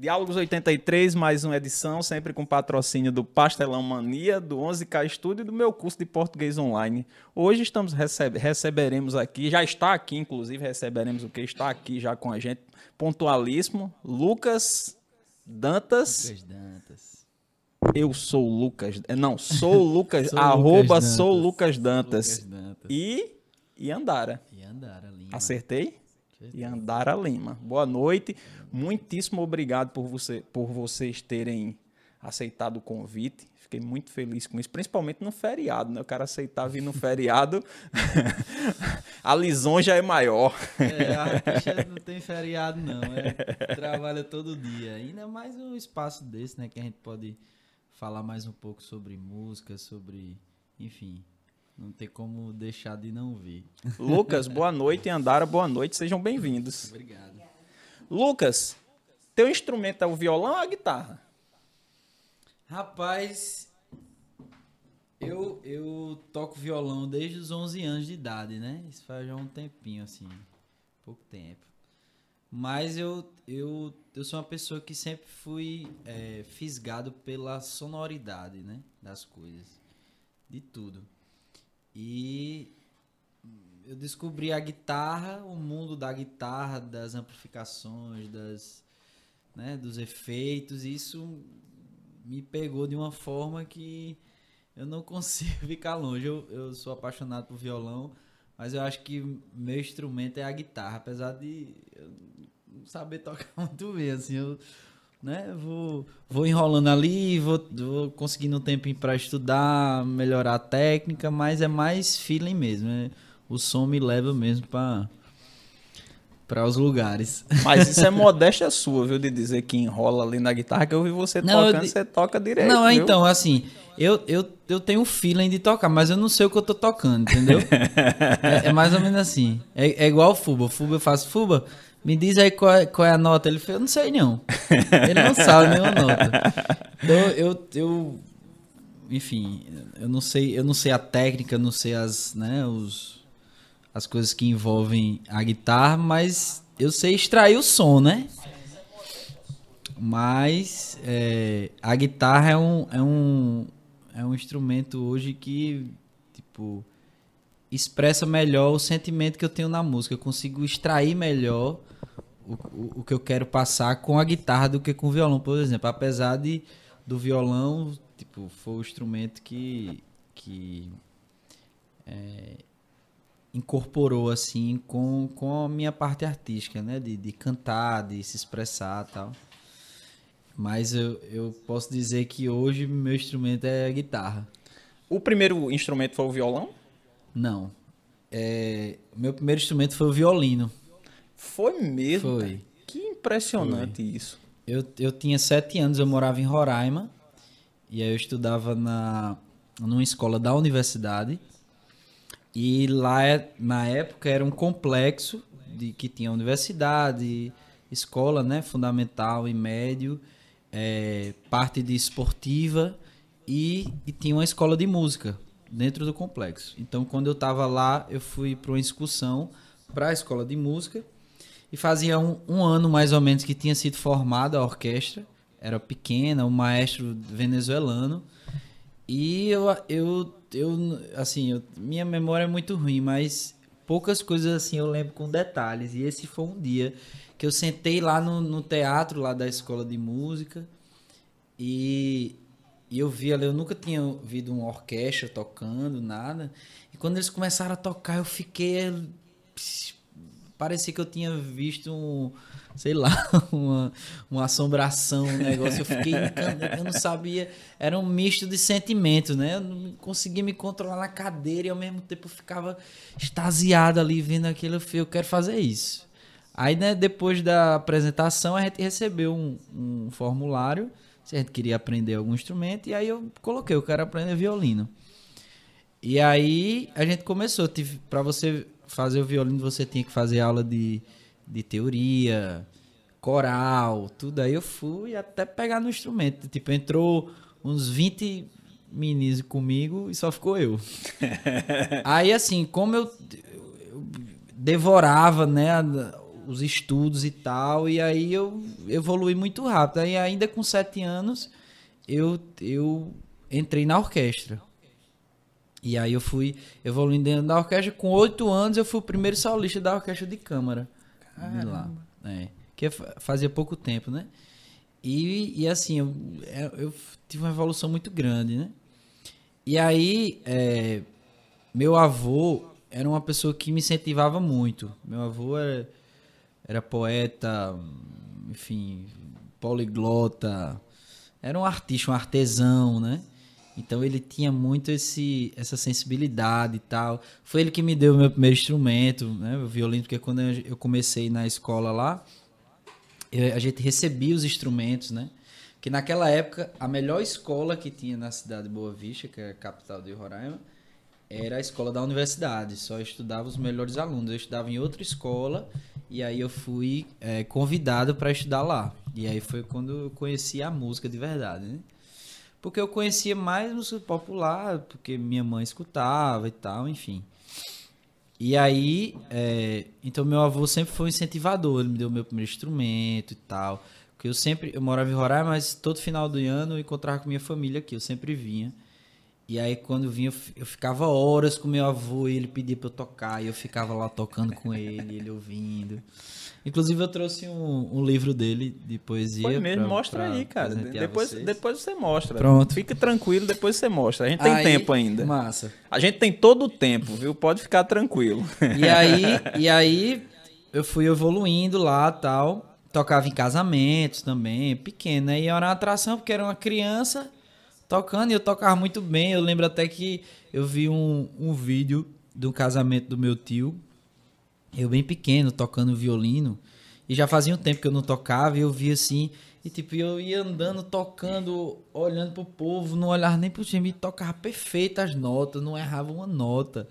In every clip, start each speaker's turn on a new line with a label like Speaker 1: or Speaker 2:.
Speaker 1: Diálogos 83, mais uma edição, sempre com patrocínio do Pastelão Mania, do 11K Studio e do meu curso de português online. Hoje estamos recebe, receberemos aqui, já está aqui, inclusive, receberemos o que está aqui já com a gente, pontualíssimo, Lucas Dantas.
Speaker 2: Lucas Dantas.
Speaker 1: Eu sou o Lucas. Não, sou o Lucas.
Speaker 2: Sou
Speaker 1: arroba
Speaker 2: Lucas
Speaker 1: sou. Lucas Dantas.
Speaker 2: Lucas Dantas.
Speaker 1: E, e Andara.
Speaker 2: E Andara Lima.
Speaker 1: Acertei?
Speaker 2: Acertei.
Speaker 1: E Andara Lima. Boa noite. Muitíssimo obrigado por, você, por vocês terem aceitado o convite. Fiquei muito feliz com isso, principalmente no feriado, né? O cara aceitar vir no feriado, a lisonja é maior.
Speaker 2: É, a artista não tem feriado, não. É, trabalha todo dia. Ainda mais um espaço desse, né? Que a gente pode falar mais um pouco sobre música, sobre. Enfim. Não tem como deixar de não ver.
Speaker 1: Lucas, boa noite. E Andara, boa noite. Sejam bem-vindos.
Speaker 2: Obrigado.
Speaker 1: Lucas, teu instrumento é o violão ou a guitarra?
Speaker 2: Rapaz, eu, eu toco violão desde os 11 anos de idade, né? Isso faz já um tempinho, assim, pouco tempo. Mas eu, eu, eu sou uma pessoa que sempre fui é, fisgado pela sonoridade, né? Das coisas, de tudo. E eu descobri a guitarra, o mundo da guitarra, das amplificações, das, né, dos efeitos, isso me pegou de uma forma que eu não consigo ficar longe. Eu, eu sou apaixonado por violão, mas eu acho que meu instrumento é a guitarra, apesar de eu não saber tocar muito bem, assim, eu né, vou, vou enrolando ali, vou, vou conseguindo um tempinho para estudar, melhorar a técnica, mas é mais feeling mesmo, né? o som me leva mesmo para para os lugares.
Speaker 1: Mas isso é modéstia sua, viu? De dizer que enrola ali na guitarra, que eu vi você
Speaker 2: Não, eu
Speaker 1: tocando,
Speaker 2: di-
Speaker 1: você toca direito.
Speaker 2: Não,
Speaker 1: viu?
Speaker 2: então, assim, eu, eu, eu tenho feeling de tocar, mas eu não sei o que eu tô tocando, entendeu? é, é mais ou menos assim. É, é igual o Fuba. Fuba eu faço, Fuba, me diz aí qual é, qual é a nota. Ele fala, eu não sei não. Ele não sabe nenhuma nota. Então eu, eu. Enfim, eu não sei, eu não sei a técnica, não sei as, né, os, as coisas que envolvem a guitarra, mas eu sei extrair o som, né? Mas é, a guitarra é um, é, um, é um instrumento hoje que, tipo, expressa melhor o sentimento que eu tenho na música. Eu consigo extrair melhor o, o, o que eu quero passar com a guitarra do que com o violão, por exemplo. Apesar de do violão, tipo, foi o instrumento que, que é, incorporou, assim, com, com a minha parte artística, né? De, de cantar, de se expressar tal. Mas eu, eu posso dizer que hoje meu instrumento é a guitarra.
Speaker 1: O primeiro instrumento foi o violão?
Speaker 2: Não. É, meu primeiro instrumento foi o violino.
Speaker 1: Foi mesmo.
Speaker 2: Foi.
Speaker 1: cara. Que impressionante isso.
Speaker 2: Eu, eu tinha sete anos, eu morava em Roraima. E aí eu estudava na, numa escola da universidade. E lá, é- na época, era um complexo de que tinha universidade, escola, né? Fundamental e médio, é, parte de esportiva e, e tinha uma escola de música dentro do complexo. Então, quando eu estava lá, eu fui para uma excursão para a escola de música e fazia um, um ano mais ou menos que tinha sido formada a orquestra. Era pequena, um maestro venezuelano. E eu, eu, eu assim, eu- minha memória é muito ruim, mas poucas coisas assim eu lembro com detalhes. E esse foi um dia que eu sentei lá no, no teatro lá da escola de música e, e eu vi ali, eu nunca tinha ouvido uma orquestra tocando, nada. E quando eles começaram a tocar, eu fiquei. Parecia que eu tinha visto um, sei lá, uma, uma assombração, um negócio. Eu fiquei eu não sabia. Era um misto de sentimentos, né? Eu não conseguia me controlar na cadeira e ao mesmo tempo eu ficava extasiado ali vendo aquilo. Eu falei, eu quero fazer isso. Aí, né, depois da apresentação, a gente recebeu um, um formulário se a gente queria aprender algum instrumento, e aí eu coloquei, eu quero aprender violino. E aí a gente começou, para você fazer o violino, você tinha que fazer aula de, de teoria, coral, tudo. Aí eu fui até pegar no instrumento. Tipo, entrou uns 20 meninos comigo e só ficou eu. aí assim, como eu, eu devorava, né, os estudos e tal, e aí eu evolui muito rápido. Aí ainda com sete anos eu, eu entrei na orquestra. E aí eu fui evoluindo dentro da orquestra. Com oito anos eu fui o primeiro solista da orquestra de câmara. De lá. É. Que fazia pouco tempo, né? E, e assim, eu, é, eu tive uma evolução muito grande, né? E aí, é, meu avô era uma pessoa que me incentivava muito. Meu avô era, era poeta, enfim, poliglota, era um artista, um artesão, né? Então ele tinha muito esse, essa sensibilidade e tal. Foi ele que me deu o meu primeiro instrumento, né? O violino, porque quando eu comecei na escola lá, eu, a gente recebia os instrumentos, né? Que naquela época a melhor escola que tinha na cidade de Boa Vista, que é a capital de Roraima, era a escola da universidade. Só estudava os melhores alunos. Eu estudava em outra escola e aí eu fui é, convidado para estudar lá. E aí foi quando eu conheci a música de verdade, né? Porque eu conhecia mais música popular, porque minha mãe escutava e tal, enfim. E aí, é, então meu avô sempre foi um incentivador, ele me deu meu primeiro instrumento e tal. Porque eu sempre, eu morava em Roraima, mas todo final do ano eu encontrava com minha família aqui, eu sempre vinha. E aí quando eu vinha, eu ficava horas com meu avô e ele pedia pra eu tocar, e eu ficava lá tocando com ele, ele ouvindo. Inclusive eu trouxe um, um livro dele de poesia.
Speaker 1: Foi mesmo, pra, mostra
Speaker 2: pra
Speaker 1: aí, cara. Depois,
Speaker 2: vocês.
Speaker 1: depois você mostra.
Speaker 2: Pronto.
Speaker 1: Fique tranquilo, depois você mostra. A gente tem
Speaker 2: Aí,
Speaker 1: tempo ainda.
Speaker 2: Massa.
Speaker 1: A gente tem todo o tempo, viu? Pode ficar tranquilo.
Speaker 2: E aí, e aí eu fui evoluindo lá tal. Tocava em casamentos também, pequeno, né? E era uma atração porque era uma criança tocando e eu tocava muito bem. Eu lembro até que eu vi um, um vídeo do casamento do meu tio, eu bem pequeno, tocando violino. E já fazia um tempo que eu não tocava e eu via assim. E tipo, eu ia andando, tocando, olhando pro povo, não olhava nem pro time, tocava perfeito as notas, não errava uma nota.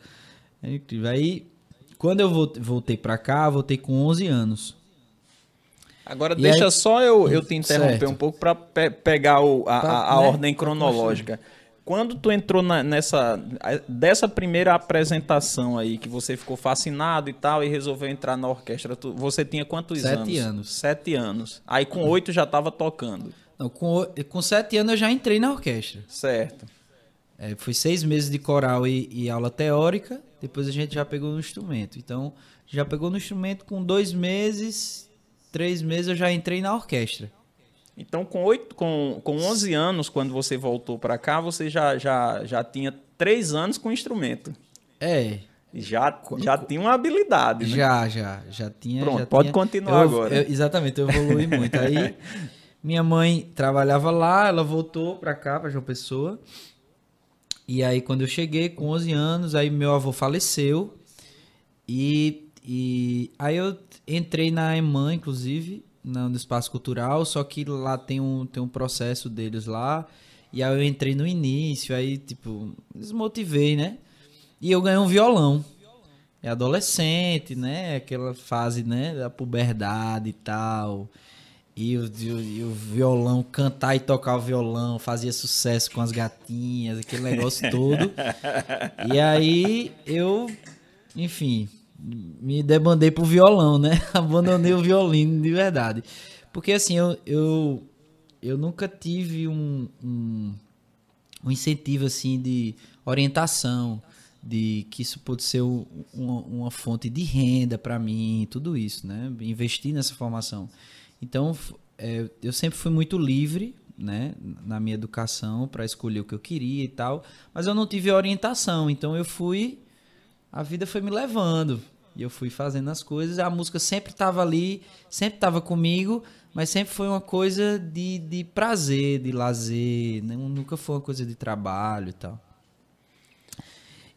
Speaker 2: É incrível. Aí, quando eu vol- voltei pra cá, voltei com 11 anos.
Speaker 1: Agora
Speaker 2: E
Speaker 1: deixa
Speaker 2: aí-
Speaker 1: só eu, eu te interromper
Speaker 2: Certo.
Speaker 1: um pouco para pegar o- a,
Speaker 2: Pra,
Speaker 1: a- a
Speaker 2: né,
Speaker 1: ordem cronológica. Quando tu entrou na- nessa dessa primeira apresentação aí que você ficou fascinado e tal e resolveu entrar na orquestra, tu- você tinha quantos
Speaker 2: Sete
Speaker 1: anos?
Speaker 2: anos.
Speaker 1: Sete anos. Aí com oito já estava tocando,
Speaker 2: Não, com, com 7 anos eu já entrei na orquestra.
Speaker 1: certo?
Speaker 2: É, foi seis meses de coral e, e aula teórica. Depois a gente já pegou no instrumento. Então, já pegou no instrumento com dois meses, três meses eu já entrei na orquestra.
Speaker 1: Então com oito, com, com 11 anos quando você voltou para cá, você já, já, já tinha três anos com instrumento.
Speaker 2: É,
Speaker 1: Já, já tinha uma habilidade, né?
Speaker 2: já, já, já tinha.
Speaker 1: Pronto,
Speaker 2: já
Speaker 1: pode
Speaker 2: tinha-
Speaker 1: continuar
Speaker 2: eu-
Speaker 1: agora.
Speaker 2: eu- exatamente, eu evolui muito. Aí, minha mãe trabalhava lá, ela voltou pra cá, pra João Pessoa. E aí, quando eu cheguei com 11 anos, aí meu avô faleceu. E, e aí eu entrei na EMAN, inclusive, no Espaço Cultural, só que lá tem um, tem um processo deles lá. E aí eu entrei no início, aí, tipo, desmotivei, né? E eu ganhei um violão. É adolescente, né? Aquela fase, né? Da puberdade e tal. E e o- e o violão, cantar e tocar o violão, fazia sucesso com as gatinhas, aquele negócio todo. E aí eu, enfim, me debandei pro violão, né? Abandonei o violino de verdade. Porque assim, eu, eu, eu nunca tive um, um, um incentivo assim de orientação, de que isso pode ser um- uma, uma fonte de renda para mim, tudo isso, né? Investir nessa formação. Então, é, eu sempre fui muito livre, né, na minha educação para escolher o que eu queria e tal, mas eu não tive orientação, então eu fui a vida foi me levando. E eu fui fazendo as coisas, a música sempre estava ali, sempre estava comigo, mas sempre foi uma coisa de, de prazer, de lazer, não- nunca foi uma coisa de trabalho e tal.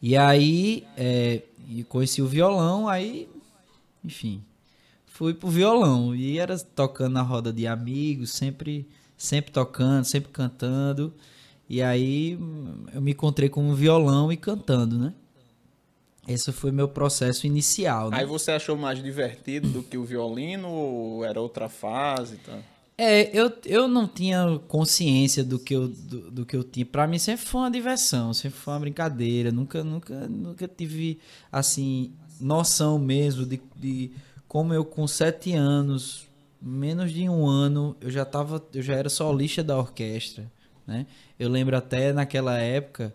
Speaker 2: E aí, é, conheci o violão, aí, enfim, fui pro violão. E era tocando na roda de amigos, sempre, sempre tocando, sempre cantando. E aí eu me encontrei com um violão e cantando, né? Esse foi meu processo inicial, né?
Speaker 1: Aí você achou mais divertido do que o violino ou era outra fase? Tá?
Speaker 2: É, eu, eu não tinha consciência do que eu, do, do que eu tinha. Pra mim sempre foi uma diversão, sempre foi uma brincadeira. Nunca, nunca, nunca tive, assim, noção mesmo de, de como eu com sete anos, menos de um ano, eu já tava, eu já era solista da orquestra, né? Eu lembro até naquela época,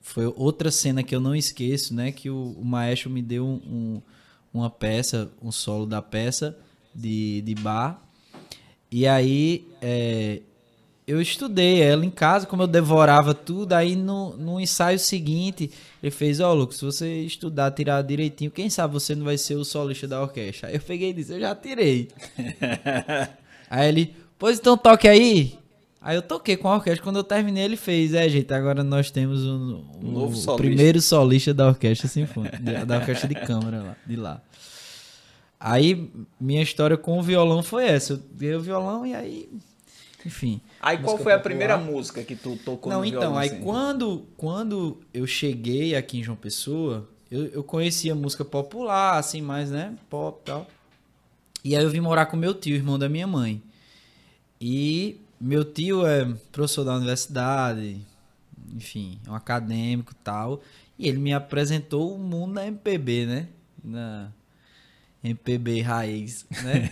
Speaker 2: foi outra cena que eu não esqueço, né? Que o, o maestro me deu um, um, uma peça, um solo da peça de, de bar. E aí é, eu estudei ela em casa, como eu devorava tudo, aí no, no ensaio seguinte, ele fez, ó, oh, Lucas, se você estudar, tirar direitinho, quem sabe você não vai ser o solista da orquestra. Aí eu peguei e disse, eu já tirei. aí ele, pois então toque aí. Aí eu toquei com a orquestra, quando eu terminei ele fez, é gente, agora nós temos um, um Novo o solista. primeiro solista da orquestra sinfônica, da orquestra de câmara lá, de lá. Aí minha história com o violão foi essa, eu dei o violão e aí enfim.
Speaker 1: Aí qual foi a primeira música que tu tocou
Speaker 2: Não,
Speaker 1: no
Speaker 2: então, aí assim? quando, quando eu cheguei aqui em João Pessoa, eu, eu conhecia música popular, assim, mais, né? Pop e tal. E aí eu vim morar com meu tio, irmão da minha mãe. E meu tio é professor da universidade, enfim, é um acadêmico e tal. E ele me apresentou o mundo da MPB, né? Na, MPB raiz, né?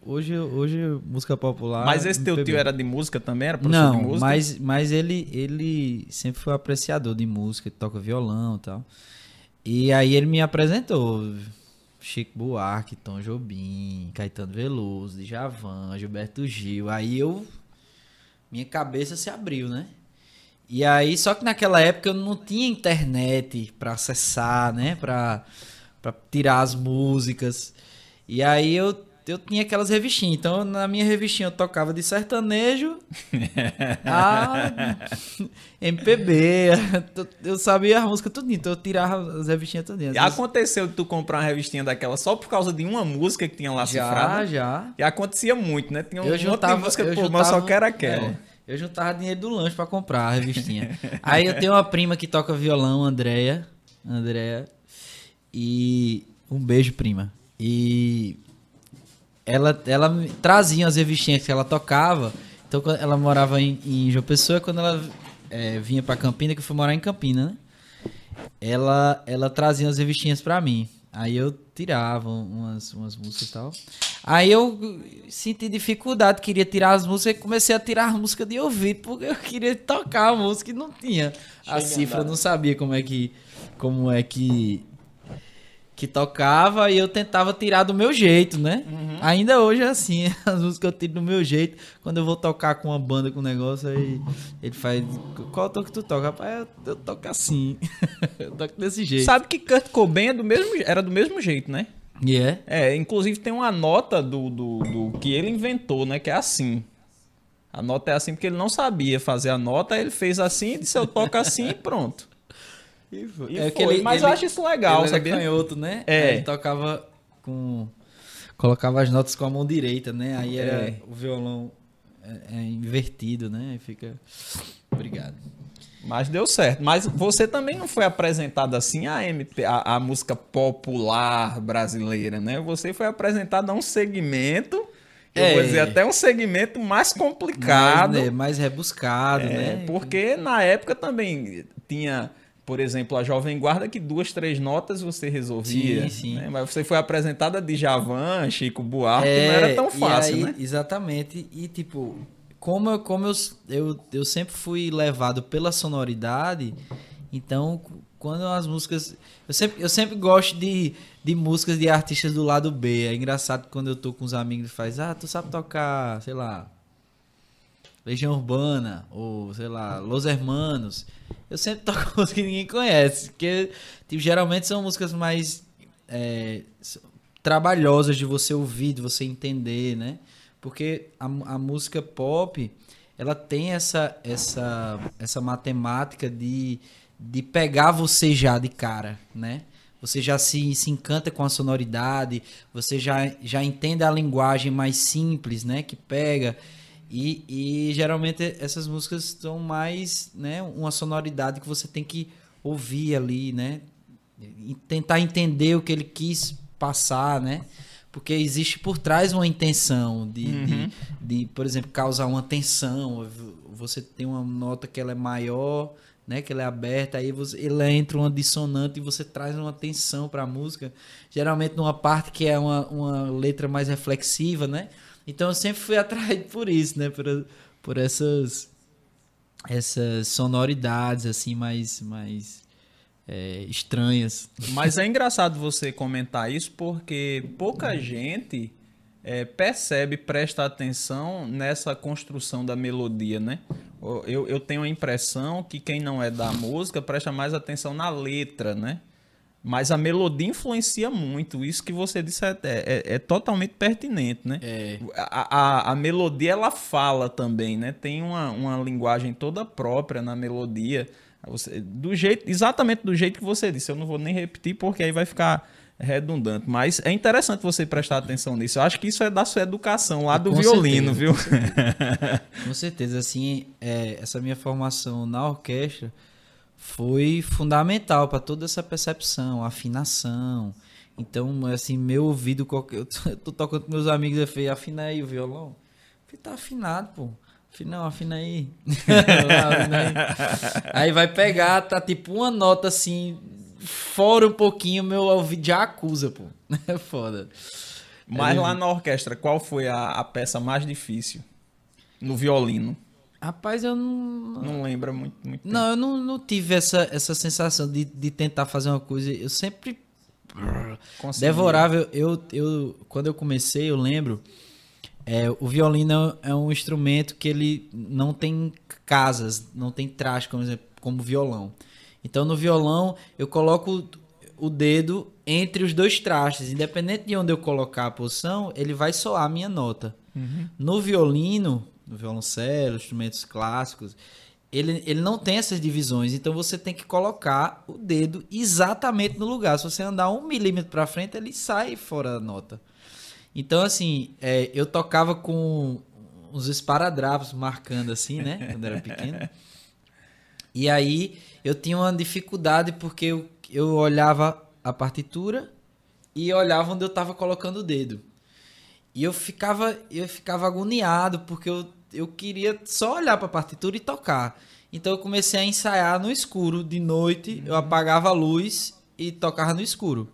Speaker 2: hoje, hoje música popular.
Speaker 1: Mas esse MPB. teu tio era de música também? Era professor
Speaker 2: Não,
Speaker 1: de música?
Speaker 2: mas, mas ele, ele sempre foi apreciador de música, toca violão e tal. E aí ele me apresentou. Chico Buarque, Tom Jobim, Caetano Veloso, Djavan, Gilberto Gil. Aí eu. Minha cabeça se abriu, né? E aí, só que naquela época eu não tinha internet para acessar, né? Pra para tirar as músicas. E aí eu, eu tinha aquelas revistinhas. Então, na minha revistinha eu tocava de sertanejo a MPB. Eu sabia a música tudo, então eu tirava as revistinhas tudinho.
Speaker 1: E aconteceu de tu comprar uma revistinha daquela só por causa de uma música que tinha lá
Speaker 2: já,
Speaker 1: cifrada?
Speaker 2: Já, já.
Speaker 1: E acontecia muito, né? Tinha um
Speaker 2: eu juntava, monte de
Speaker 1: música,
Speaker 2: eu
Speaker 1: pô,
Speaker 2: juntava,
Speaker 1: mas só quero aquela.
Speaker 2: É, eu juntava dinheiro do lanche para comprar a revistinha. Aí eu tenho uma prima que toca violão, Andréia. Andréia e um beijo, prima. E ela, ela trazia as revistinhas que ela tocava. Então, ela morava em, em João Pessoa, quando ela é, vinha para Campina, que eu fui morar em Campina, né? Ela, ela trazia as revistinhas para mim. Aí eu tirava umas, umas músicas e tal. Aí eu senti dificuldade, queria tirar as músicas e comecei a tirar a música de ouvido, porque eu queria tocar a música e não tinha. A cifra, não sabia como é que, como é que que tocava e eu tentava tirar do meu jeito, né? Uhum. Ainda hoje é assim, as músicas eu tiro do meu jeito. Quando eu vou tocar com uma banda com um negócio, aí ele faz. Qual toque tu toca? Rapaz, eu, eu toco assim. eu toco desse jeito.
Speaker 1: Sabe que Kurt Cobain é do mesmo, era do mesmo jeito, né?
Speaker 2: Yeah.
Speaker 1: É, inclusive tem uma nota do, do, do que ele inventou, né? Que é assim. A nota é assim porque ele não sabia fazer a nota, ele fez assim, disse eu toco assim e pronto.
Speaker 2: E, e é ele,
Speaker 1: Mas ele, eu acho isso legal,
Speaker 2: ele
Speaker 1: sabia?
Speaker 2: Era canhoto, né?
Speaker 1: É.
Speaker 2: Ele tocava com... Colocava as notas com a mão direita, né? Aí era é. o violão é, é invertido, né? Aí fica... Obrigado.
Speaker 1: Mas deu certo. Mas você também não foi apresentado assim a, MP, a, a música popular brasileira, né? Você foi apresentado a um segmento eu é. vou dizer, até um segmento mais complicado.
Speaker 2: Mais, né, mais rebuscado, é, né?
Speaker 1: Porque na época também tinha por exemplo, a Jovem Guarda, que duas, três notas você resolvia. Sim, sim. Né? Mas você foi apresentada de Javan, Chico Buarque, é, não era tão fácil, aí, né?
Speaker 2: Exatamente. E, tipo, como, eu, como eu, eu, eu sempre fui levado pela sonoridade, então, quando as músicas... Eu sempre, eu sempre gosto de, de músicas de artistas do lado B. É engraçado quando eu tô com os amigos e faz, ah, tu sabe tocar, sei lá, Legião Urbana, ou sei lá, Los Hermanos. Eu sempre toco músicas que ninguém conhece, porque tipo, geralmente são músicas mais é, trabalhosas de você ouvir, de você entender, né? Porque a, a música pop, ela tem essa, essa, essa matemática de, de pegar você já de cara, né? Você já se, se encanta com a sonoridade, você já, já entende a linguagem mais simples, né? Que pega. E, e geralmente essas músicas são mais, né, uma sonoridade que você tem que ouvir ali, né? E tentar entender o que ele quis passar, né? Porque existe por trás uma intenção de, uhum. de, de, por exemplo, causar uma tensão. Você tem uma nota que ela é maior, né? Que ela é aberta, aí você, ele entra uma dissonante e você traz uma tensão para a música. Geralmente numa parte que é uma, uma letra mais reflexiva, né? Então eu sempre fui atraído por isso, né? Por, por essas essas sonoridades assim mais mais é, estranhas.
Speaker 1: Mas é engraçado você comentar isso porque pouca gente é, percebe, presta atenção nessa construção da melodia, né? Eu, eu tenho a impressão que quem não é da música presta mais atenção na letra, né? Mas a melodia influencia muito. Isso que você disse é, é, é totalmente pertinente, né?
Speaker 2: É.
Speaker 1: A, a, a, melodia, ela fala também, né? Tem uma, uma linguagem toda própria na melodia. Você, do jeito, exatamente do jeito que você disse. Eu não vou nem repetir porque aí vai ficar redundante. Mas é interessante você prestar atenção nisso. Eu acho que isso é da sua educação lá do com violino,
Speaker 2: certeza, viu? Com certeza. com certeza. Assim, é, essa minha formação na orquestra foi fundamental para toda essa percepção, afinação. Então, assim, meu ouvido, eu tô tocando com meus amigos, eu falei, afina aí o violão. Eu falei, tá afinado, pô. Não, afina aí. afina aí. aí vai pegar, tá tipo uma nota assim, fora um pouquinho, meu ouvido já acusa, pô. É foda.
Speaker 1: Mas é lá na orquestra, qual foi a, a, peça mais difícil? No violino?
Speaker 2: Rapaz, eu não.
Speaker 1: Não lembra muito. muito
Speaker 2: não, tempo. eu não, não tive essa, essa sensação de, de tentar fazer uma coisa. Eu sempre. Consegui. Devorava. Eu, eu, quando eu comecei, eu lembro. É, o violino é um instrumento que ele não tem casas, não tem traste, como, como violão. Então no violão eu coloco o dedo entre os dois trastes, independente de onde eu colocar a posição, ele vai soar a minha nota. Uhum. No violino, no violoncelo, instrumentos clássicos, ele, ele não tem essas divisões, então você tem que colocar o dedo exatamente no lugar. Se você andar um milímetro para frente, ele sai fora da nota. Então, assim, é, eu tocava com uns esparadrapos marcando assim, né? Quando era pequeno. E aí eu tinha uma dificuldade porque eu, eu olhava a partitura e olhava onde eu estava colocando o dedo. E eu ficava, eu ficava agoniado porque eu, eu queria só olhar para a partitura e tocar. Então eu comecei a ensaiar no escuro, de noite, eu uhum. apagava a luz e tocava no escuro.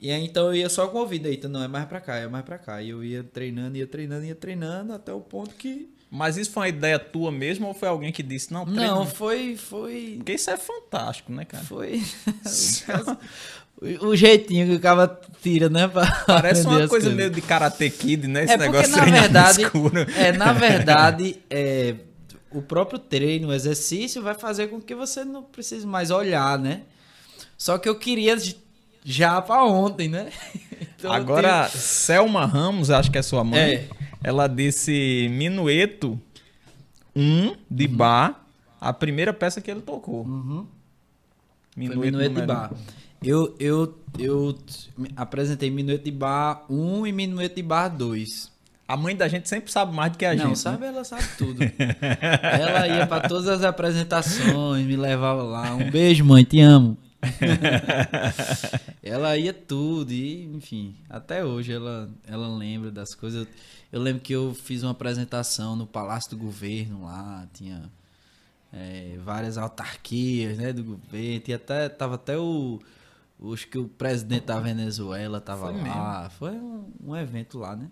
Speaker 2: E aí, então eu ia só com o ouvido, eita, não, é mais pra cá, é mais pra cá. E eu ia treinando, ia treinando, ia treinando, até o ponto que
Speaker 1: mas isso foi uma ideia tua mesmo ou foi alguém que disse, não, treino?
Speaker 2: Não, foi, foi...
Speaker 1: Porque isso é fantástico, né, cara?
Speaker 2: Foi... o jeitinho que o cara tira, né?
Speaker 1: Parece uma coisa meio de Karate Kid, né?
Speaker 2: Esse é negócio porque, na verdade, é, na verdade, é, o próprio treino, o exercício vai fazer com que você não precise mais olhar, né? Só que eu queria já para ontem, né?
Speaker 1: Então, Agora, tenho... Selma Ramos, acho que é sua mãe. É ela disse Minueto 1 de uhum. Bar, a primeira peça que ele tocou.
Speaker 2: Uhum. Minueto, Minueto de Bar. Eu, eu, eu apresentei Minueto de Bar 1 e Minueto de Bar 2.
Speaker 1: A mãe da gente sempre sabe mais do que a
Speaker 2: Não,
Speaker 1: gente. Não,
Speaker 2: sabe, né? ela sabe tudo. ela ia para todas as apresentações, me levava lá. Um beijo, mãe, te amo. ela ia tudo e, enfim, até hoje ela, ela lembra das coisas. Eu lembro que eu fiz uma apresentação no Palácio do Governo lá, tinha é, várias autarquias né, do governo, tinha até, tava até o. Acho que o presidente da Venezuela tava Foi lá. Mesmo. Foi um, um evento lá, né?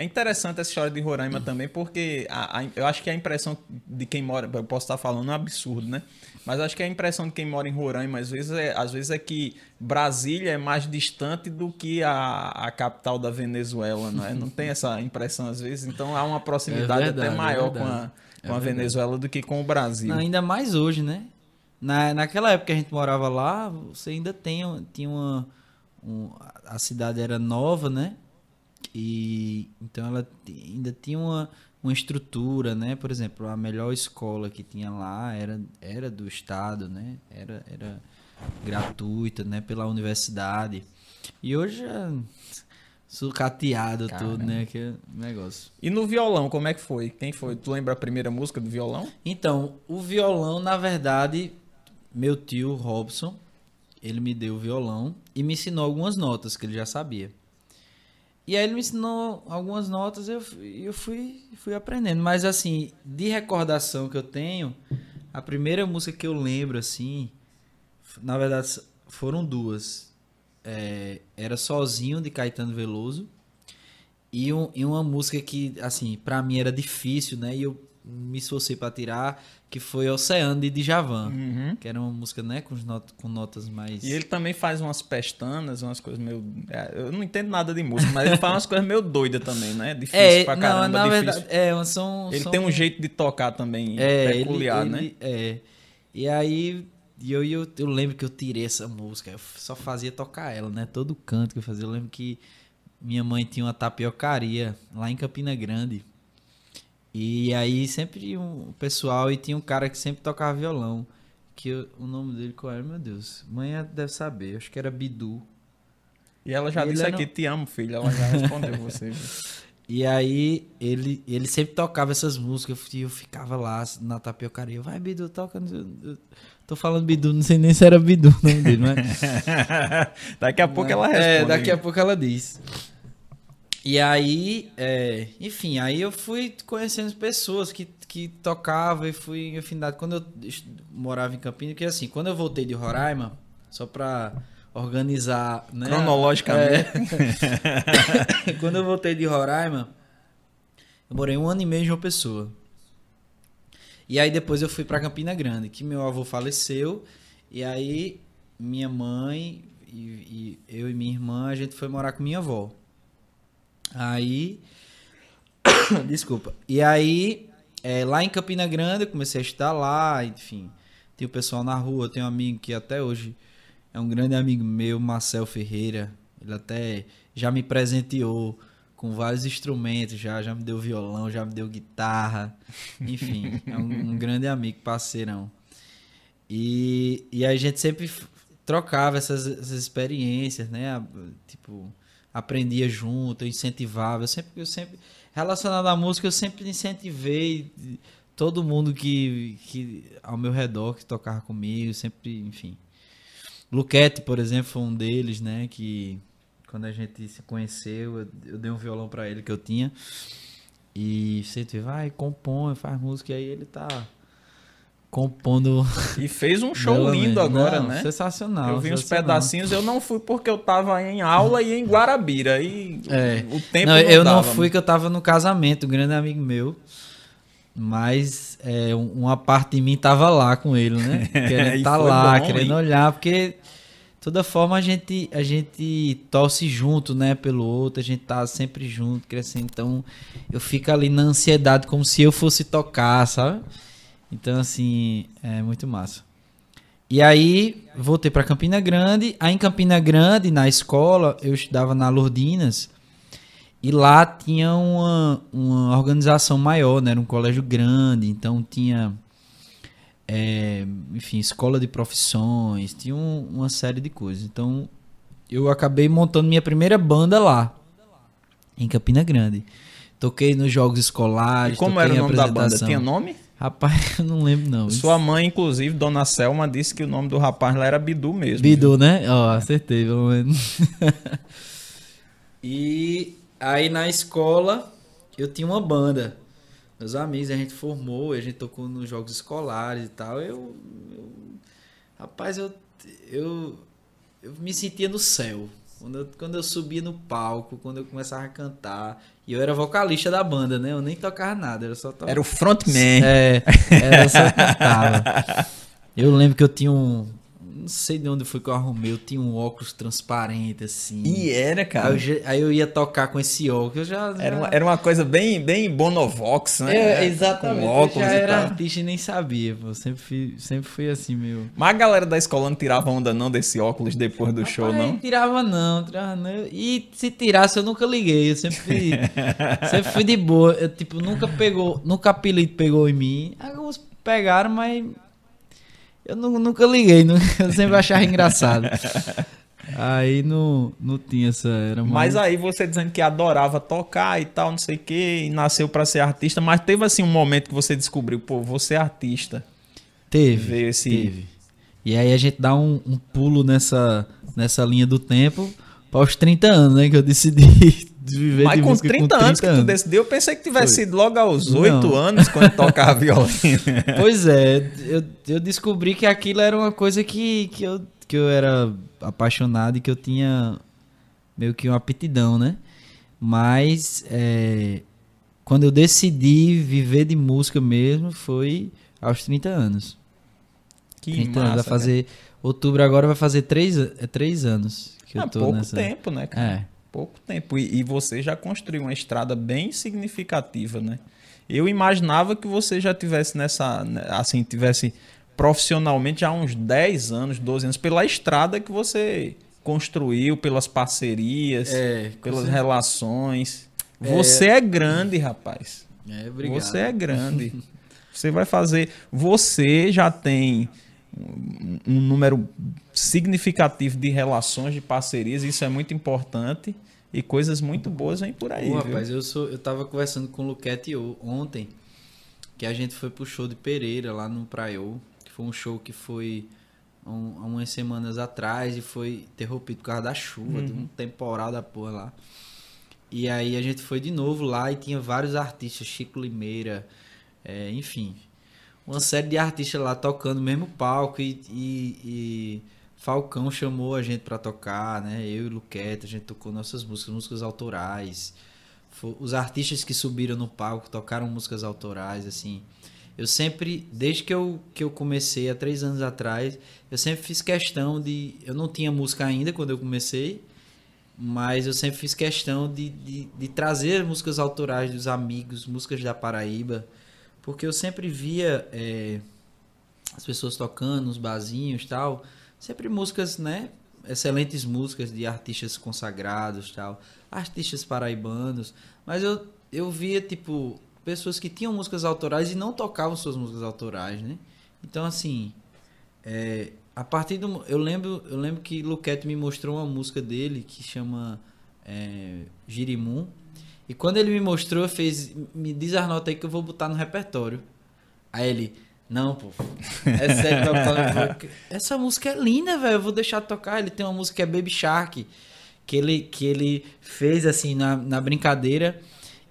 Speaker 1: É interessante essa história de Roraima também, porque a, a, eu acho que a impressão de quem mora, eu posso estar falando um absurdo, né? Mas acho que a impressão de quem mora em Roraima, às vezes, é, às vezes é que Brasília é mais distante do que a, a capital da Venezuela, não é? Não tem essa impressão às vezes, então há uma proximidade é verdade, até maior é com a, com a é Venezuela do que com o Brasil.
Speaker 2: Não, ainda mais hoje, né? Na, naquela época que a gente morava lá, você ainda tem, tinha uma. Um, a cidade era nova, né? E então ela ainda tinha uma uma estrutura, né? Por exemplo, a melhor escola que tinha lá era, era do estado, né? Era, era gratuita, né? Pela universidade. E hoje é sucateado Caramba. tudo, né? Que é negócio.
Speaker 1: E no violão, como é que foi? Quem foi? Tu lembra a primeira música do violão?
Speaker 2: Então, o violão, na verdade, meu tio Robson, ele me deu o violão e me ensinou algumas notas que ele já sabia. E aí ele me ensinou algumas notas e eu, eu fui, fui aprendendo. Mas assim, de recordação que eu tenho, A primeira música que eu lembro, assim, na verdade foram duas. É, era Sozinho, de Caetano Veloso. E, um- e uma música que, assim, pra mim era difícil, né? E eu me esforcei pra tirar, que foi Oceano, de Djavan.
Speaker 1: Uhum.
Speaker 2: Que era uma música, né, com, not- com notas mais...
Speaker 1: E ele também faz umas pestanas, umas coisas meio. é, Eu não entendo nada de música, mas ele faz umas coisas meio doidas também, né? Difícil
Speaker 2: é,
Speaker 1: pra
Speaker 2: não,
Speaker 1: caramba.
Speaker 2: na
Speaker 1: difícil.
Speaker 2: verdade, é, são...
Speaker 1: Ele
Speaker 2: são-
Speaker 1: tem um jeito de tocar também
Speaker 2: É,
Speaker 1: peculiar,
Speaker 2: ele,
Speaker 1: né?
Speaker 2: ele- É. E aí, e eu, eu, eu lembro que eu tirei essa música, eu só fazia tocar ela, né? Todo canto que eu fazia. Eu lembro que minha mãe tinha uma tapiocaria lá em Campina Grande. E aí sempre um pessoal, e tinha um cara que sempre tocava violão. Que eu- o nome dele qual era? Meu Deus, mãe deve saber, acho que era Bidu.
Speaker 1: E ela já
Speaker 2: Ele
Speaker 1: disse aqui, te amo, filho. Ela já respondeu você.
Speaker 2: E aí ele, ele sempre tocava essas músicas e eu ficava lá na tapiocaria. Vai, Bidu, toca. Eu- Tô falando Bidu, não sei nem se era Bidu o nome dele, mas.
Speaker 1: Daqui a pouco ela responde.
Speaker 2: É, daqui a pouco ela diz. E aí, é, enfim, aí eu fui conhecendo pessoas que, que tocavam e fui em afinidade. Quando eu morava em Campinas, que assim, quando eu voltei de Roraima, só pra organizar, né?
Speaker 1: Cronologicamente.
Speaker 2: É. quando eu voltei de Roraima, eu morei um ano e meio em João Pessoa. E aí depois eu fui pra Campina Grande, que meu avô faleceu. E aí minha mãe e, e eu e minha irmã, a gente foi morar com minha avó. Aí. Desculpa. E aí, é, lá em Campina Grande, eu comecei a estudar lá, enfim. Tem o pessoal na rua, tem um amigo que até hoje é um grande amigo meu, Marcel Ferreira. Ele até já me presenteou com vários instrumentos, já, já me deu violão, já me deu guitarra. Enfim, é um, um grande amigo, parceirão. E, e a gente sempre trocava essas, essas experiências, né? Tipo, aprendia junto, eu incentivava. Eu sempre, eu sempre, relacionado à música, eu sempre incentivei todo mundo que, que ao meu redor que tocava comigo, sempre, enfim. Luquete, por exemplo, foi um deles, né? Que quando a gente se conheceu, eu, eu dei um violão pra ele que eu tinha. E sempre vai, compõe, faz música. E aí ele tá compondo.
Speaker 1: E fez um show lindo agora,
Speaker 2: Não,
Speaker 1: né?
Speaker 2: Sensacional.
Speaker 1: eu vi uns pedacinhos, eu não fui porque eu tava em aula e em Guarabira. E
Speaker 2: É.
Speaker 1: o tempo
Speaker 2: não,
Speaker 1: não,
Speaker 2: eu não
Speaker 1: dava,
Speaker 2: fui
Speaker 1: né?
Speaker 2: que eu tava no casamento, um grande amigo meu. Mas é, um- uma parte de mim tava lá com ele, né? Querendo
Speaker 1: E
Speaker 2: estar
Speaker 1: foi
Speaker 2: lá,
Speaker 1: bom,
Speaker 2: querendo
Speaker 1: hein?
Speaker 2: olhar, porque toda forma a gente a gente torce junto, né, pelo outro, a gente tá sempre junto, crescendo. Então, eu fico ali na ansiedade como se eu fosse tocar, sabe? Então, assim, é muito massa. E aí, voltei para Campina Grande. Aí, em Campina Grande, na escola, eu estudava na Lourdinas. E lá tinha uma, uma organização maior, né? Era um colégio grande, então tinha, é, enfim, escola de profissões, tinha um- uma série de coisas. Então, eu acabei montando minha primeira banda lá, em Campina Grande. Toquei nos jogos
Speaker 1: E
Speaker 2: escolares,
Speaker 1: como
Speaker 2: toquei
Speaker 1: era o nome da banda? Tinha nome?
Speaker 2: Rapaz, eu não lembro não.
Speaker 1: Sua mãe, inclusive, Dona Selma, disse que o nome do rapaz lá era Bidu mesmo.
Speaker 2: Bidu, né? Ó, acertei, pelo menos. e aí na escola eu tinha uma banda. Meus amigos, a gente formou, a gente tocou nos jogos escolares e tal. Eu. eu- rapaz, eu, eu. Eu me sentia no céu. Quando eu, quando eu subia no palco, quando eu começava a cantar. E eu era vocalista da banda, né? Eu nem tocava nada, era só tocar.
Speaker 1: Era o frontman.
Speaker 2: É, era só cantava. Eu lembro que eu tinha um. Não sei de onde foi que eu arrumei. Eu tinha um óculos transparente, assim.
Speaker 1: E era,
Speaker 2: Aí
Speaker 1: cara.
Speaker 2: eu, já- aí eu ia tocar com esse óculos. Eu já.
Speaker 1: Era uma,
Speaker 2: já-
Speaker 1: era uma coisa bem, bem Bonovox, né?
Speaker 2: É, exatamente.
Speaker 1: Com
Speaker 2: eu
Speaker 1: óculos
Speaker 2: já
Speaker 1: e
Speaker 2: era
Speaker 1: tal.
Speaker 2: artista e nem sabia. Pô. Sempre, fui, sempre fui assim, meu.
Speaker 1: Mas a galera da escola não tirava onda não desse óculos depois do show,
Speaker 2: Rapaz,
Speaker 1: não?
Speaker 2: tirava não, tirava não. E se tirasse, eu nunca liguei. Eu sempre fui, sempre fui de boa. Eu, tipo, nunca pegou, nunca apelido pegou em mim. Alguns pegaram, mas eu nu- nunca liguei. Eu sempre achava engraçado. Aí não, não tinha essa. Era
Speaker 1: Mas aí você dizendo que adorava tocar e tal, não sei o que, e nasceu pra ser artista, mas teve assim um momento que você descobriu, pô, vou ser artista.
Speaker 2: Teve.
Speaker 1: Veio esse.
Speaker 2: Teve. E aí a gente dá um, um pulo nessa, nessa linha do tempo para os 30 anos, né? Que eu decidi viver
Speaker 1: Mas
Speaker 2: de
Speaker 1: com
Speaker 2: música
Speaker 1: 30,
Speaker 2: com 30
Speaker 1: anos que tu decidiu, eu pensei que tivesse
Speaker 2: Foi.
Speaker 1: sido logo aos
Speaker 2: Não.
Speaker 1: 8 anos quando tocava violino.
Speaker 2: Pois é, eu, eu descobri que aquilo era uma coisa que, que, eu, que eu era apaixonado e que eu tinha meio que uma aptidão, né? Mas é, quando eu decidi viver de música mesmo foi aos 30 anos.
Speaker 1: Que
Speaker 2: 30
Speaker 1: massa,
Speaker 2: anos, vai fazer. Outubro agora vai fazer 3, é três anos que
Speaker 1: cara.
Speaker 2: eu
Speaker 1: Ah,
Speaker 2: tô
Speaker 1: pouco
Speaker 2: nessa.
Speaker 1: tempo, né, cara?
Speaker 2: É.
Speaker 1: Pouco tempo. E, e você já construiu uma estrada bem significativa, né? Eu imaginava que você já tivesse nessa, né, assim, tivesse profissionalmente já há uns 10 anos, 12 anos, pela estrada que você construiu, pelas parcerias,
Speaker 2: É,
Speaker 1: pelas
Speaker 2: certeza.
Speaker 1: relações. Você é grande, rapaz.
Speaker 2: É, obrigado.
Speaker 1: Você é grande. Você vai fazer. Você já tem um, um número significativo de relações, de parcerias. Isso é muito importante. E coisas muito boas vêm por aí.
Speaker 2: Pô, rapaz, eu, sou, eu tava conversando com o Luquete ontem, que a gente foi pro show de Pereira, lá no Praiô, que foi um show que foi um- há umas semanas atrás e foi interrompido por causa da chuva, de um temporal da porra lá. E aí a gente foi de novo lá e tinha vários artistas, Chico Limeira, é, enfim, uma série de artistas lá tocando no mesmo palco e, e- e Falcão chamou a gente pra tocar, né? Eu e Luquete, a gente tocou nossas músicas, músicas autorais. Os artistas que subiram no palco tocaram músicas autorais, assim. Eu sempre, desde que eu, que eu comecei há três anos atrás, eu sempre fiz questão de. Eu não tinha música ainda quando eu comecei, mas eu sempre fiz questão de, de, de trazer músicas autorais dos amigos, músicas da Paraíba, porque eu sempre via eh, as pessoas tocando nos barzinhos tal, sempre músicas, né? Excelentes músicas de artistas consagrados tal, artistas paraibanos, mas eu, eu via, tipo, pessoas que tinham músicas autorais e não tocavam suas músicas autorais, né? Então, assim, é, a partir do. Eu lembro, eu lembro que Luquete me mostrou uma música dele que chama é, Girimum. E quando ele me mostrou, fez. Me diz as notas aí que eu vou botar no repertório. Aí ele. Não, pô. É sério, botar no repertório. Essa música é linda, velho. Eu vou deixar de tocar. Ele tem uma música que é Baby Shark. Que ele, que ele fez assim na, na brincadeira.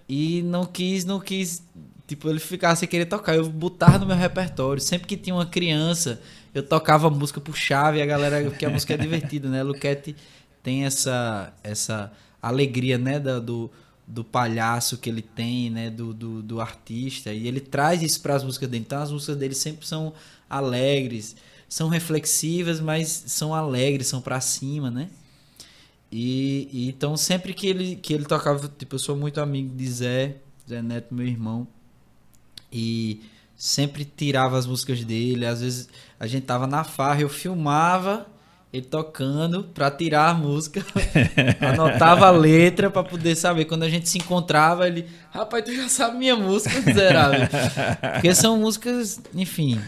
Speaker 2: E não quis, não quis. Tipo, ele ficava sem querer tocar. Eu botava no meu repertório. Sempre que tinha uma criança, eu tocava música por chave. A galera. Porque a música é divertida, né? Luquete tem essa, essa alegria, né? Da, do, do palhaço que ele tem, né? Do, do, do artista. E ele traz isso para as músicas dele. Então as músicas dele sempre são alegres. São reflexivas, mas são alegres, são pra cima, né? E, e então sempre que ele, que ele tocava, tipo, eu sou muito amigo de Zé, Zé Neto, meu irmão. E sempre tirava as músicas dele. Às vezes a gente tava na farra, eu filmava ele tocando pra tirar a música, anotava a letra pra poder saber. Quando a gente se encontrava, ele, rapaz, tu já sabe minha música, miserável. Porque são músicas, enfim,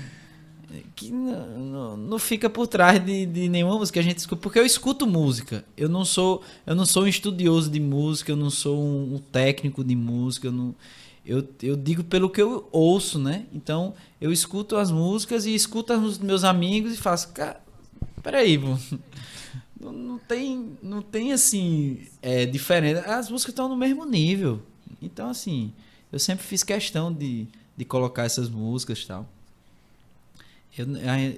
Speaker 2: que não, não, fica por trás de, de nenhuma música a gente escuta. Porque eu escuto música. Eu não sou, eu não sou um estudioso de música, eu não sou um, um técnico de música, eu não. Eu, eu digo pelo que eu ouço, né? Então, eu escuto as músicas e escuto as dos meus amigos e faço, cara, peraí. Não, não tem, não tem assim, é, diferença. As músicas estão no mesmo nível. Então, assim, eu sempre fiz questão de, de colocar essas músicas e tal. Eu,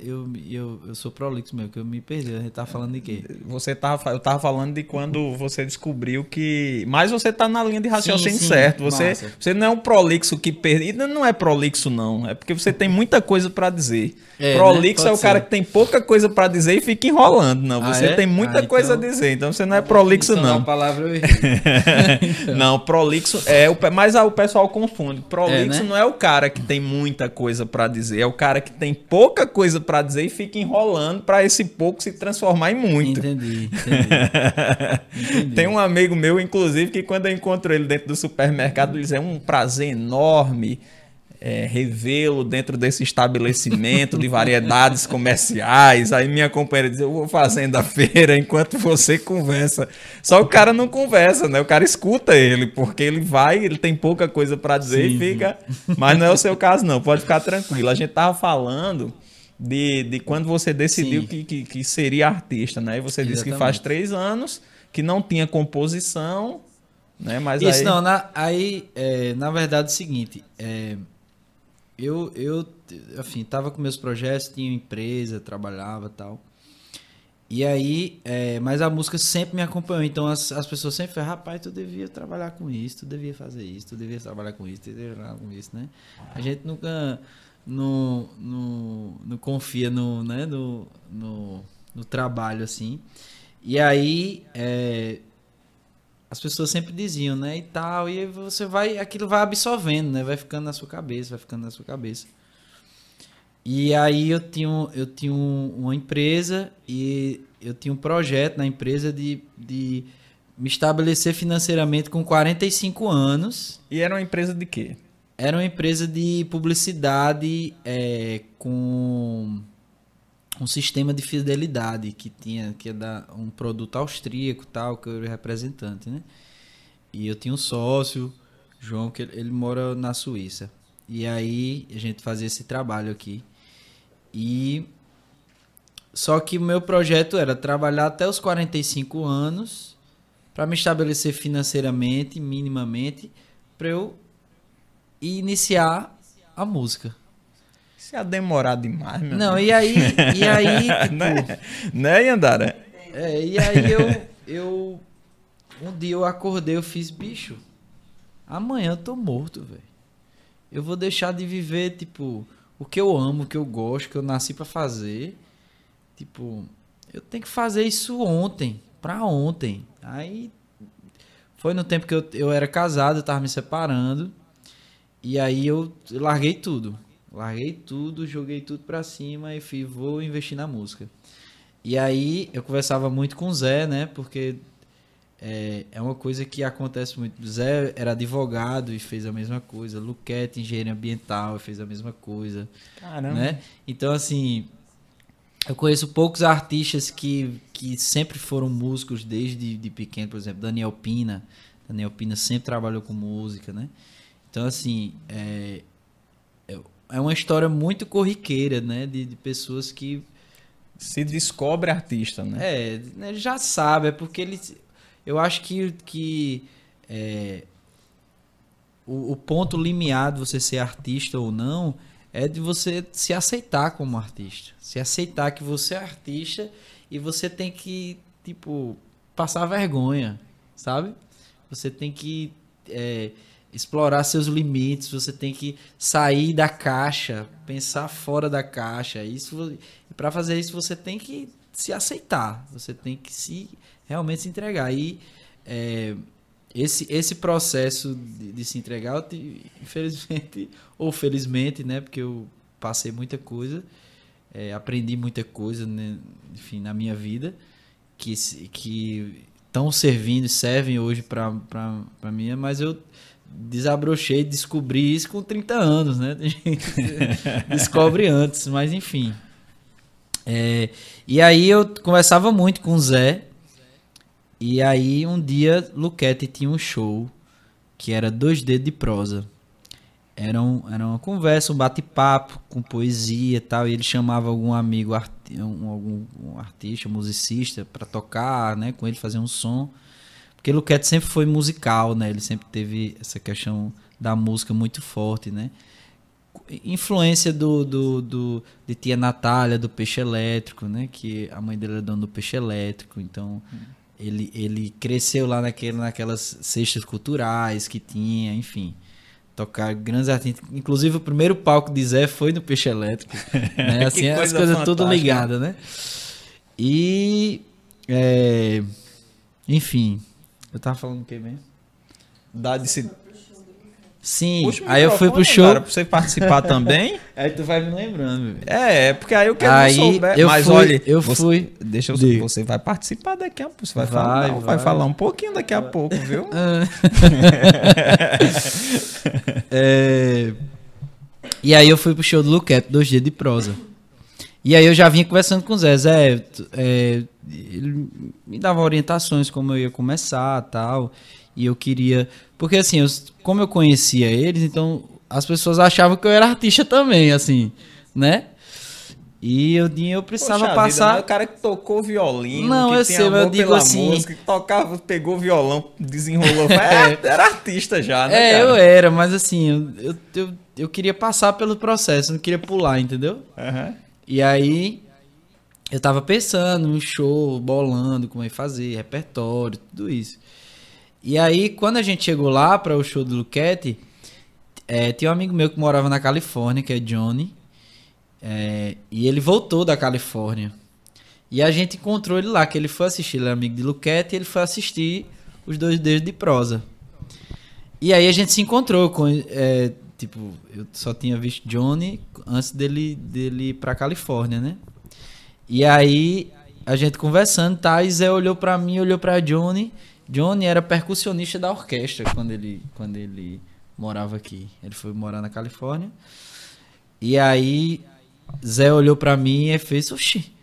Speaker 2: eu, eu, eu sou prolixo mesmo, que eu me perdi. A gente tá falando de quê?
Speaker 1: Você tava, eu tava falando de quando você descobriu que. Mas você tá na linha de raciocínio
Speaker 2: Sim, sim,
Speaker 1: certo. Você,
Speaker 2: massa.
Speaker 1: você não é um prolixo que perde. Não é prolixo, não. É porque você tem muita coisa pra dizer.
Speaker 2: É,
Speaker 1: prolixo
Speaker 2: né?
Speaker 1: é o
Speaker 2: Pode
Speaker 1: cara
Speaker 2: ser.
Speaker 1: que tem pouca coisa pra dizer e fica enrolando. Não,
Speaker 2: Ah,
Speaker 1: você
Speaker 2: é?
Speaker 1: tem muita
Speaker 2: Ah,
Speaker 1: coisa a
Speaker 2: então-
Speaker 1: dizer. Então você não é prolixo,
Speaker 2: Definição da
Speaker 1: não.
Speaker 2: palavra eu errei.
Speaker 1: não, prolixo é o mas ah, o pessoal confunde. Prolixo
Speaker 2: É, né?
Speaker 1: não é o cara que tem muita coisa pra dizer, é o cara que tem pouca coisa pra dizer e fica enrolando pra esse pouco se transformar em muito.
Speaker 2: Entendi, entendi. Entendi.
Speaker 1: Tem um amigo meu, inclusive, que quando eu encontro ele dentro do supermercado, ele diz: é um prazer enorme é, revê-lo dentro desse estabelecimento de variedades comerciais. Aí minha companheira diz: eu vou fazendo a feira enquanto você conversa. Só o cara não conversa, né? O cara escuta ele, porque ele vai, ele tem pouca coisa para dizer
Speaker 2: Sim,
Speaker 1: e fica. Mas não é o seu caso, não. Pode ficar tranquilo. A gente tava falando. De, de quando você decidiu que, que, que seria artista, né? E você disse que faz
Speaker 2: Exatamente.
Speaker 1: três anos que não tinha composição, Né? Mas
Speaker 2: Isso,
Speaker 1: aí...
Speaker 2: não, na, aí, é, na verdade, é o seguinte, é, eu, eu, enfim, tava com meus projetos, tinha empresa, trabalhava tal. E aí, é, mas a música sempre me acompanhou, então as, as pessoas sempre falam, rapaz, tu devia trabalhar com isso, tu devia fazer isso, tu devia trabalhar com isso, tu devia trabalhar com isso, né? A gente nunca não, não confia no, né, no, no, no trabalho, assim. E aí, é, as pessoas sempre diziam, né, e tal, e você vai, aquilo vai absorvendo, né, vai ficando na sua cabeça, vai ficando na sua cabeça. E aí eu tinha, eu tinha uma empresa e eu tinha um projeto na empresa de, de me estabelecer financeiramente com 45 anos.
Speaker 1: E era uma empresa de quê?
Speaker 2: Era uma empresa de publicidade é, com um sistema de fidelidade que tinha que é da, um produto austríaco tal que eu era representante, né? E eu tinha um sócio, João, que ele, ele mora na Suíça. E aí a gente fazia esse trabalho aqui. E só que o meu projeto era trabalhar até os 45 anos para me estabelecer financeiramente, minimamente, para eu iniciar a música.
Speaker 1: Isso ia demorar demais, meu
Speaker 2: Não, e aí, e aí, tipo,
Speaker 1: né? né, Yandara?
Speaker 2: é, e aí eu, eu um dia eu acordei, eu fiz bicho. Amanhã eu tô morto, velho. Eu vou deixar de viver, tipo, o que eu amo, o que eu gosto, o que eu nasci pra fazer. Tipo, eu tenho que fazer isso ontem, pra ontem. Aí foi no tempo que eu, eu era casado, eu tava me separando. E aí eu larguei tudo. Larguei tudo, joguei tudo pra cima e fui, vou investir na música. E aí eu conversava muito com o Zé, né? Porque é, é uma coisa que acontece muito. Zé era advogado e fez a mesma coisa. Luquete, engenheiro ambiental, e fez a mesma coisa.
Speaker 1: Caramba.
Speaker 2: Né? Então, assim, eu conheço poucos artistas que, que sempre foram músicos desde de pequeno. Por exemplo, Daniel Pina. Daniel Pina sempre trabalhou com música, né? Então, assim, é, é uma história muito corriqueira, né? De, de pessoas que
Speaker 1: Se descobre artista, né?
Speaker 2: é, né, já sabe, é porque eles. Eu acho que, que é, o, o ponto limiar de você ser artista ou não é de você se aceitar como artista. Se aceitar que você é artista e você tem que, tipo, passar vergonha, sabe? Você tem que é, explorar seus limites, você tem que sair da caixa, pensar fora da caixa. Isso para fazer isso você tem que se aceitar, você tem que se realmente se entregar. E é, esse, esse processo de, de se entregar, te- infelizmente ou felizmente, né, porque eu passei muita coisa, é, aprendi muita coisa, né, enfim, na minha vida que que estão servindo, servem hoje para para mim, mas eu desabrochei, descobri isso com 30 anos, né? Descobre antes, mas enfim. É, e aí eu conversava muito com o Zé. E aí um dia Luquete tinha um show que era dois dedos de prosa. Era, um, era uma conversa, um bate-papo com poesia e tal. E ele chamava algum amigo, um, algum um artista, musicista, para tocar, né? Com ele fazer um som. Porque Luquete sempre foi musical, né? Ele sempre teve essa questão da música muito forte, né? Influência do, do, do- de tia Natália, do Peixe Elétrico, né? Que a mãe dele é dona do Peixe Elétrico, então ele, ele cresceu lá naquele, naquelas cestas culturais que tinha, enfim. Tocar grandes artistas. Inclusive, o primeiro palco de Zé foi no Peixe Elétrico. Né? Assim,
Speaker 1: Que
Speaker 2: as
Speaker 1: coisa
Speaker 2: coisas tudo ligadas, né? E. é, enfim. Eu tava falando o que mesmo?
Speaker 1: Dá de se...
Speaker 2: Sim,
Speaker 1: Puxa
Speaker 2: aí eu fui pro show.
Speaker 1: Cara, pra você participar também.
Speaker 2: Aí tu vai me lembrando.
Speaker 1: É, é porque aí eu quero
Speaker 2: Aí
Speaker 1: souber.
Speaker 2: eu
Speaker 1: Mas
Speaker 2: fui-
Speaker 1: olha,
Speaker 2: eu
Speaker 1: você-
Speaker 2: fui-
Speaker 1: Deixa eu
Speaker 2: Diga.
Speaker 1: Você vai participar daqui a pouco. Você vai,
Speaker 2: Vai,
Speaker 1: falar. não, vai
Speaker 2: vai.
Speaker 1: falar um pouquinho daqui a pouco, viu?
Speaker 2: É, E aí eu fui pro show do Luquete, dois dias de prosa. E aí eu já vinha conversando com o Zé. Zé, é, ele me dava orientações como eu ia começar tal. E eu queria. Porque assim, eu- como eu conhecia eles, então as pessoas achavam que eu era artista também, assim, né? E eu, eu precisava
Speaker 1: Poxa
Speaker 2: passar.
Speaker 1: Vida, o cara que tocou violino,
Speaker 2: Não,
Speaker 1: que
Speaker 2: eu
Speaker 1: tem
Speaker 2: sei,
Speaker 1: amor
Speaker 2: eu digo
Speaker 1: pela
Speaker 2: assim-
Speaker 1: música, que tocava, pegou violão, desenrolou. era, era artista já, né,
Speaker 2: É,
Speaker 1: cara?
Speaker 2: eu era, mas assim, eu, eu, eu, eu queria passar pelo processo, não queria pular, entendeu?
Speaker 1: Aham.
Speaker 2: E aí eu tava pensando no show, bolando, como ia fazer, repertório, tudo isso. E aí, quando a gente chegou lá para o show do Luquete, é, tinha um amigo meu que morava na Califórnia, que é Johnny. é, e ele voltou da Califórnia. E a gente encontrou ele lá, que ele foi assistir, ele é amigo de Luquete, e ele foi assistir os dois dedos de prosa. E aí a gente se encontrou com. é, tipo, eu só tinha visto Johnny antes dele, dele ir pra Califórnia, né? E aí a gente conversando, tá? E Zé olhou pra mim, olhou pra Johnny. Johnny era percussionista da orquestra quando ele, quando ele morava aqui. Ele foi morar na Califórnia. E aí Zé olhou pra mim e fez: Oxi,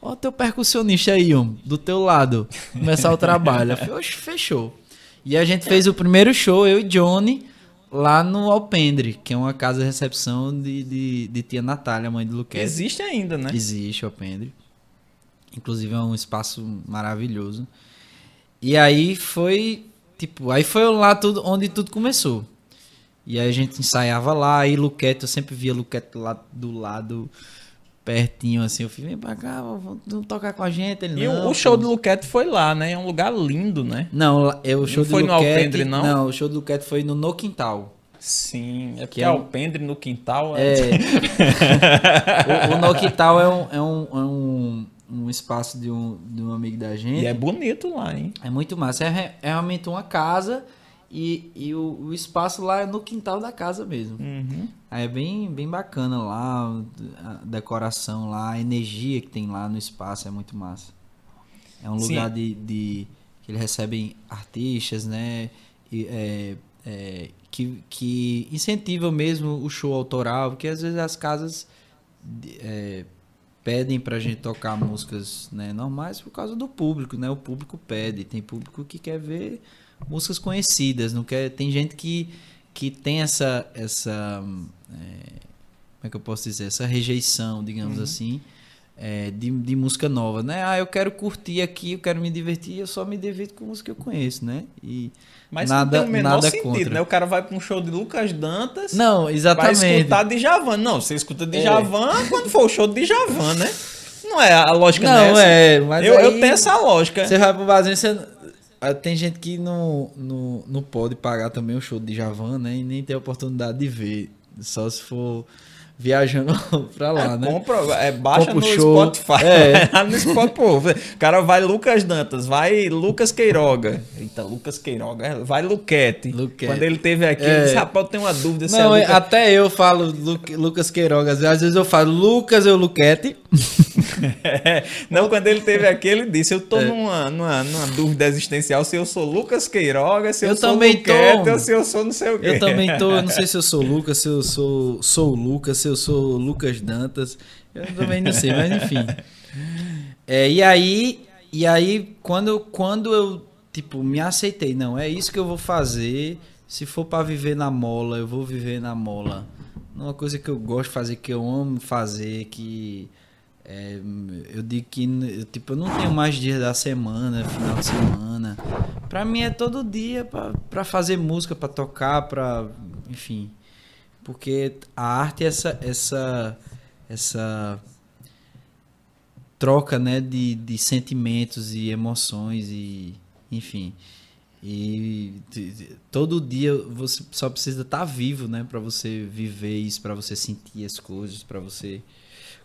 Speaker 2: ó teu percussionista aí, homem, do teu lado. Começar o trabalho. Eu falei, Oxi, fechou. E a gente fez o primeiro show, eu e Johnny, lá no Alpendre, que é uma casa de recepção de, de, de tia Natália, mãe de Luquete.
Speaker 1: Existe ainda, né?
Speaker 2: Existe o Alpendre. Inclusive é um espaço maravilhoso. E aí foi, tipo, aí foi lá tudo, onde tudo começou. E aí a gente ensaiava lá, aí Luquete, eu sempre via Luquete lá do lado, pertinho, assim. Eu fui, vem pra cá, vamos, tocar com a gente. Ele,
Speaker 1: E o-
Speaker 2: não,
Speaker 1: o show do Luquete foi lá, né? É um lugar lindo, né?
Speaker 2: Não, lá- é o show
Speaker 1: foi
Speaker 2: do
Speaker 1: no
Speaker 2: Luquete.
Speaker 1: Alpendre, não?
Speaker 2: o show do Luquete foi no No Quintal.
Speaker 1: Sim, é porque
Speaker 2: é um-
Speaker 1: alpendre no quintal
Speaker 2: É,
Speaker 1: é...
Speaker 2: o, o No Quintal é um, é um, é um, um espaço de um, de um amigo da gente.
Speaker 1: E é bonito lá, hein?
Speaker 2: É muito massa. É, é realmente uma casa e, e o, o espaço lá é no quintal da casa mesmo.
Speaker 1: Uhum.
Speaker 2: Aí é bem, bem bacana lá, a decoração lá, a energia que tem lá no espaço é muito massa. É um
Speaker 1: Sim.
Speaker 2: lugar de, de que eles recebem artistas, né? E, é, é, que, que incentivam mesmo o show autoral, porque às vezes as casas é, pedem pra gente tocar músicas né, normais por causa do público, né? O público pede. Tem público que quer ver músicas conhecidas, não quer. Tem gente que, que tem essa essa é, como é que eu posso dizer essa rejeição, digamos assim, é, de, de música nova, né? Ah, eu quero curtir aqui, eu quero me divertir, eu só me divirto com música que eu conheço, né? E
Speaker 1: Mas
Speaker 2: nada
Speaker 1: não tem o menor
Speaker 2: nada
Speaker 1: sentido,
Speaker 2: contra.
Speaker 1: né? O cara vai pra um show de Lucas Dantas,
Speaker 2: Não,
Speaker 1: vai
Speaker 2: exatamente.
Speaker 1: escutar Djavan. Não, você escuta
Speaker 2: É.
Speaker 1: Djavan quando for o show de Djavan, né? Não é a lógica
Speaker 2: Não,
Speaker 1: nessa.
Speaker 2: é, mas
Speaker 1: eu, eu
Speaker 2: aí-
Speaker 1: tenho essa lógica.
Speaker 2: Você vai pro barzinho, você... ah, Tem gente que não, não, não pode pagar também o show de Javan, né? E nem tem a oportunidade de ver. Só se for viajando pra lá,
Speaker 1: É,
Speaker 2: né?
Speaker 1: compra, é, baixa
Speaker 2: Compra
Speaker 1: no
Speaker 2: show.
Speaker 1: Spotify.
Speaker 2: É.
Speaker 1: no Spotify, pô, o cara vai Lucas Dantas, vai Lucas Queiroga. Eita, Lucas Queiroga. Vai Luquete.
Speaker 2: Luquete.
Speaker 1: Quando ele teve aqui,
Speaker 2: É.
Speaker 1: disse, rapaz, eu tenho uma dúvida se
Speaker 2: Não,
Speaker 1: é
Speaker 2: é- até eu falo Lu- Lucas Queiroga. Às vezes- Às vezes eu falo Lucas ou Luquete.
Speaker 1: É. Não, quando ele teve aqui, ele disse, eu
Speaker 2: É.
Speaker 1: tô numa, numa, numa dúvida existencial se eu sou Lucas Queiroga, se eu,
Speaker 2: Eu
Speaker 1: sou
Speaker 2: também
Speaker 1: Luquete
Speaker 2: tô.
Speaker 1: ou se eu sou não sei o quê.
Speaker 2: Eu também tô, eu não sei se eu sou Lucas, se eu sou, sou o Lucas, se eu sou Lucas Dantas. Eu também não sei, mas enfim. É, e aí, e aí quando, quando eu tipo me aceitei, não, é isso que eu vou fazer. Se for pra viver na mola, eu vou viver na mola. Uma coisa que eu gosto de fazer, que eu amo fazer, que é, eu digo que tipo, eu não tenho mais dias da semana, final de semana. Pra mim é todo dia pra, pra fazer música, pra tocar, pra. Enfim. Porque a arte é essa. essa, essa troca né, de, de sentimentos e emoções e. Enfim. E todo dia você só precisa estar vivo, né, para você viver isso, para você sentir as coisas, para você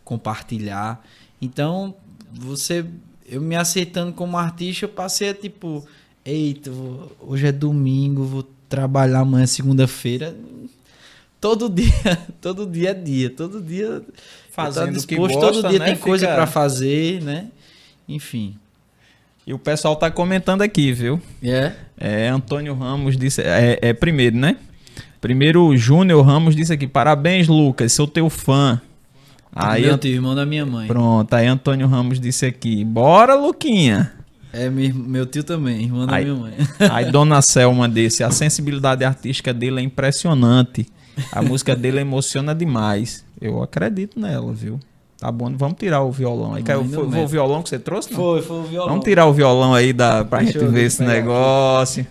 Speaker 2: compartilhar. Então, você eu me aceitando como artista, eu passei a tipo, eita, hoje é domingo, vou trabalhar amanhã segunda-feira. Todo dia, todo dia é dia, todo dia
Speaker 1: Fazendo o que
Speaker 2: disposto,
Speaker 1: gosta,
Speaker 2: todo dia
Speaker 1: né?
Speaker 2: tem coisa
Speaker 1: Fica-
Speaker 2: para fazer, né? Enfim.
Speaker 1: E o pessoal tá comentando aqui, viu?
Speaker 2: É.
Speaker 1: É, Antônio Ramos disse. É, é primeiro, né? Primeiro, Júnior Ramos disse aqui: parabéns, Lucas, sou teu fã. Aí,
Speaker 2: meu tio, irmão da minha mãe.
Speaker 1: pronto, aí Antônio Ramos disse aqui: bora, Luquinha.
Speaker 2: É meu, tio também, irmão da
Speaker 1: Ai.
Speaker 2: minha mãe.
Speaker 1: Aí Dona Selma disse: a sensibilidade artística dele é impressionante. A música dele emociona demais. Eu acredito nela, viu? Tá bom, vamos tirar o violão aí. Caiu, foi, foi o
Speaker 2: meto.
Speaker 1: violão que você trouxe? Não?
Speaker 2: Foi, foi o violão.
Speaker 1: Vamos tirar o violão aí da, pra
Speaker 2: Deixa
Speaker 1: gente
Speaker 2: eu
Speaker 1: ver esse
Speaker 2: aqui.
Speaker 1: negócio.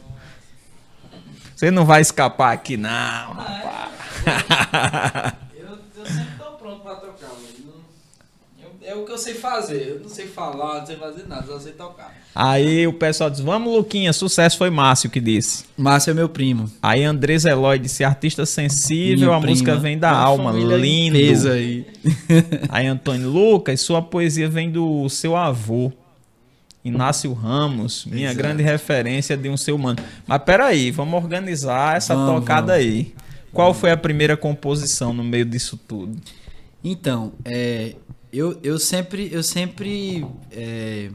Speaker 1: Você não vai escapar aqui, não, rapaz.
Speaker 2: Eu, eu sempre tô pronto pra tocar, velho. Não- eu- É o que eu sei fazer. Eu não sei falar, não sei fazer nada, só sei tocar.
Speaker 1: Aí o pessoal diz: Vamos, Luquinha, sucesso foi Márcio que disse.
Speaker 2: Márcio é meu primo.
Speaker 1: Aí Andrés Eloy disse: Artista sensível,
Speaker 2: Minha
Speaker 1: a música
Speaker 2: prima.
Speaker 1: vem da
Speaker 2: Uma
Speaker 1: alma,
Speaker 2: família
Speaker 1: lindo.
Speaker 2: aí.
Speaker 1: Aí Antônio Lucas, sua poesia vem do seu avô. Inácio Ramos, minha
Speaker 2: Exato.
Speaker 1: grande referência de um ser humano. Mas peraí, vamos organizar essa
Speaker 2: Vamos,
Speaker 1: tocada
Speaker 2: vamos.
Speaker 1: aí. Qual foi a primeira composição no meio disso tudo?
Speaker 2: Então, é, eu, eu sempre, eu sempre é,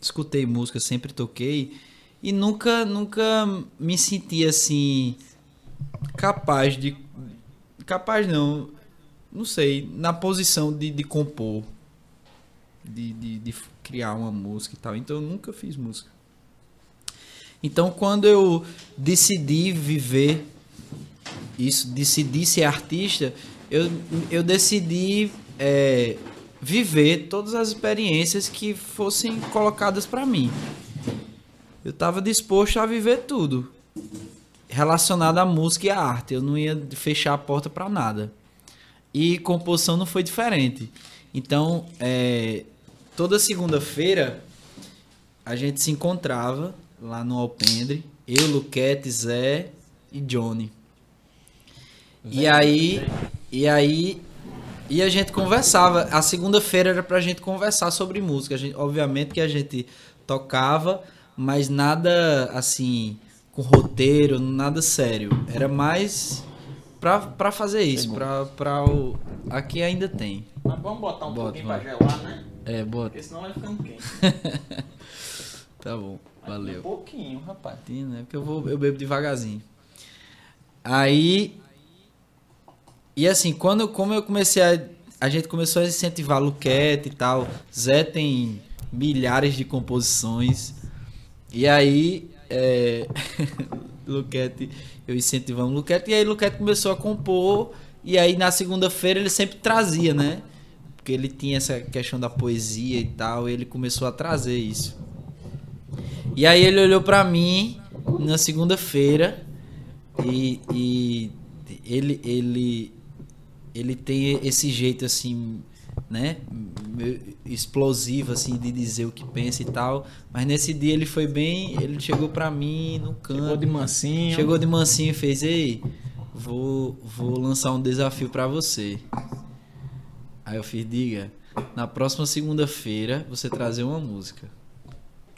Speaker 2: escutei música, sempre toquei e nunca, nunca me senti assim capaz de, capaz não, não sei, na posição de, de compor, de, de, de criar uma música e tal. Então eu nunca fiz música. Então quando eu decidi viver isso, decidi ser artista, eu, eu decidi é, viver todas as experiências que fossem colocadas para mim. Eu estava disposto a viver tudo relacionado à música e à arte. Eu não ia fechar a porta para nada. E composição não foi diferente. Então, é, toda segunda-feira a gente se encontrava lá no Alpendre, eu, Luquete, Zé e Johnny. E aí, e aí, e a gente conversava. A segunda-feira era pra gente conversar sobre música. A gente, obviamente que a gente tocava, mas nada assim com roteiro, nada sério. Era mais pra, pra fazer isso, pra, pra o aqui ainda tem.
Speaker 1: Mas vamos botar um
Speaker 2: Bota,
Speaker 1: pouquinho pra
Speaker 2: vai.
Speaker 1: gelar, né?
Speaker 2: É, bota.
Speaker 1: Porque senão vai ficando quente.
Speaker 2: Tá bom. Valeu.
Speaker 1: Um pouquinho, rapaz.
Speaker 2: Tem, né? Porque eu vou, eu bebo devagarzinho. Aí. E assim, quando como eu comecei a. A gente começou a incentivar Luquete e tal. Zé tem milhares de composições. E aí. É, Luquete, eu incentivamos Luquete. E aí Luquete começou a compor. E aí na segunda-feira ele sempre trazia, né? Porque ele tinha essa questão da poesia e tal. E ele começou a trazer isso. E aí ele olhou pra mim na segunda-feira e, e ele, ele, ele tem esse jeito assim, né? Explosivo assim de dizer o que pensa e tal. Mas nesse dia ele foi bem, ele chegou pra mim no canto.
Speaker 1: Chegou de mansinho.
Speaker 2: Chegou de mansinho e fez: Ei, vou, vou lançar um desafio pra você. Aí eu fiz: Diga, na próxima segunda-feira você trazer uma música.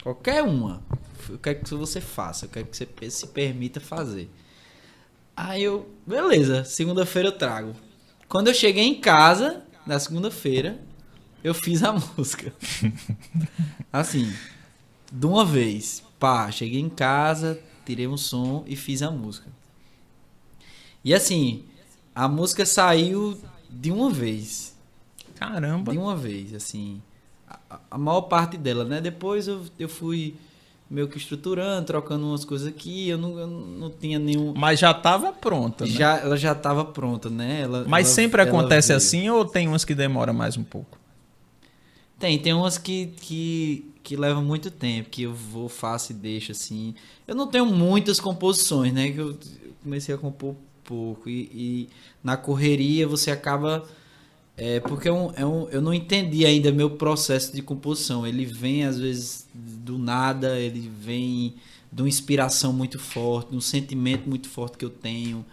Speaker 2: Qualquer uma. Eu quero que você faça, eu quero que você se permita fazer. Aí eu, beleza, segunda-feira eu trago. Quando eu cheguei em casa, na segunda-feira, eu fiz a música. Assim, de uma vez. Pá, cheguei em casa, tirei um som e fiz a música. E assim, a música saiu de uma vez.
Speaker 1: Caramba.
Speaker 2: De uma vez, assim. A, a maior parte dela, né? Depois eu, eu fui meio que estruturando, trocando umas coisas aqui. Eu não, eu não tinha nenhum.
Speaker 1: Mas já tava pronta, né?
Speaker 2: Já, ela já estava pronta, né? Ela,
Speaker 1: Mas
Speaker 2: ela-
Speaker 1: sempre acontece
Speaker 2: veio.
Speaker 1: assim ou tem umas que demora mais um pouco?
Speaker 2: Tem, tem umas que, que, que levam muito tempo, que eu vou, faço e deixo assim. Eu não tenho muitas composições, né? Que eu eu comecei a compor pouco. E, e na correria você acaba. É, porque é um, é um, eu não entendi ainda meu processo de composição. Ele vem, às vezes, do nada, ele vem de uma inspiração muito forte, de um sentimento muito forte que eu tenho.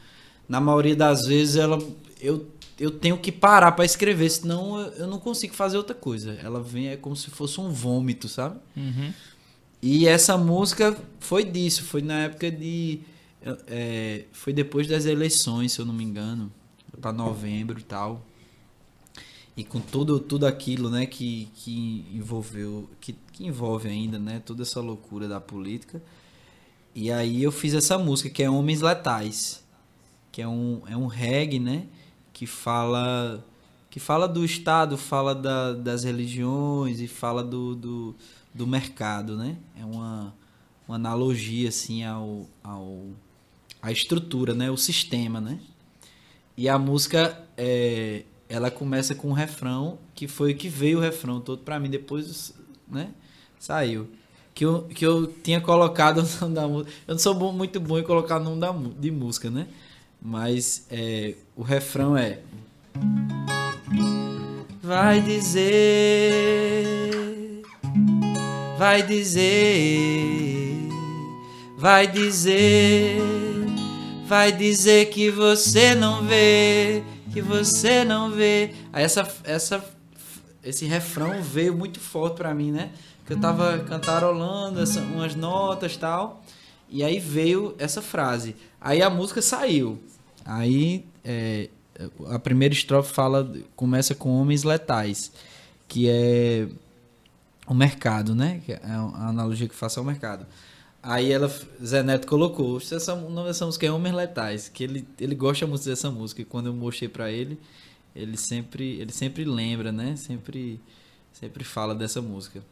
Speaker 2: Na maioria das vezes, ela, eu, eu tenho que parar para escrever, senão eu, eu não consigo fazer outra coisa. Ela vem, é como se fosse um vômito, sabe? E essa música foi disso, foi na época de. é, foi depois das eleições, se eu não me engano, para novembro e tal. E com tudo, tudo aquilo né, que, que envolveu, que, que envolve ainda, né? Toda essa loucura da política. E aí eu fiz essa música, que é Homens Letais. Que é um, é um reggae, né? Que fala. Que fala do Estado, fala da- das religiões e fala do, do, do mercado, né? É uma, uma analogia, assim, ao, ao, à estrutura, né? O sistema, né? E a música é, ela começa com um refrão que foi que veio o refrão todo para mim depois, né? Saiu. Que eu, que eu tinha colocado o nome da música. Eu não sou bom, muito bom em colocar nome da, de música, né? Mas é, o refrão é. Vai dizer, vai dizer, vai dizer, vai dizer que você não vê, que você não vê. Aí essa, essa, esse refrão veio muito forte para mim, né? Que eu tava cantarolando essa, umas notas tal. E aí veio essa frase. Aí a música saiu. Aí é, a primeira estrofe fala, começa com homens letais, que é o mercado, né? É a analogia que faço ao mercado. Aí ela, Zé Neto colocou, essa, o nome dessa música é Homens Letais, que ele, ele gosta muito dessa música, e quando eu mostrei para ele, ele sempre, ele sempre lembra, né? Sempre, sempre fala dessa música.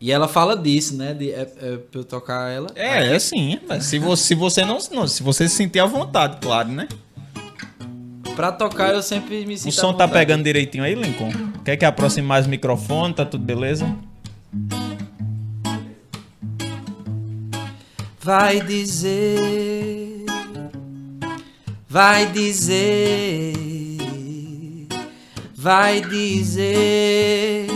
Speaker 2: E ela fala disso, né? De, é, é pra eu tocar ela.
Speaker 1: É, é sim. Se você, se você não, não. Se você se sentir à vontade, claro, né?
Speaker 2: Pra tocar eu sempre me sinto.
Speaker 1: O som tá pegando direitinho aí, Lincoln? Quer que aproxime mais o microfone? Tá tudo beleza?
Speaker 2: Vai dizer. Vai dizer. Vai dizer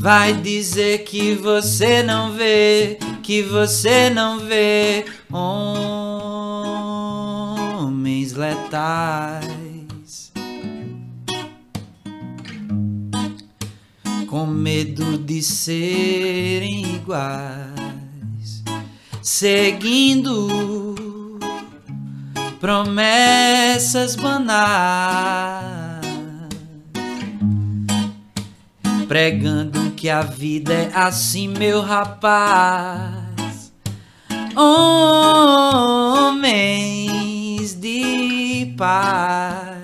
Speaker 2: Vai dizer que você não vê, que você não vê homens letais. Com medo de serem iguais, seguindo promessas banais pregando que a vida é assim, meu rapaz. Homens de paz,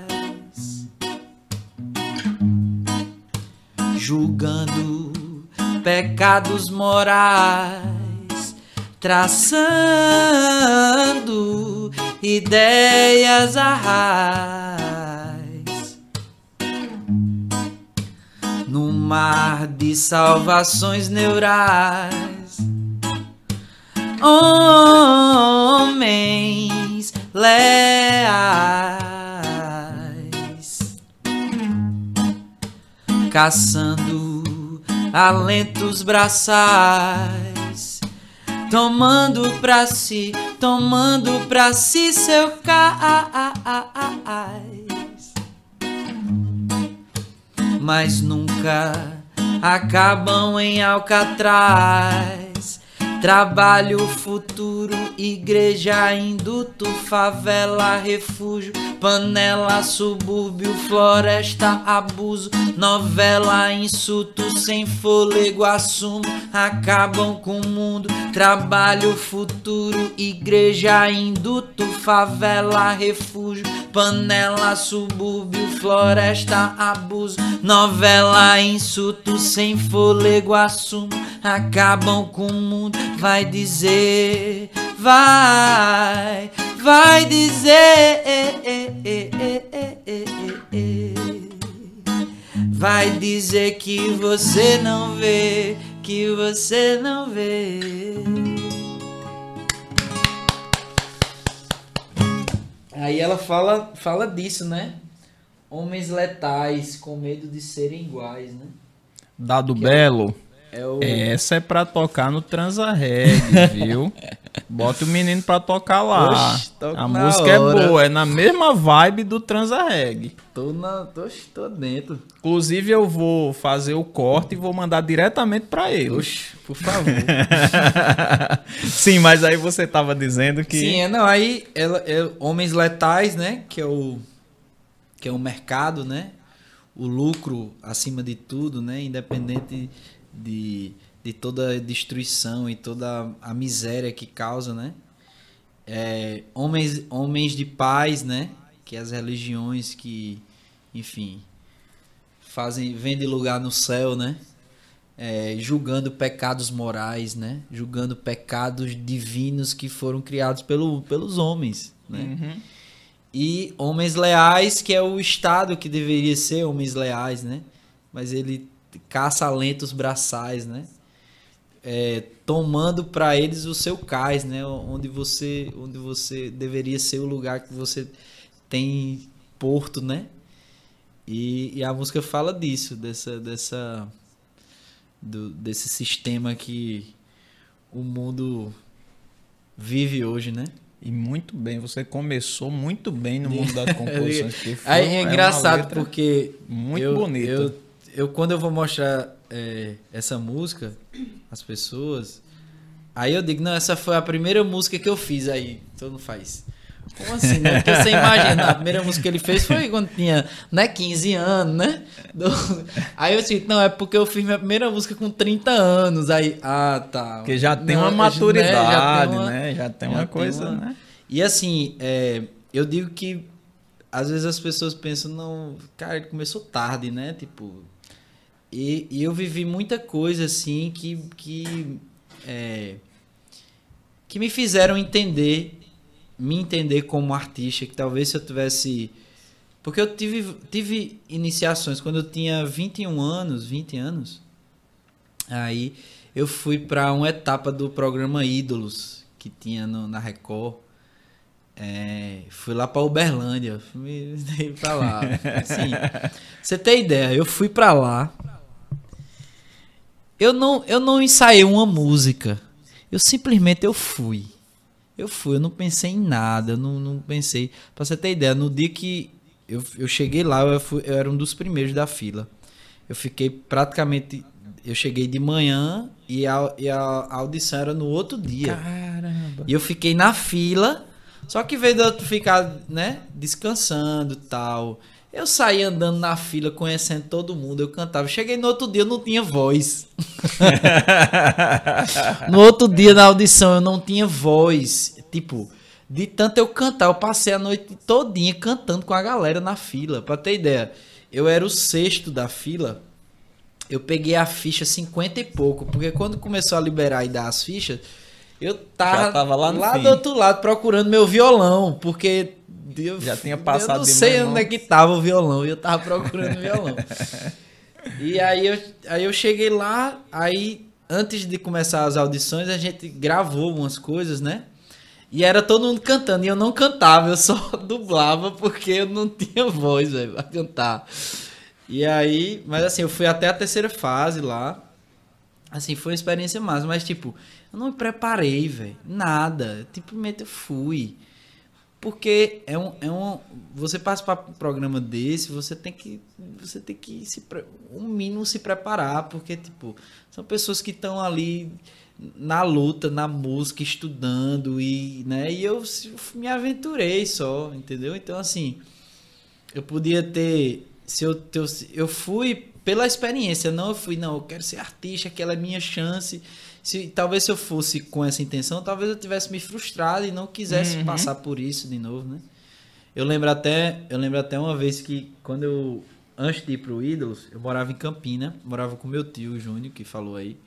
Speaker 2: julgando pecados morais, traçando ideias arrais no mar de salvações neurais. Homens leais, caçando alentos braçais, tomando pra si, tomando pra si seu cais mas nunca acabam em Alcatraz. Trabalho, futuro, igreja, induto, favela, refúgio, panela, subúrbio, floresta, abuso, novela, insulto, sem fôlego, assumo, acabam com o mundo. Trabalho, futuro, igreja, induto, favela, refúgio, panela, subúrbio, floresta, abuso, novela, insulto, sem fôlego, assumo, acabam com o mundo vai dizer, vai, vai dizer, vai dizer que você não vê, que você não vê. Aí ela fala, fala disso, né? Homens letais com medo de serem iguais, né?
Speaker 1: Dado que Belo. É o... Essa é pra tocar no Transa Reggae, viu? Bota o menino pra tocar lá. Oxe, a música é hora. é boa, é na mesma vibe do Transa Reggae.
Speaker 2: Tô, na, tô, tô dentro.
Speaker 1: Inclusive, eu vou fazer o corte e vou mandar diretamente pra ele.
Speaker 2: Oxe, por favor.
Speaker 1: Sim, mas aí você tava dizendo que.
Speaker 2: Sim, é, não, aí ela, é, Homens Letais, né? Que é o. Que é o mercado, né? O lucro acima de tudo, né? Independente de, de toda a destruição e toda a miséria que causa, né? É, homens, homens de paz, né? Que as religiões que, enfim, fazem, vendem lugar no céu, né? É, julgando pecados morais, né? Julgando pecados divinos que foram criados pelo, pelos homens, né? Uhum. E Homens Leais, que é o Estado que deveria ser Homens Leais, né? Mas ele caça lentos braçais, né? É, tomando para eles o seu cais, né? Onde você, onde você deveria ser o lugar que você tem porto, né? E, e a música fala disso, dessa, dessa, do, desse sistema que o mundo vive hoje, né?
Speaker 1: E muito bem, você começou muito bem no mundo das composições.
Speaker 2: Aí é engraçado porque
Speaker 1: muito eu, bonito.
Speaker 2: Eu, eu quando eu vou mostrar é, essa música às pessoas, aí eu digo não, essa foi a primeira música que eu fiz aí, então não faz. Como assim, né? Porque você imagina, a primeira música que ele fez foi quando tinha, né, 15 anos, né? Do... Aí eu disse, não, é porque eu fiz minha primeira música com 30 anos. Aí, ah, tá.
Speaker 1: Porque já tem não, uma maturidade, né? Já tem uma, né? Já tem uma coisa, uma... né?
Speaker 2: E assim, é, eu digo que às vezes as pessoas pensam, não, cara, ele começou tarde, né? Tipo. E, e eu vivi muita coisa assim que. que é, que me fizeram entender me entender como artista, que talvez se eu tivesse. Porque eu tive, tive iniciações quando eu tinha 21 anos, 20 anos. Aí eu fui para uma etapa do programa Ídolos, que tinha no, na Record. É, fui lá para Uberlândia, fui para lá. Assim, você tem ideia, eu fui para lá. Eu não, eu não ensaiei uma música. Eu simplesmente eu fui. Eu fui, eu não pensei em nada, eu não, não pensei. Pra você ter ideia, no dia que eu, eu cheguei lá, eu, fui, eu era um dos primeiros da fila. Eu fiquei praticamente. Eu cheguei de manhã e a, e a audição era no outro dia.
Speaker 1: Caramba!
Speaker 2: E eu fiquei na fila, só que veio de eu ficar, né, descansando tal. Eu saí andando na fila, conhecendo todo mundo, eu cantava. Cheguei no outro dia, eu não tinha voz. no outro dia na audição, eu não tinha voz. Tipo, de tanto eu cantar, eu passei a noite todinha cantando com a galera na fila. Pra ter ideia, eu era o sexto da fila. Eu peguei a ficha 50 e pouco, porque quando começou a liberar e dar as fichas, eu tava,
Speaker 1: tava lá,
Speaker 2: lá do outro lado procurando meu violão, porque
Speaker 1: eu, já tinha passado
Speaker 2: Eu não sei onde é que tava o violão e eu tava procurando o violão. e aí eu, aí eu cheguei lá, aí antes de começar as audições a gente gravou umas coisas, né? E era todo mundo cantando e eu não cantava, eu só dublava porque eu não tinha voz, velho, pra cantar. E aí, mas assim, eu fui até a terceira fase lá. Assim, foi uma experiência massa, mas tipo, eu não me preparei, velho. Nada. Simplesmente eu fui. Porque é um, é um você passa para um programa desse, você tem que você tem que se um mínimo se preparar, porque tipo, são pessoas que estão ali na luta, na música, estudando e, né, e eu me aventurei só, entendeu? Então assim, eu podia ter se eu, eu fui pela experiência, não eu fui, não, eu quero ser artista, aquela é minha chance se talvez se eu fosse com essa intenção, talvez eu tivesse me frustrado e não quisesse uhum. passar por isso de novo, né? Eu lembro até, eu lembro até uma vez que quando eu antes de ir pro Ídolos, eu morava em Campina, morava com meu tio Júnior que falou aí.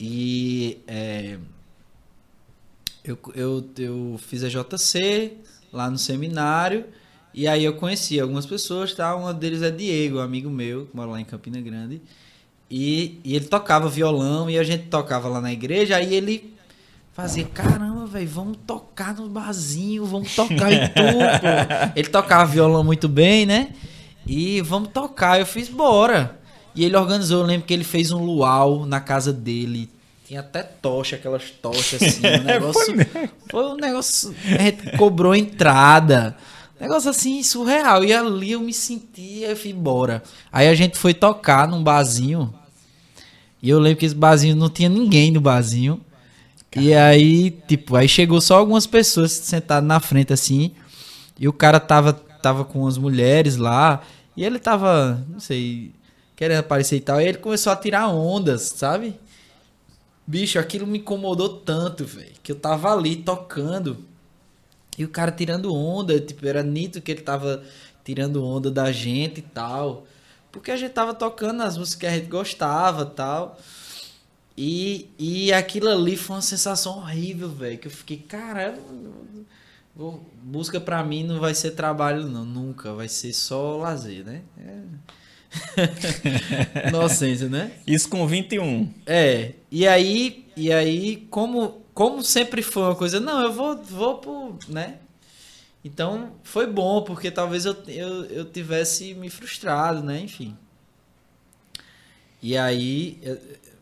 Speaker 2: E é, eu, eu, eu fiz a JC lá no seminário e aí eu conheci algumas pessoas, tá? Uma deles é Diego, um amigo meu, que mora lá em Campina Grande. E, e ele tocava violão e a gente tocava lá na igreja, aí ele fazia, caramba, velho, vamos tocar no barzinho, vamos tocar em tudo. Ele tocava violão muito bem, né? E vamos tocar. Eu fiz, bora. E ele organizou, eu lembro que ele fez um luau na casa dele. Tinha até tocha, aquelas tochas assim. Um negócio, foi um negócio. A gente cobrou entrada. Negócio assim, surreal. E ali eu me sentia, eu fui embora. Aí a gente foi tocar num barzinho. E eu lembro que esse barzinho não tinha ninguém no barzinho. Caramba. E aí, tipo, aí chegou só algumas pessoas sentadas na frente assim. E o cara tava, tava com as mulheres lá. E ele tava, não sei, querendo aparecer e tal. E ele começou a tirar ondas, sabe? Bicho, aquilo me incomodou tanto, velho. Que eu tava ali tocando. E o cara tirando onda, tipo, era nítido que ele tava tirando onda da gente e tal. Porque a gente tava tocando as músicas que a gente gostava tal. E, e aquilo ali foi uma sensação horrível, velho. Que eu fiquei, cara, vou, música pra mim não vai ser trabalho, não, nunca. Vai ser só lazer, né? É. Inocência, né?
Speaker 1: Isso com 21.
Speaker 2: É. E aí, e aí como, como sempre foi uma coisa, não, eu vou, vou pro, né? Então foi bom, porque talvez eu, eu, eu tivesse me frustrado, né? Enfim. E aí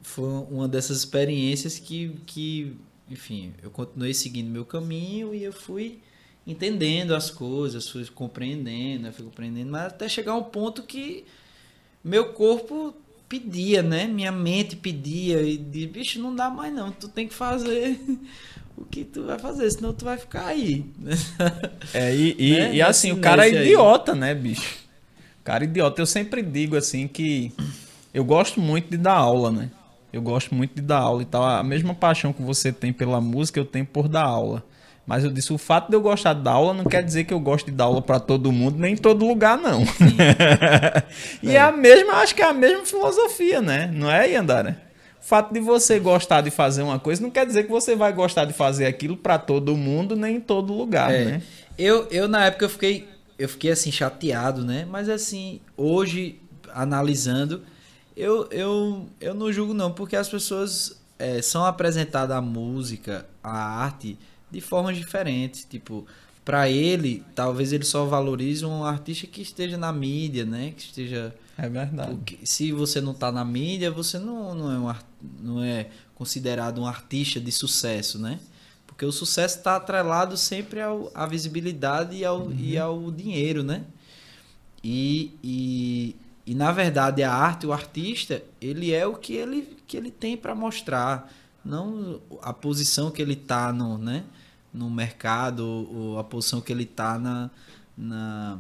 Speaker 2: foi uma dessas experiências que, que, enfim, eu continuei seguindo meu caminho e eu fui entendendo as coisas, fui compreendendo, fui compreendendo, mas até chegar um ponto que meu corpo pedia, né? Minha mente pedia e disse, bicho, não dá mais não, tu tem que fazer o que tu vai fazer, senão tu vai ficar aí.
Speaker 1: É, e, e, né? e assim, o cara é idiota, aí. né, bicho? Cara idiota. Eu sempre digo assim que eu gosto muito de dar aula, né? Eu gosto muito de dar aula e tal. A mesma paixão que você tem pela música, eu tenho por dar aula. Mas eu disse, o fato de eu gostar de dar aula não quer dizer que eu gosto de dar aula para todo mundo, nem em todo lugar, não. e é. é. a mesma, acho que é a mesma filosofia, né? Não é, Yandara? O fato de você gostar de fazer uma coisa não quer dizer que você vai gostar de fazer aquilo para todo mundo, nem em todo lugar, é. né?
Speaker 2: Eu, eu, na época, eu fiquei, eu fiquei assim, chateado, né? Mas assim, hoje, analisando, eu, eu, eu não julgo não, porque as pessoas é, são apresentadas a música, a arte de formas diferentes. Tipo, para ele, talvez ele só valorize um artista que esteja na mídia, né? Que esteja.
Speaker 1: É verdade.
Speaker 2: Porque se você não tá na mídia, você não, não, é, um, não é considerado um artista de sucesso, né? Porque o sucesso está atrelado sempre ao, à visibilidade e ao, uhum. e ao dinheiro, né? E, e, e, na verdade, a arte, o artista, ele é o que ele, que ele tem para mostrar não a posição que ele está no, né, no mercado, ou a posição que ele está na, na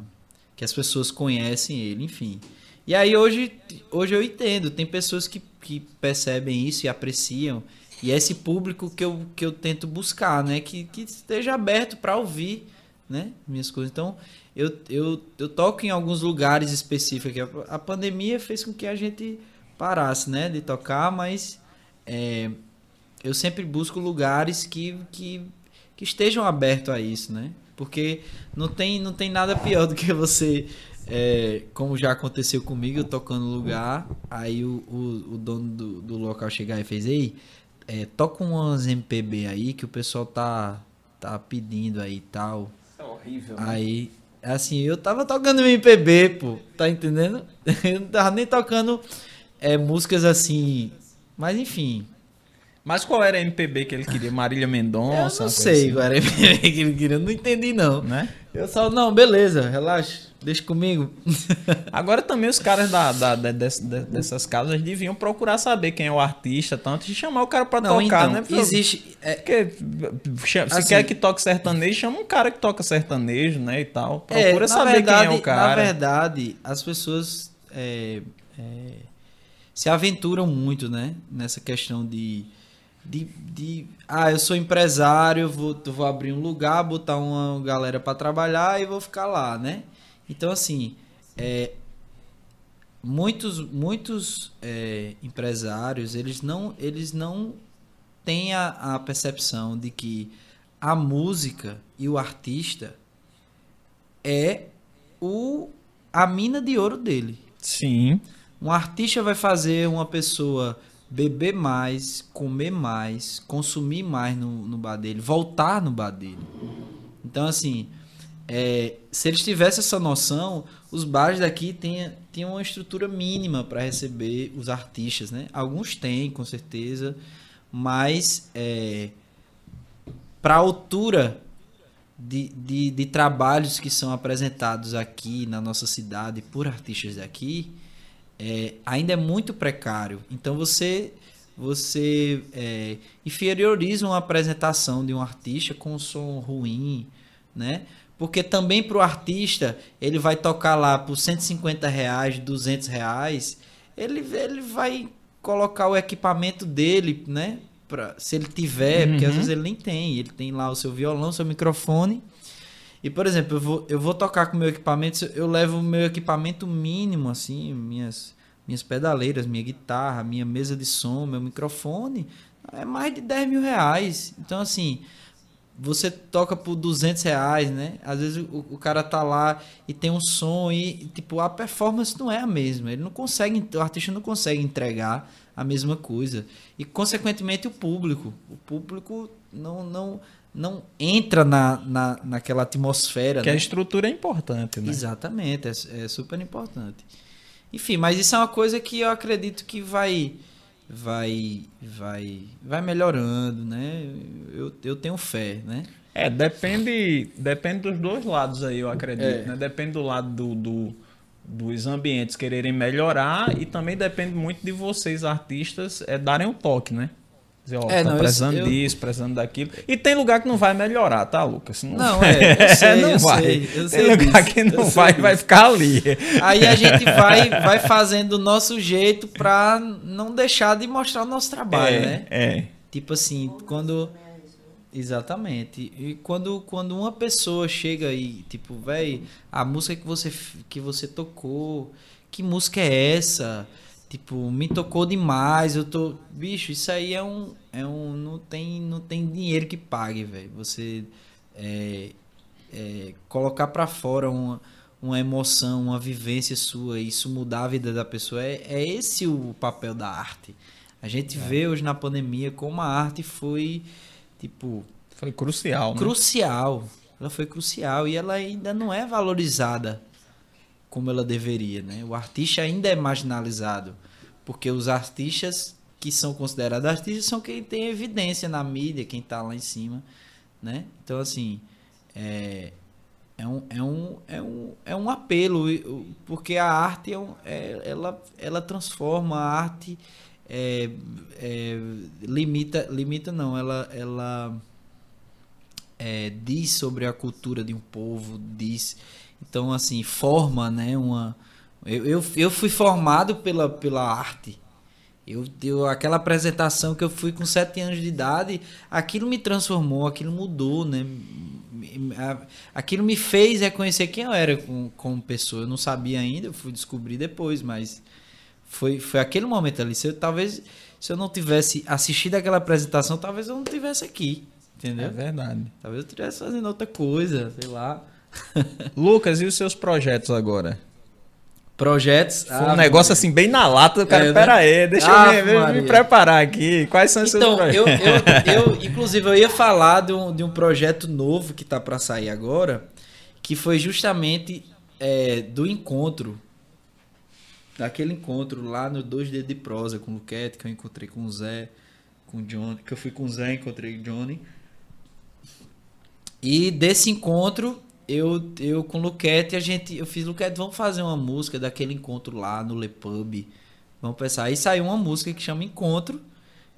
Speaker 2: que as pessoas conhecem ele, enfim. E aí hoje, hoje eu entendo, tem pessoas que, que percebem isso e apreciam, e é esse público que eu, que eu tento buscar, né, que, que esteja aberto para ouvir, né, minhas coisas. Então, eu, eu, eu toco em alguns lugares específicos. A pandemia fez com que a gente parasse, né, de tocar, mas é, eu sempre busco lugares que, que, que estejam abertos a isso, né? Porque não tem, não tem nada pior do que você, é, como já aconteceu comigo, eu tocando no lugar, aí o, o, o dono do, do local chegar e fez, ei, é, toca umas MPB aí que o pessoal tá, tá pedindo aí e tal.
Speaker 1: É horrível. Né?
Speaker 2: Aí, assim, eu tava tocando MPB, pô, tá entendendo? Eu não tava nem tocando é, músicas assim, mas enfim,
Speaker 1: mas qual era a MPB que ele queria? Marília Mendonça?
Speaker 2: Eu não sei assim. qual era a MPB que ele queria. Não entendi, não. Né? Eu só, não, beleza, relaxa, deixa comigo.
Speaker 1: Agora também os caras da, da, da dessas casas deviam procurar saber quem é o artista, tanto de chamar o cara pra não, tocar, então,
Speaker 2: né? Pra, existe. É,
Speaker 1: porque se assim, quer que toque sertanejo, chama um cara que toca sertanejo, né? E tal. É, Procura é, saber verdade, quem é o cara.
Speaker 2: Na verdade, as pessoas é, é, se aventuram muito, né? Nessa questão de de, de ah, eu sou empresário, vou, vou abrir um lugar, botar uma galera para trabalhar e vou ficar lá, né? Então, assim, é, muitos, muitos é, empresários, eles não, eles não têm a, a percepção de que a música e o artista é o, a mina de ouro dele.
Speaker 1: Sim.
Speaker 2: Um artista vai fazer uma pessoa beber mais, comer mais, consumir mais no, no bar dele, voltar no bar dele. Então, assim, é, se eles tivessem essa noção, os bares daqui têm, têm uma estrutura mínima para receber os artistas, né? Alguns têm, com certeza, mas é, para a altura de, de, de trabalhos que são apresentados aqui na nossa cidade por artistas daqui, é, ainda é muito precário. Então você você é, inferioriza uma apresentação de um artista com um som ruim, né? Porque também para o artista, ele vai tocar lá por 150 reais, 200 reais, ele, ele vai colocar o equipamento dele, né? Pra, se ele tiver, uhum. porque às uhum. vezes ele nem tem. Ele tem lá o seu violão, seu microfone. E, por exemplo, eu vou, eu vou tocar com meu equipamento, eu levo o meu equipamento mínimo, assim, minhas, minhas pedaleiras, minha guitarra, minha mesa de som, meu microfone, é mais de 10 mil reais. Então, assim, você toca por 200 reais, né? Às vezes o, o, cara tá lá e tem um som e, tipo, a performance não é a mesma. Ele não consegue, o artista não consegue entregar a mesma coisa. E, consequentemente, o público. O público não, não, não entra na, na, naquela atmosfera.
Speaker 1: Que
Speaker 2: né?
Speaker 1: a estrutura é importante, né?
Speaker 2: Exatamente, é, é super importante. Enfim, mas isso é uma coisa que eu acredito que vai vai vai vai melhorando, né? Eu, eu tenho fé, né?
Speaker 1: É, depende, depende dos dois lados aí, eu acredito, é. né? Depende do lado do, do, dos ambientes quererem melhorar e também depende muito de vocês, artistas, é, darem um toque, né? Dizer, ó, é, tá não, precisando eu, disso, precisando daquilo. E tem lugar que não vai melhorar, tá, Lucas?
Speaker 2: Não, não é, eu sei, não
Speaker 1: eu
Speaker 2: vai.
Speaker 1: Sei, eu tem lugar disso, que não vai, vai ficar ali.
Speaker 2: Aí a gente vai, vai fazendo o nosso jeito pra não deixar de mostrar o nosso trabalho,
Speaker 1: é,
Speaker 2: né?
Speaker 1: É.
Speaker 2: Tipo assim, quando... Exatamente. E quando, quando uma pessoa chega aí, tipo, velho, a música que você, que você tocou, que música é essa? Tipo, me tocou demais, eu tô. Bicho, isso aí é um. É um não, tem, não tem dinheiro que pague, velho. Você é, é, colocar para fora uma, uma emoção, uma vivência sua, isso mudar a vida da pessoa, é, é esse o papel da arte. A gente é. vê hoje na pandemia como a arte foi, tipo.
Speaker 1: Foi crucial,
Speaker 2: né? Crucial. Ela foi crucial e ela ainda não é valorizada como ela deveria, né? O artista ainda é marginalizado, porque os artistas que são considerados artistas são quem tem evidência na mídia, quem está lá em cima, né? Então assim, é, é um, é um, é um, é um apelo, porque a arte é um, é, ela, ela transforma a arte, é, é, limita, limita não, ela, ela é, diz sobre a cultura de um povo, diz então, assim, forma, né? Uma... Eu, eu, eu fui formado pela, pela arte. Eu, eu, aquela apresentação que eu fui com sete anos de idade, aquilo me transformou, aquilo mudou, né? Aquilo me fez reconhecer quem eu era como, como pessoa. Eu não sabia ainda, eu fui descobrir depois, mas foi, foi aquele momento ali. Se eu, talvez se eu não tivesse assistido aquela apresentação, talvez eu não tivesse aqui. Entendeu? É
Speaker 1: verdade.
Speaker 2: Talvez eu estivesse fazendo outra coisa, sei lá.
Speaker 1: Lucas, e os seus projetos agora?
Speaker 2: Projetos.
Speaker 1: Foi ah, um negócio assim, bem na lata do cara. É? Pera aí, deixa ah, eu me, me, preparar aqui. Quais são os
Speaker 2: então,
Speaker 1: seus
Speaker 2: projetos? Eu, eu, eu, inclusive, eu ia falar de um, de um projeto novo que tá para sair agora, que foi justamente é, do encontro. Daquele encontro lá no Dois Dedos de Prosa com o Luquete, que eu encontrei com o Zé, com o Johnny, que eu fui com o Zé, encontrei o Johnny. E desse encontro eu, eu com o Luquete, a gente, eu fiz, Luquete, vamos fazer uma música daquele encontro lá no Le Pub. Vamos pensar. Aí saiu uma música que chama Encontro,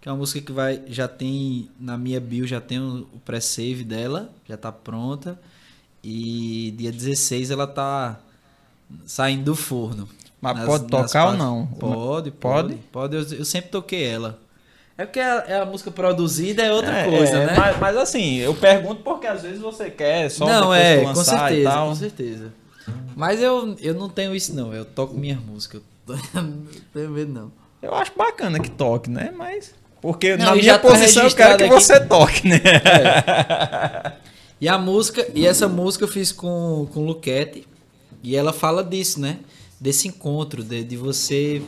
Speaker 2: que é uma música que vai, já tem, na minha bio, já tem o, o pré-save dela, já tá pronta. E dia 16 ela tá saindo do forno.
Speaker 1: Mas nas, pode tocar ou não?
Speaker 2: Pode, pode. Pode, pode eu, eu sempre toquei ela. É porque a, é a música produzida é outra é, coisa,
Speaker 1: é,
Speaker 2: né?
Speaker 1: Mas, mas, assim, eu pergunto porque às vezes você quer só
Speaker 2: não, é, com certeza, com certeza. Mas eu, eu não tenho isso não, eu toco minhas músicas. não tenho medo não.
Speaker 1: Eu acho bacana que toque, né? Mas porque não, na minha tá posição eu quero que aqui. você toque, né? É.
Speaker 2: E a música, e essa música eu fiz com com Luquete, e ela fala disso, né? Desse encontro de, de você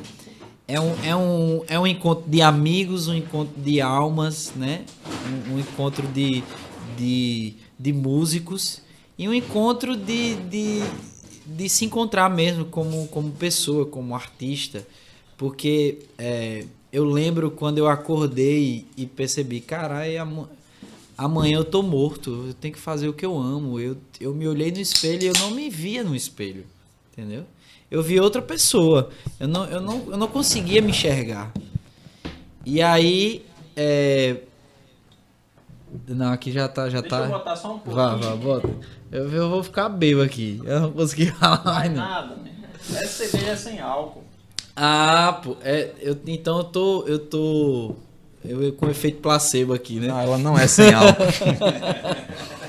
Speaker 2: é um, é, um, é um encontro de amigos, um encontro de almas, né? Um, um encontro de, de, de músicos e um encontro de, de, de se encontrar mesmo como, como pessoa, como artista. Porque é, eu lembro quando eu acordei e percebi, caralho, amanhã eu tô morto, eu tenho que fazer o que eu amo. Eu, eu me olhei no espelho e eu não me via no espelho, entendeu? Eu vi outra pessoa. Eu não, eu não, eu não conseguia me enxergar. E aí. É... Não, aqui já tá. Já
Speaker 1: Deixa
Speaker 2: tá...
Speaker 1: eu botar só um pouco.
Speaker 2: Vá, vá, bota. Eu, eu vou ficar bebo aqui. Eu não consegui falar mais
Speaker 1: não. Nada, né? Essa cerveja é sem álcool.
Speaker 2: Ah, pô. É, eu, então eu tô. Eu tô. Eu com efeito placebo aqui, né?
Speaker 1: Não, ela não é sem álcool.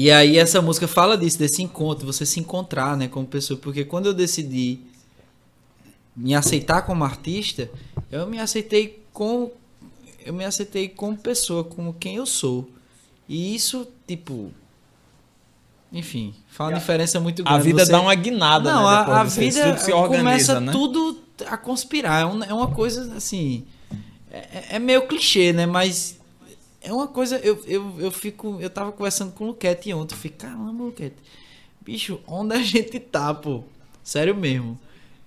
Speaker 2: E aí essa música fala disso, desse encontro, você se encontrar, né, como pessoa, porque quando eu decidi me aceitar como artista, eu me aceitei com eu me aceitei como pessoa, como quem eu sou. E isso, tipo. Enfim, faz uma diferença muito grande.
Speaker 1: A vida
Speaker 2: Você-
Speaker 1: dá uma guinada,
Speaker 2: Não,
Speaker 1: né?
Speaker 2: a,
Speaker 1: depois
Speaker 2: a vida
Speaker 1: tudo se organiza,
Speaker 2: começa
Speaker 1: né?
Speaker 2: tudo a conspirar. É, é uma coisa assim. É, é meio clichê, né? Mas é uma coisa. Eu, eu, eu fico. Eu tava conversando com o Luquete ontem. Eu fiquei, caramba, Luquete. Bicho, onde a gente tá, pô? Sério mesmo.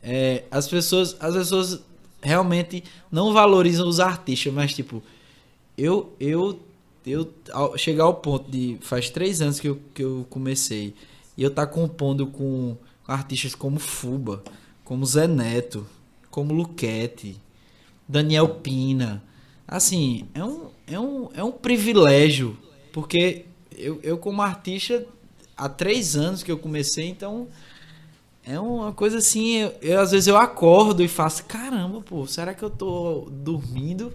Speaker 2: É, as pessoas. As pessoas realmente não valorizam os artistas, mas tipo. Eu. Eu. Eu ao chegar ao ponto de. Faz três anos que eu, que eu comecei. E eu tá compondo com, com artistas como Fuba, como Zé Neto, como Luquete, Daniel Pina. Assim, é um, é um, é um privilégio. Porque eu, eu como artista, há três anos que eu comecei, então. É uma coisa assim, eu, eu, às vezes eu acordo e faço, caramba, pô, será que eu tô dormindo?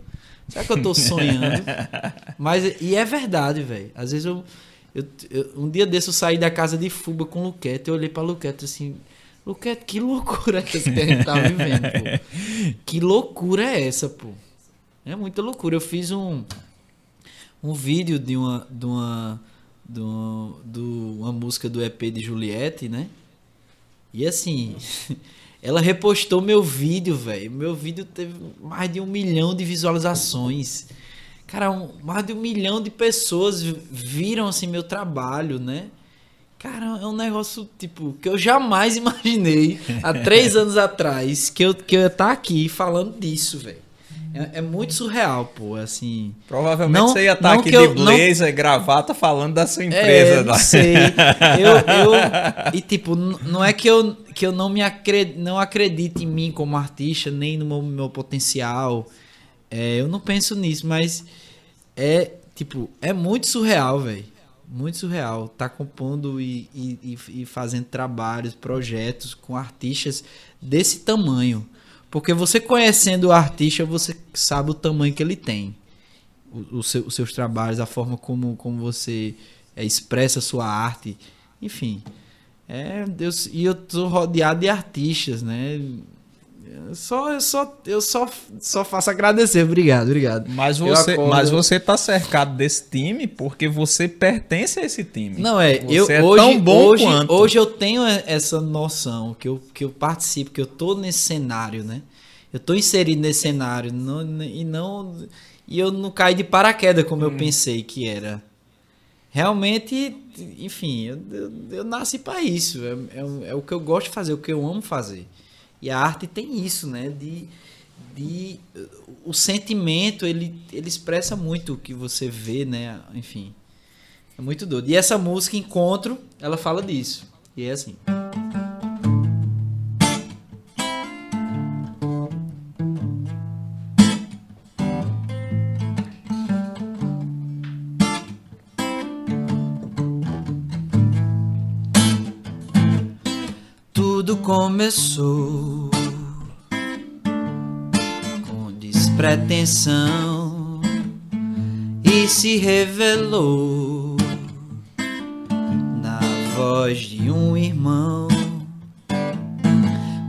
Speaker 2: Será que eu tô sonhando? Mas, e é verdade, velho. Às vezes eu, eu, eu- Um dia desse eu saí da casa de Fuba com o Luquete, eu olhei pra Luquete assim, Luquete, que loucura é essa que a gente tá vivendo, pô? Que loucura é essa, pô? É muita loucura. Eu fiz um, um vídeo de uma, de uma, de uma, de uma música do EP de Juliette, né? E assim, ela repostou meu vídeo, velho. Meu vídeo teve mais de um milhão de visualizações. Cara, um- mais de um milhão de pessoas vi- viram assim meu trabalho, né? Cara, é um negócio, tipo, que eu jamais imaginei há três anos atrás que eu, que eu ia estar aqui falando disso, velho. É, é muito surreal, pô, assim.
Speaker 1: Provavelmente
Speaker 2: Não-
Speaker 1: você ia estar
Speaker 2: não
Speaker 1: aqui de
Speaker 2: eu- não-
Speaker 1: blazer, gravata, falando da sua
Speaker 2: É,
Speaker 1: empresa.
Speaker 2: não
Speaker 1: lá.
Speaker 2: sei. Eu, eu, e tipo, não é que eu, que eu não me acredito, não acredito em mim como artista, nem no meu, meu potencial. É, eu não penso nisso, mas é, tipo, é muito surreal, velho. Muito surreal. Tá compondo e, e- e fazendo trabalhos, projetos com artistas desse tamanho. Porque você conhecendo o artista, você sabe o tamanho que ele tem o, o seu- os seus trabalhos, a forma como, como você é, expressa a sua arte, enfim. É, Deus, e eu tô rodeado de artistas, né? Eu só, eu só, eu só, só faço agradecer, obrigado, obrigado.
Speaker 1: Mas você,
Speaker 2: acordo-
Speaker 1: mas você tá cercado desse time porque você pertence a esse time.
Speaker 2: Não é,
Speaker 1: Você
Speaker 2: eu
Speaker 1: é
Speaker 2: hoje,
Speaker 1: tão bom
Speaker 2: hoje,
Speaker 1: quanto.
Speaker 2: hoje eu tenho essa noção que eu, que eu participo, que eu tô nesse cenário, né? Eu tô inserido nesse cenário não- e não e eu não caí de paraquedas como
Speaker 1: Hum.
Speaker 2: eu pensei que era. Realmente, enfim, eu, eu, eu nasci para isso. É, é, é o que eu gosto de fazer, o que eu amo fazer. E a arte tem isso, né? De, de o sentimento ele, ele expressa muito o que você vê, né? Enfim. É muito doido. E essa música, Encontro, ela fala disso. E é assim. Começou. Com despretensão e se revelou na voz de um irmão.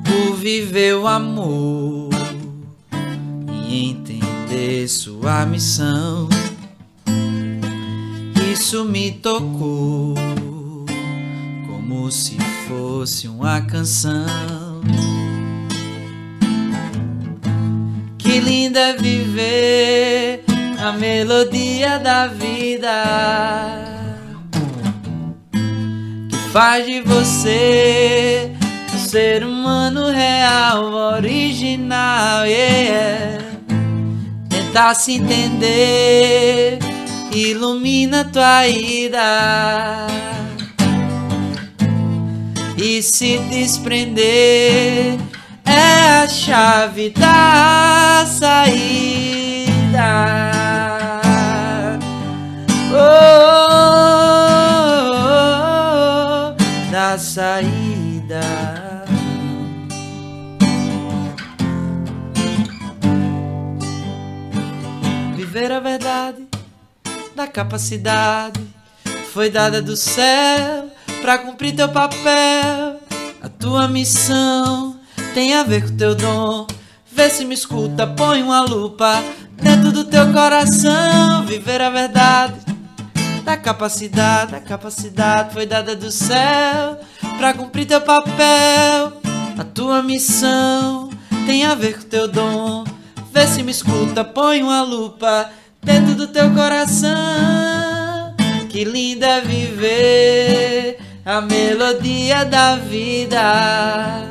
Speaker 2: Por viver o amor e entender sua missão. Isso me tocou como se fosse uma canção. Que linda é viver a melodia da vida que faz de você um ser humano real, original. Yeah. Tentar se entender ilumina tua ida e se desprender é a chave da saída. Oh, oh, oh, da saída. Viver a verdade da capacidade foi dada do céu pra cumprir teu papel. A tua missão tem a ver com teu dom. Vê se me escuta, põe uma lupa dentro do teu coração. Viver a verdade da capacidade, a capacidade foi dada do céu pra cumprir teu papel. A tua missão tem a ver com teu dom. Vê se me escuta, põe uma lupa dentro do teu coração. Que lindo é viver a melodia da vida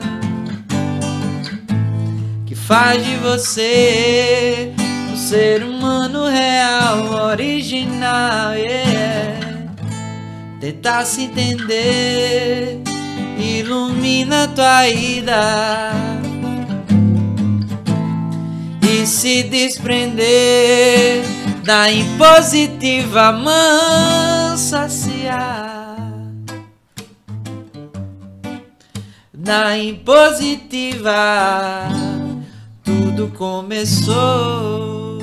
Speaker 2: faz de você um ser humano real, original. Yeah. Tentar se entender, ilumina tua ida e se desprender da impositiva mansa da impositiva tudo começou.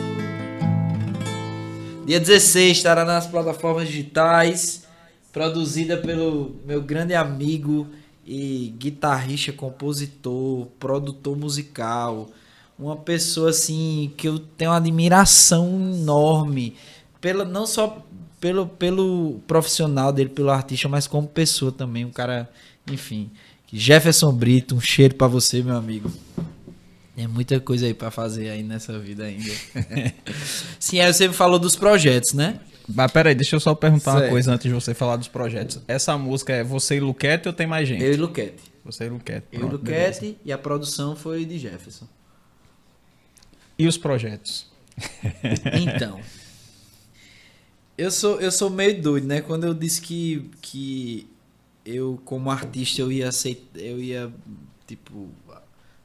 Speaker 2: Dia 16 estará nas plataformas digitais, produzida pelo meu grande amigo e guitarrista, compositor, produtor musical, uma pessoa assim que eu tenho uma admiração enorme pela não só pelo pelo profissional dele, pelo artista, mas como pessoa também, um cara, enfim. Jefferson Brito, um cheiro para você, meu amigo. É muita coisa aí para fazer aí nessa vida ainda. Sim, aí você falou dos projetos, né?
Speaker 1: Mas peraí, deixa eu só perguntar certo. uma coisa antes de você falar dos projetos. Essa música é você e Luquete ou tem mais gente?
Speaker 2: Eu e Luquete.
Speaker 1: Você e Luquete.
Speaker 2: Eu e Luquete e a produção foi de Jefferson.
Speaker 1: E os projetos?
Speaker 2: Então. Eu sou, eu sou meio doido, né? Quando eu disse que, que eu, como artista, eu ia aceitar, eu ia, tipo,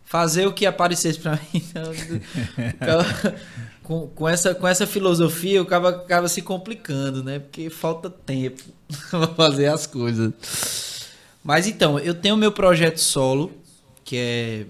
Speaker 2: fazer o que aparecesse para mim. Então, com, com, essa, com essa filosofia, o cara acaba se complicando, né? Porque falta tempo para fazer as coisas. Mas então, eu tenho meu projeto solo, que é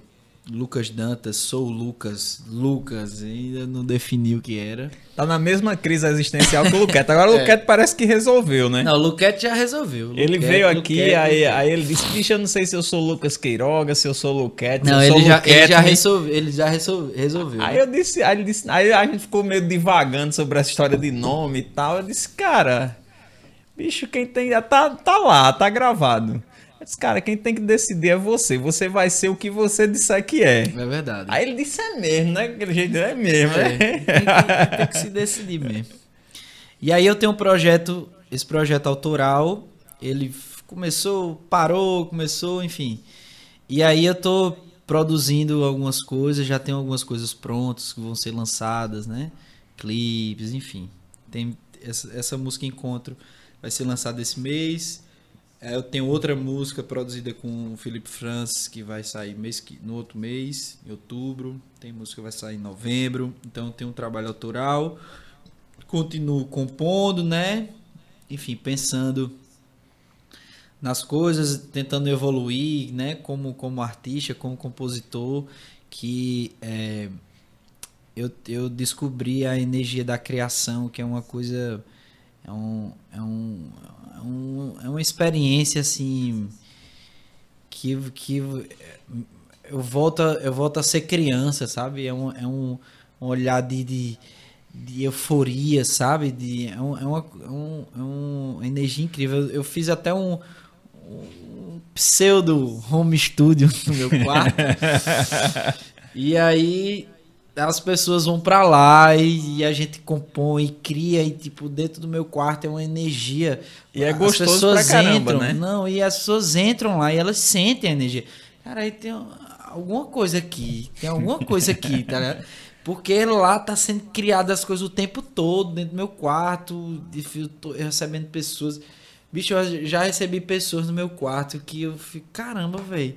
Speaker 2: Lucas Dantas, sou Lucas, Lucas, ainda não defini o que era.
Speaker 1: Tá na mesma crise existencial que o Luquete. Agora o é. Luquete parece que resolveu, né?
Speaker 2: Não, o Luquete já resolveu.
Speaker 1: Luquete, ele veio aqui, Luquete, aí, aí ele disse, bicho, eu não sei se eu sou Lucas Queiroga, se eu sou Luquete,
Speaker 2: não,
Speaker 1: se
Speaker 2: eu
Speaker 1: ele
Speaker 2: sou já, Luquete. Ele já, resolveu, ele já resolveu.
Speaker 1: Aí eu disse, aí ele disse, aí a gente ficou meio divagando sobre essa história de nome e tal. Eu disse, cara, bicho, quem tem. Tá, tá lá, tá gravado. Mas, cara, quem tem que decidir é você. Você vai ser o que você disser que é.
Speaker 2: É verdade.
Speaker 1: Aí ele disse é mesmo, né? Aquele jeito é mesmo, é.
Speaker 2: Né? Tem, que, tem que se decidir mesmo. E aí eu tenho um projeto, esse projeto autoral, ele começou, parou, começou, enfim. E aí eu tô produzindo algumas coisas, já tenho algumas coisas prontas que vão ser lançadas, né? Clipes, enfim. Tem essa, essa música Encontro vai ser lançada esse mês. É, eu tenho outra música produzida com o Felipe Francis que vai sair mês, no outro mês, em outubro. Tem música que vai sair em novembro. Então tem um trabalho autoral. Continuo compondo, né? Enfim, pensando nas coisas, tentando evoluir, né? Como, como artista, como compositor, que é, eu, eu descobri a energia da criação, que é uma coisa. É um, é um, um, é uma experiência assim que, que eu volto, eu volto a ser criança, sabe? É um, é um, um olhar de, de, de, euforia, sabe? De, é, um, é, uma, é, um, é uma energia incrível. Eu, eu fiz até um, um pseudo home studio no meu quarto. e aí as pessoas vão para lá e, e, a gente compõe e cria e tipo dentro do meu quarto é uma energia
Speaker 1: e é gostoso as pessoas pra caramba,
Speaker 2: entram,
Speaker 1: né?
Speaker 2: Não, e as pessoas entram lá e elas sentem a energia. Cara, aí tem alguma coisa aqui, tem alguma coisa aqui, tá ligado? Porque lá tá sendo criadas as coisas o tempo todo dentro do meu quarto, recebendo pessoas. Bicho, eu já recebi pessoas no meu quarto que eu fico, caramba, velho.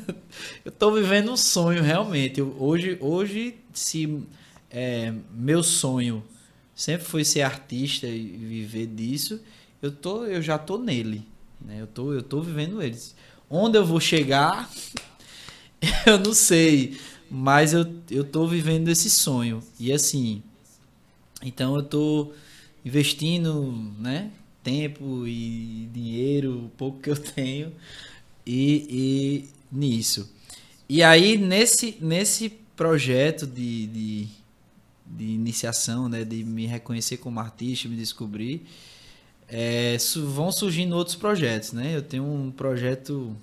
Speaker 2: eu tô vivendo um sonho, realmente. Eu, hoje, hoje, se é, meu sonho sempre foi ser artista e viver disso, eu, tô, eu já tô nele. Né? Eu, tô, eu tô vivendo eles. Onde eu vou chegar, eu não sei. Mas eu, eu tô vivendo esse sonho. E assim, então eu tô investindo, né? Tempo e dinheiro, o pouco que eu tenho, e, e nisso. E aí, nesse, nesse projeto de, de, de iniciação, né? De me reconhecer como artista, me descobrir. É, vão surgindo outros projetos, né? Eu tenho um projeto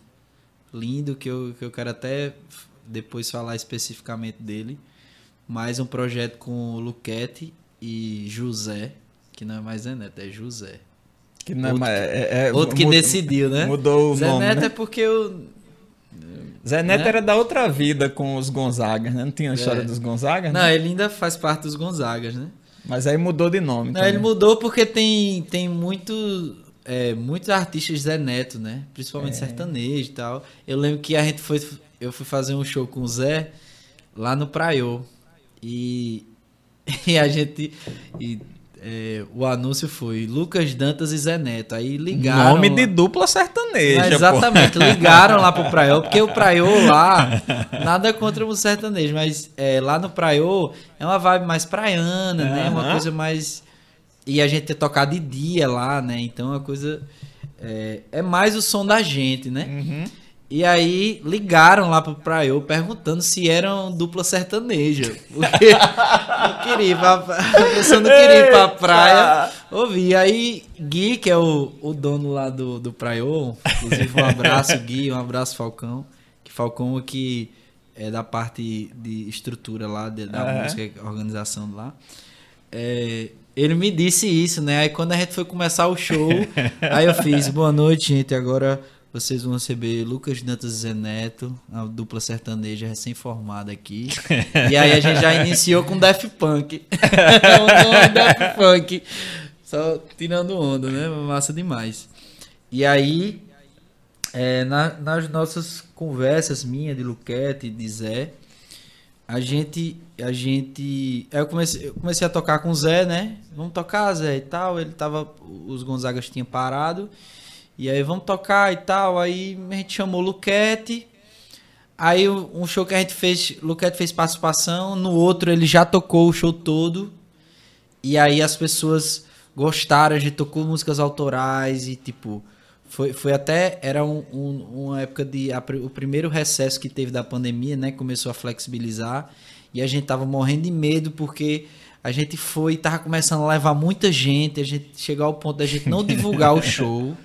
Speaker 2: lindo que eu, que eu quero até depois falar especificamente dele. Mais um projeto com o Luquete e José, que não é mais Zé Neto, é José.
Speaker 1: Que não é outro, mais, é,
Speaker 2: é, outro que decidiu, né?
Speaker 1: Mudou o
Speaker 2: Zé
Speaker 1: nome.
Speaker 2: Zé Neto
Speaker 1: né?
Speaker 2: é porque eu.
Speaker 1: Zé Neto né? era da outra vida com os Gonzagas, né? Não tinha a história é. dos Gonzagas?
Speaker 2: Não, né? ele ainda faz parte dos Gonzagas, né?
Speaker 1: Mas aí mudou de nome.
Speaker 2: Não, ele mudou porque tem, tem muito, é, muitos artistas Zé Neto, né? Principalmente é. sertanejo e tal. Eu lembro que a gente foi. Eu fui fazer um show com o Zé lá no Praiô. E, e a gente. E é, o anúncio foi Lucas Dantas e Zé Neto. Aí ligaram.
Speaker 1: Nome lá. de dupla sertaneja.
Speaker 2: exatamente, pô. ligaram lá pro Praiô, porque o Praiô lá, nada contra o sertanejo, mas é, lá no Praiô é uma vibe mais praiana, uhum. né? Uma coisa mais. E a gente ter tocado de dia lá, né? Então é uma coisa. É, é mais o som da gente, né? Uhum. E aí ligaram lá pro Praiô perguntando se eram dupla sertaneja. Porque eu queria ir pra, a pessoa não queria ir pra praia ouvir. Aí Gui, que é o, o dono lá do, do Praiô, inclusive um abraço Gui, um abraço Falcão. Que Falcão que é da parte de estrutura lá, de, da uhum. música, organização lá. É, ele me disse isso, né? Aí quando a gente foi começar o show, aí eu fiz, boa noite, gente, agora vocês vão receber Lucas Dantas e Zé Neto, a dupla sertaneja recém-formada aqui. e aí a gente já iniciou com Def Punk. o Def Punk. Só tirando onda, né? Massa demais. E aí, é, na, nas nossas conversas, minha, de Luquete, de Zé, a gente. A gente. Eu comecei, eu comecei a tocar com o Zé, né? Vamos tocar, Zé, e tal. Ele tava. Os Gonzagas tinham parado. E aí vamos tocar e tal. Aí a gente chamou Luquete. Aí um show que a gente fez, Luquete fez participação, no outro ele já tocou o show todo. E aí as pessoas gostaram, a gente tocou músicas autorais e tipo, foi, foi até, era um, um, uma época de, a, o primeiro recesso que teve da pandemia, né, começou a flexibilizar e a gente tava morrendo de medo porque a gente foi tava começando a levar muita gente, a gente chegou ao ponto da gente não divulgar o show.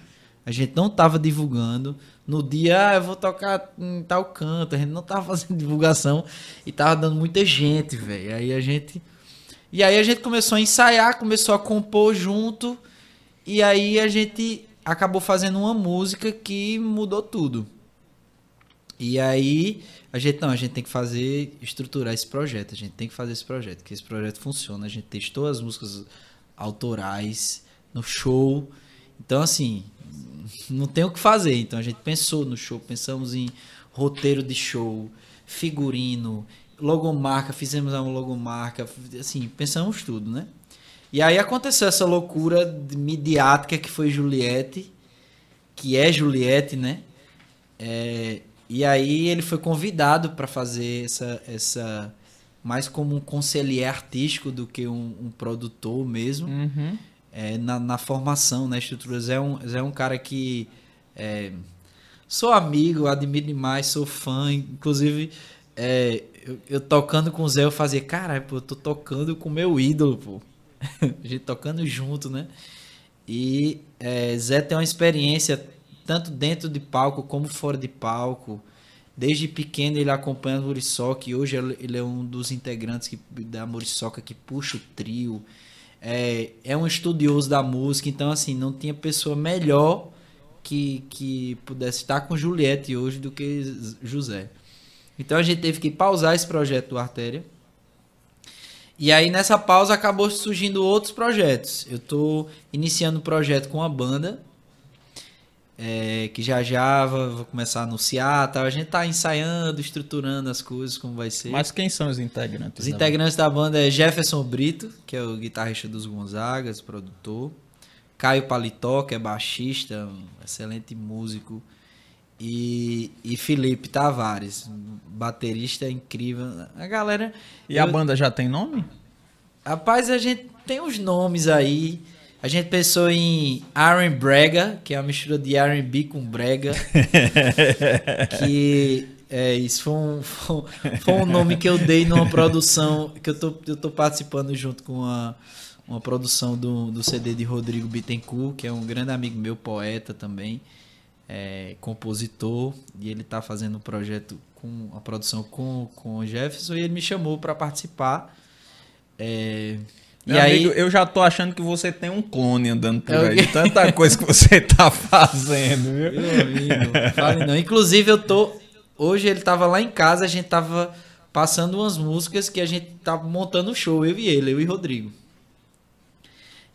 Speaker 2: A gente não tava divulgando. No dia, ah, eu vou tocar em tal canto. A gente não tava fazendo divulgação e tava dando muita gente, velho. Aí a gente. E aí a gente começou a ensaiar, começou a compor junto. E aí a gente acabou fazendo uma música que mudou tudo. E aí a gente não, a gente tem que fazer, estruturar esse projeto. A gente tem que fazer esse projeto, que esse projeto funciona. A gente testou as músicas autorais no show. Então assim, não tem o que fazer. Então a gente pensou no show, pensamos em roteiro de show, figurino, logomarca, fizemos uma logomarca, assim, pensamos tudo, né? E aí aconteceu essa loucura midiática que foi Juliette, que é Juliette, né? É, e aí ele foi convidado para fazer essa, essa mais como um conselheiro artístico do que um, um produtor mesmo. Uhum é, na, na, formação, na estrutura. Zé é um, Zé é um cara que é, sou amigo, admiro demais, sou fã. Inclusive, é, eu, eu, tocando com o Zé, eu fazia, caralho, pô, eu tô tocando com meu ídolo, pô. A gente tocando junto, né? E é, Zé tem uma experiência tanto dentro de palco como fora de palco. Desde pequeno ele acompanha a Muriçoca e hoje ele é um dos integrantes que, da Muriçoca que puxa o trio é, é um estudioso da música, então assim, não tinha pessoa melhor que, que pudesse estar com Juliette hoje do que José. Então a gente teve que pausar esse projeto do Artéria. E aí nessa pausa acabou surgindo outros projetos. Eu estou iniciando um projeto com a banda é, que já já vou começar a anunciar, tal. A gente tá ensaiando, estruturando as coisas, como vai ser.
Speaker 1: Mas quem são os integrantes?
Speaker 2: Os da integrantes banda? da banda é Jefferson Brito, que é o guitarrista dos Gonzagas, produtor. Caio Paletó, que é baixista, um excelente músico. E, e Felipe Tavares, baterista incrível. A galera.
Speaker 1: E eu... a banda já tem nome?
Speaker 2: Rapaz, a gente tem os nomes aí. A gente pensou em Aaron Brega, que é uma mistura de R&B com brega. que É, isso foi um, foi um nome que eu dei numa produção que eu tô, eu tô participando junto com a, uma produção do, do CD de Rodrigo Bittencourt, que é um grande amigo meu, poeta também, é, compositor, e ele tá fazendo um projeto com a produção com, com o Jefferson e ele me chamou para participar. É,
Speaker 1: Meu e amigo, aí, eu já tô achando que você tem um clone andando por aí. Tanta coisa que você tá fazendo, viu? Meu amigo,
Speaker 2: fale não. Inclusive, eu tô. Hoje ele tava lá em casa, a gente tava passando umas músicas que a gente tava montando um show, eu e ele, eu e Rodrigo.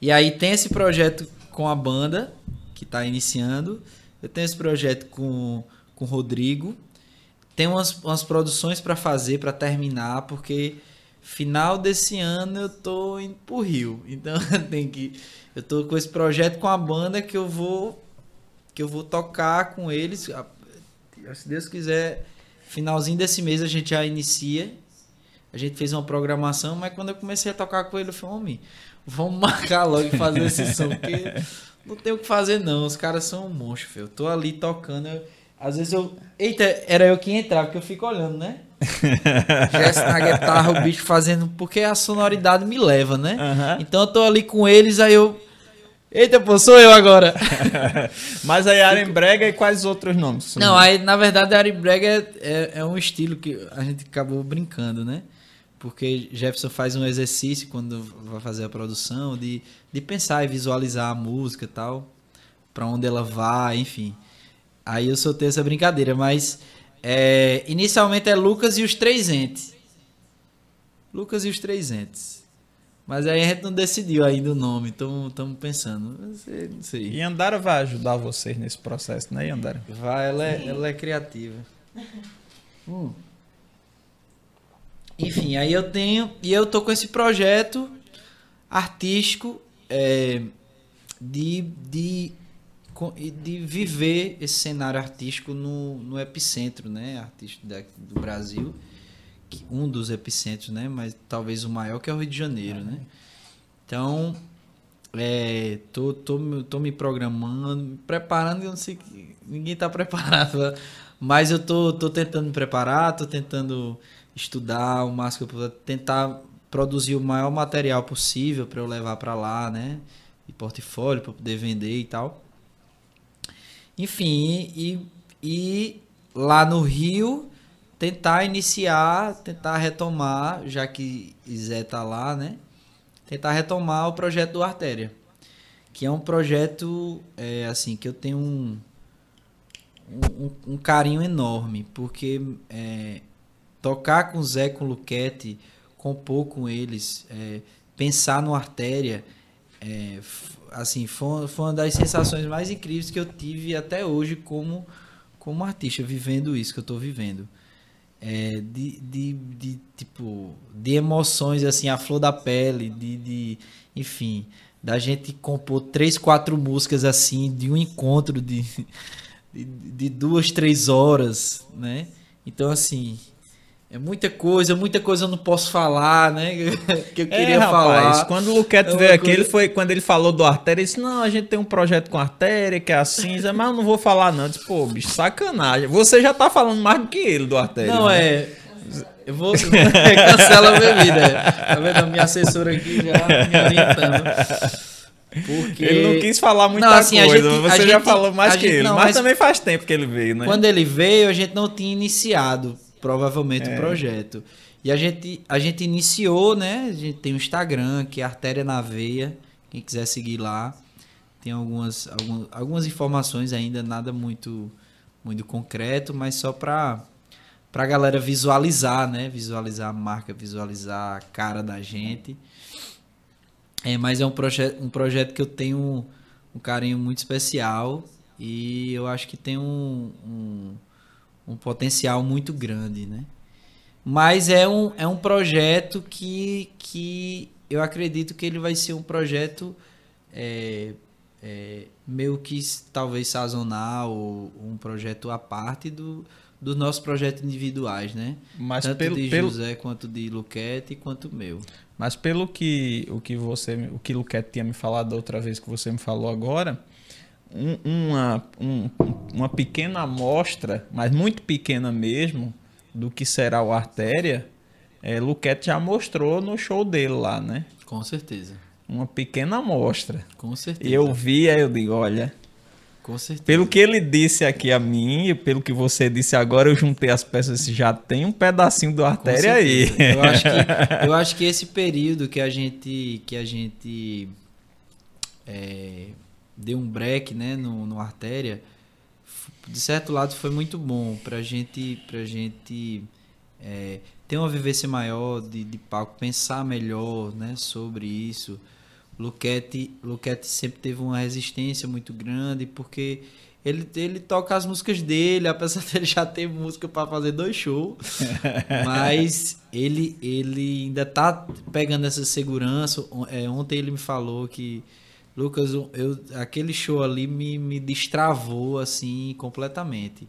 Speaker 2: E aí tem esse projeto com a banda, que tá iniciando. Eu tenho esse projeto com, com o Rodrigo. Tem umas, umas produções para fazer, para terminar, porque final desse ano eu tô indo pro Rio. Então tem que eu tô com esse projeto com a banda que eu vou que eu vou tocar com eles. Se Deus quiser, finalzinho desse mês a gente já inicia. A gente fez uma programação, mas quando eu comecei a tocar com ele, eu falei, homem, vamos marcar logo e fazer esse som, porque não tem o que fazer não, os caras são um monstro, filho. Eu tô ali tocando, eu, às vezes eu... Eita, era eu que entrava, porque eu fico olhando, né? Gesto na guitarra, o bicho fazendo. Porque a sonoridade me leva, né? Uhum. Então eu tô ali com eles, aí eu. Eita, pô, sou eu agora.
Speaker 1: Mas aí Arembrega e quais outros nomes?
Speaker 2: Não, aí na verdade Arembrega é, é, é, um estilo que a gente acabou brincando, né? Porque Jefferson faz um exercício quando vai fazer a produção de, de pensar e visualizar a música e tal, para onde ela vai, enfim. Aí eu soltei essa brincadeira, mas é, inicialmente é Lucas e os Três Entes. Lucas e os Três Entes. Mas aí a gente não decidiu ainda o nome, estamos pensando. Não sei, não sei.
Speaker 1: E Andara vai ajudar vocês nesse processo, né, Andara?
Speaker 2: Vai, ela é, ela é criativa. Hum. Enfim, aí eu tenho. E eu tô com esse projeto artístico é, de, de de viver esse cenário artístico no, no epicentro, né, artístico do Brasil, um dos epicentros, né, mas talvez o maior que é o Rio de Janeiro, né. Então, é, tô, tô, tô me programando, me preparando, eu não sei ninguém tá preparado, mas eu tô, tô tentando me preparar, tô tentando estudar o máximo que eu puder, tentar produzir o maior material possível para eu levar para lá, né, e portfólio para poder vender e tal. Enfim, e, e lá no Rio tentar iniciar, tentar retomar, já que Zé tá lá, né? Tentar retomar o projeto do Artéria, que é um projeto é, assim que eu tenho um, um, um carinho enorme, porque é, tocar com Zé, com Luquete, compor com eles, é, pensar no Artéria, é, assim, foi, foi uma das sensações mais incríveis que eu tive até hoje como, como artista, vivendo isso que eu estou vivendo. É, de, de, de, tipo, de emoções, assim, a flor da pele, de, de enfim, da gente compor três, quatro músicas, assim, de um encontro de, de, de duas, três horas, né? Então, assim, é muita coisa, muita coisa eu não posso falar, né? que eu é, queria é, rapaz, falar.
Speaker 1: Quando o Luquete é veio aqui, coisa... ele foi quando ele falou do artéria, ele disse: Não, a gente tem um projeto com artéria, que é assim, mas eu não vou falar, não. Eu disse, pô, bicho, sacanagem. Você já tá falando mais do que ele do artéria.
Speaker 2: Não, né? é. Eu vou. cancela a bebida. Tá vendo? A minha assessora aqui já me orientando.
Speaker 1: Porque... Ele não quis falar muita não, assim, coisa, gente, você já gente, falou mais que gente, ele. Não, mas, mas, também faz tempo que ele veio, né?
Speaker 2: Quando ele veio, a gente não tinha iniciado provavelmente é. o projeto. E a gente, a gente iniciou, né? A gente tem o Instagram, que é Artéria na Veia. Quem quiser seguir lá. Tem algumas, algumas, algumas informações ainda, nada muito, muito concreto, mas só para a galera visualizar, né? Visualizar a marca, visualizar a cara da gente. É, mas é um, proje um projeto que eu tenho um, um carinho muito especial e eu acho que tem um, um um potencial muito grande, né? Mas é um, é um projeto que, que eu acredito que ele vai ser um projeto é, é, meio que talvez sazonal, ou um projeto à parte do, dos nossos projetos individuais, né? Mas Tanto pelo, de pelo... José quanto de Luquete quanto meu.
Speaker 1: Mas pelo que o que você, o que Luquete tinha me falado da outra vez que você me falou agora, um, uma, um, uma pequena amostra, mas muito pequena mesmo, do que será o Artéria, é, Luquete já mostrou no show dele lá, né?
Speaker 2: Com certeza.
Speaker 1: Uma pequena amostra.
Speaker 2: Com certeza.
Speaker 1: E eu vi, aí eu digo, olha,
Speaker 2: Com certeza.
Speaker 1: pelo que ele disse aqui a mim, e pelo que você disse agora, eu juntei as peças e já tem um pedacinho do Artéria aí.
Speaker 2: Eu acho, que, eu acho que esse período que a gente, que a gente é, deu um break né, no, no Artéria, de certo lado foi muito bom pra gente, pra gente é, ter uma vivência maior de, de palco, pensar melhor né, sobre isso. Luquete, Luquete sempre teve uma resistência muito grande, porque ele, ele toca as músicas dele, apesar dele já ter música para fazer dois shows. Mas ele, ele ainda tá pegando essa segurança. É, ontem ele me falou que, Lucas, eu, aquele show ali me, me destravou assim completamente.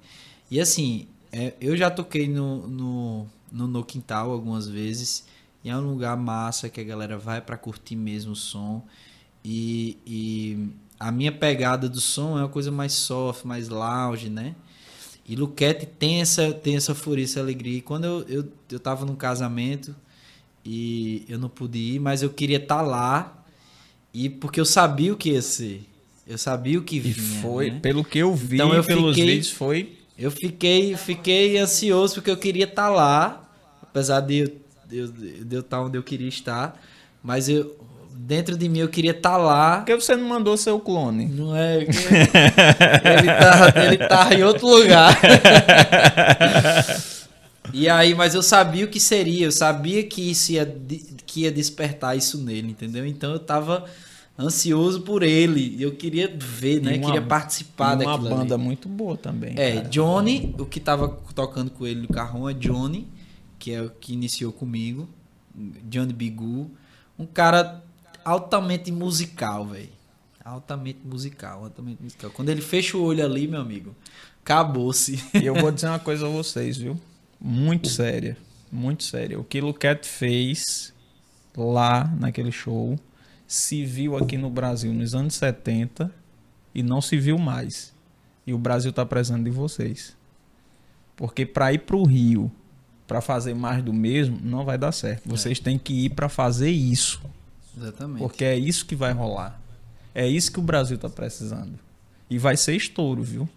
Speaker 2: E assim, é, eu já toquei no, no, no, no Quintal algumas vezes. E é um lugar massa que a galera vai para curtir mesmo o som. E, e a minha pegada do som é uma coisa mais soft, mais lounge, né? E Luquete tem essa, tem essa furiça, alegria. E quando eu, eu, eu tava num casamento e eu não pude ir, mas eu queria estar lá. E porque eu sabia o que ia ser. Eu sabia o que
Speaker 1: E
Speaker 2: vinha.
Speaker 1: foi,
Speaker 2: né?
Speaker 1: pelo que eu vi
Speaker 2: Então eu
Speaker 1: pelos
Speaker 2: fiquei-
Speaker 1: vídeos, foi
Speaker 2: Eu fiquei, fiquei ansioso porque eu queria estar lá, apesar de eu, de, eu- de eu estar onde eu queria estar, mas eu dentro de mim eu queria estar lá.
Speaker 1: Por que você não mandou seu clone?
Speaker 2: Não é? ele tá, ele tá em outro lugar. E aí, mas eu sabia o que seria, eu sabia que isso ia, que ia despertar isso nele, entendeu? Então eu tava ansioso por ele, eu queria ver, né?
Speaker 1: Uma-
Speaker 2: queria participar
Speaker 1: E uma
Speaker 2: daquilo ali.
Speaker 1: banda muito boa também.
Speaker 2: É,
Speaker 1: cara.
Speaker 2: Johnny, o que tava tocando com ele no carrão é Johnny, que é o que iniciou comigo. Johnny Bigu. Um cara altamente musical, velho. Altamente musical, altamente musical. Quando ele fecha o olho ali, meu amigo, acabou-se.
Speaker 1: E eu vou dizer uma coisa a vocês, viu? Muito séria. Muito séria. O que Luquete fez lá naquele show se viu aqui no Brasil nos anos 70 e não se viu mais. E o Brasil tá precisando de vocês. Porque para ir pro Rio, para fazer mais do mesmo, não vai dar certo. Vocês têm que ir para fazer isso.
Speaker 2: Exatamente.
Speaker 1: Porque é isso que vai rolar. É isso que o Brasil tá precisando. E vai ser estouro, viu?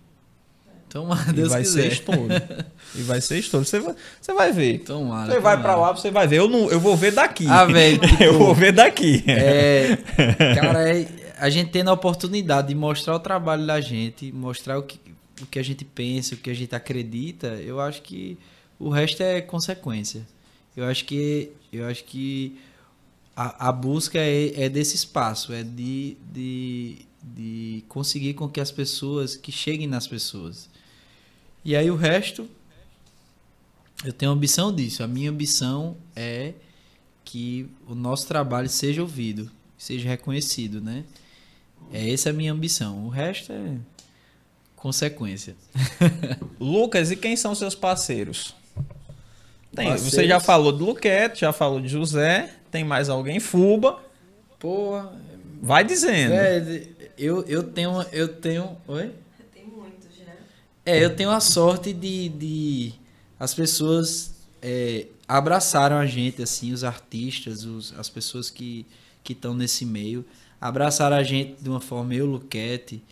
Speaker 2: Tomara,
Speaker 1: E
Speaker 2: Deus
Speaker 1: vai
Speaker 2: quiser.
Speaker 1: ser estouro. e vai ser estouro. Você vai, você vai ver.
Speaker 2: Tomara.
Speaker 1: Você vai
Speaker 2: tomara.
Speaker 1: pra lá, você vai ver. Eu, não, eu vou ver daqui.
Speaker 2: Ah, velho, tipo,
Speaker 1: eu vou ver daqui.
Speaker 2: É, cara, é, a gente tendo a oportunidade de mostrar o trabalho da gente, mostrar o que, o que a gente pensa, o que a gente acredita, eu acho que o resto é consequência. Eu acho que, eu acho que a, a busca é, é desse espaço, é de, de, de conseguir com que as pessoas, que cheguem nas pessoas. E aí o resto, eu tenho ambição disso. A minha ambição é que o nosso trabalho seja ouvido, seja reconhecido, né? É essa a minha ambição. O resto é consequência.
Speaker 1: Lucas, e quem são seus parceiros? Tem,
Speaker 2: Parceiros?
Speaker 1: Você já falou de Luquete, já falou de José. Tem mais alguém? Fuba.
Speaker 2: Porra,
Speaker 1: Vai dizendo.
Speaker 2: velho, eu, eu tenho eu tenho, oi? É, eu tenho a sorte de, de as pessoas é, abraçaram a gente, assim, os artistas, os, as pessoas que estão nesse meio, abraçaram a gente de uma forma, eu, Luquete,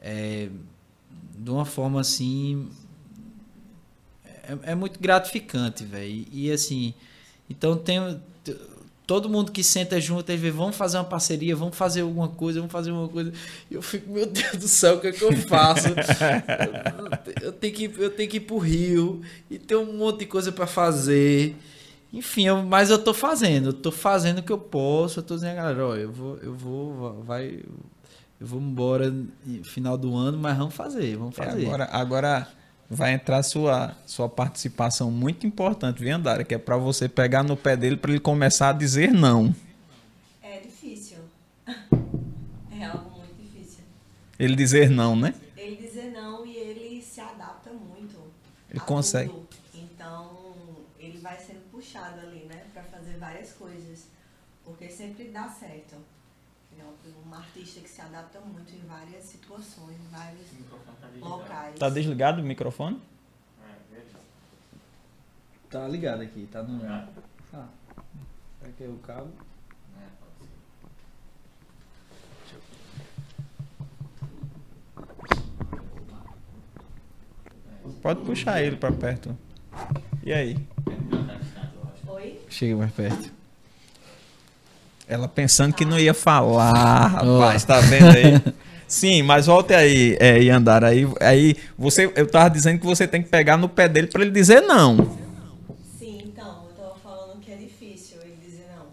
Speaker 2: é, de uma forma assim. É, é muito gratificante, velho. E, e, assim, então tem. Todo mundo que senta junto e vê, vamos fazer uma parceria, vamos fazer alguma coisa, vamos fazer uma coisa. E eu fico, meu Deus do céu, o que é que eu faço? eu, eu tenho que, eu tenho que ir pro Rio e tem um monte de coisa para fazer. Enfim, eu- mas eu tô fazendo, eu tô fazendo o que eu posso, eu tô dizendo, galera, ó, eu vou, eu vou, vai, eu vou embora no final do ano, mas vamos fazer, vamos
Speaker 1: É,
Speaker 2: fazer.
Speaker 1: agora, agora vai entrar sua, sua participação muito importante, viu, Andara? Que é pra você pegar no pé dele pra ele começar a dizer não.
Speaker 3: É difícil. É algo muito difícil.
Speaker 1: Ele dizer não, né?
Speaker 3: Ele dizer não e ele se adapta muito.
Speaker 1: Ele consegue.
Speaker 3: tudo. Então, ele vai sendo puxado ali, né? Pra fazer várias coisas. Porque sempre dá certo. Ele é uma artista que se adapta muito em várias situações, em vários locais.
Speaker 1: Tá desligado o microfone?
Speaker 4: É.
Speaker 2: Tá ligado aqui, tá no.
Speaker 4: Tá?
Speaker 2: Tá. Aqui é o cabo.
Speaker 4: É, pode ser.
Speaker 1: Pode puxar ele pra perto. E aí?
Speaker 3: Oi?
Speaker 2: Chega mais perto.
Speaker 1: Ela pensando que não ia falar, rapaz, tá vendo aí? Sim, mas volte aí, é, Yandara. Aí, aí você, eu tava dizendo que você tem que pegar no pé dele pra ele dizer não.
Speaker 3: Sim, então, eu tava falando que é difícil ele dizer não.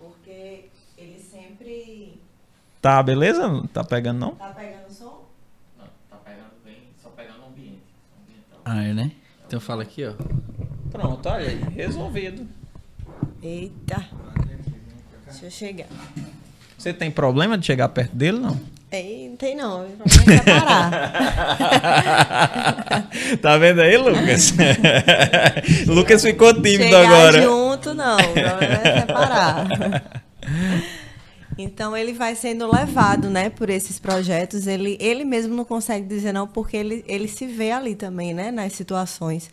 Speaker 3: Porque ele sempre
Speaker 1: Tá, beleza? Tá pegando não?
Speaker 3: tá pegando som.
Speaker 4: Não, tá pegando bem, só pegando o ambiente. Ambiental.
Speaker 2: Ah, é, né? Então fala aqui, ó.
Speaker 1: Pronto, olha aí, resolvido.
Speaker 3: Eita. Deixa eu chegar.
Speaker 1: Você tem problema de chegar perto dele, não?
Speaker 3: Não tem não. O problema é separar.
Speaker 1: tá vendo aí, Lucas? Lucas ficou tímido
Speaker 3: Chegar
Speaker 1: agora.
Speaker 3: junto, não. O problema é separar. Então ele vai sendo levado, né, por esses projetos. Ele, ele mesmo não consegue dizer não porque ele, ele se vê ali também, né, nas situações.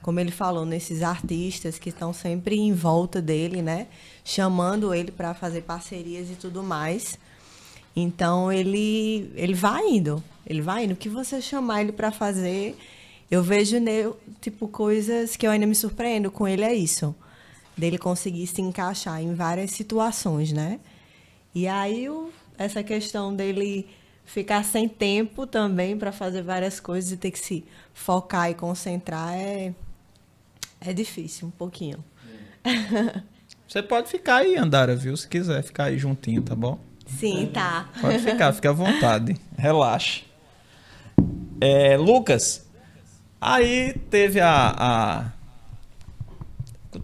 Speaker 3: Como ele falou, nesses artistas que estão sempre em volta dele, né, chamando ele para fazer parcerias e tudo mais. Então ele ele vai indo, ele vai indo. O que você chamar ele para fazer, eu vejo nele, tipo coisas que eu ainda me surpreendo com ele é isso, dele conseguir se encaixar em várias situações, né? E aí o- essa questão dele ficar sem tempo também para fazer várias coisas e ter que se focar e concentrar é é difícil um pouquinho.
Speaker 1: Você pode ficar aí, Andara, viu? Se quiser ficar aí juntinho, tá bom?
Speaker 3: Sim, tá.
Speaker 1: Pode ficar, fica à vontade. Relaxe. É, Lucas, aí teve a. a-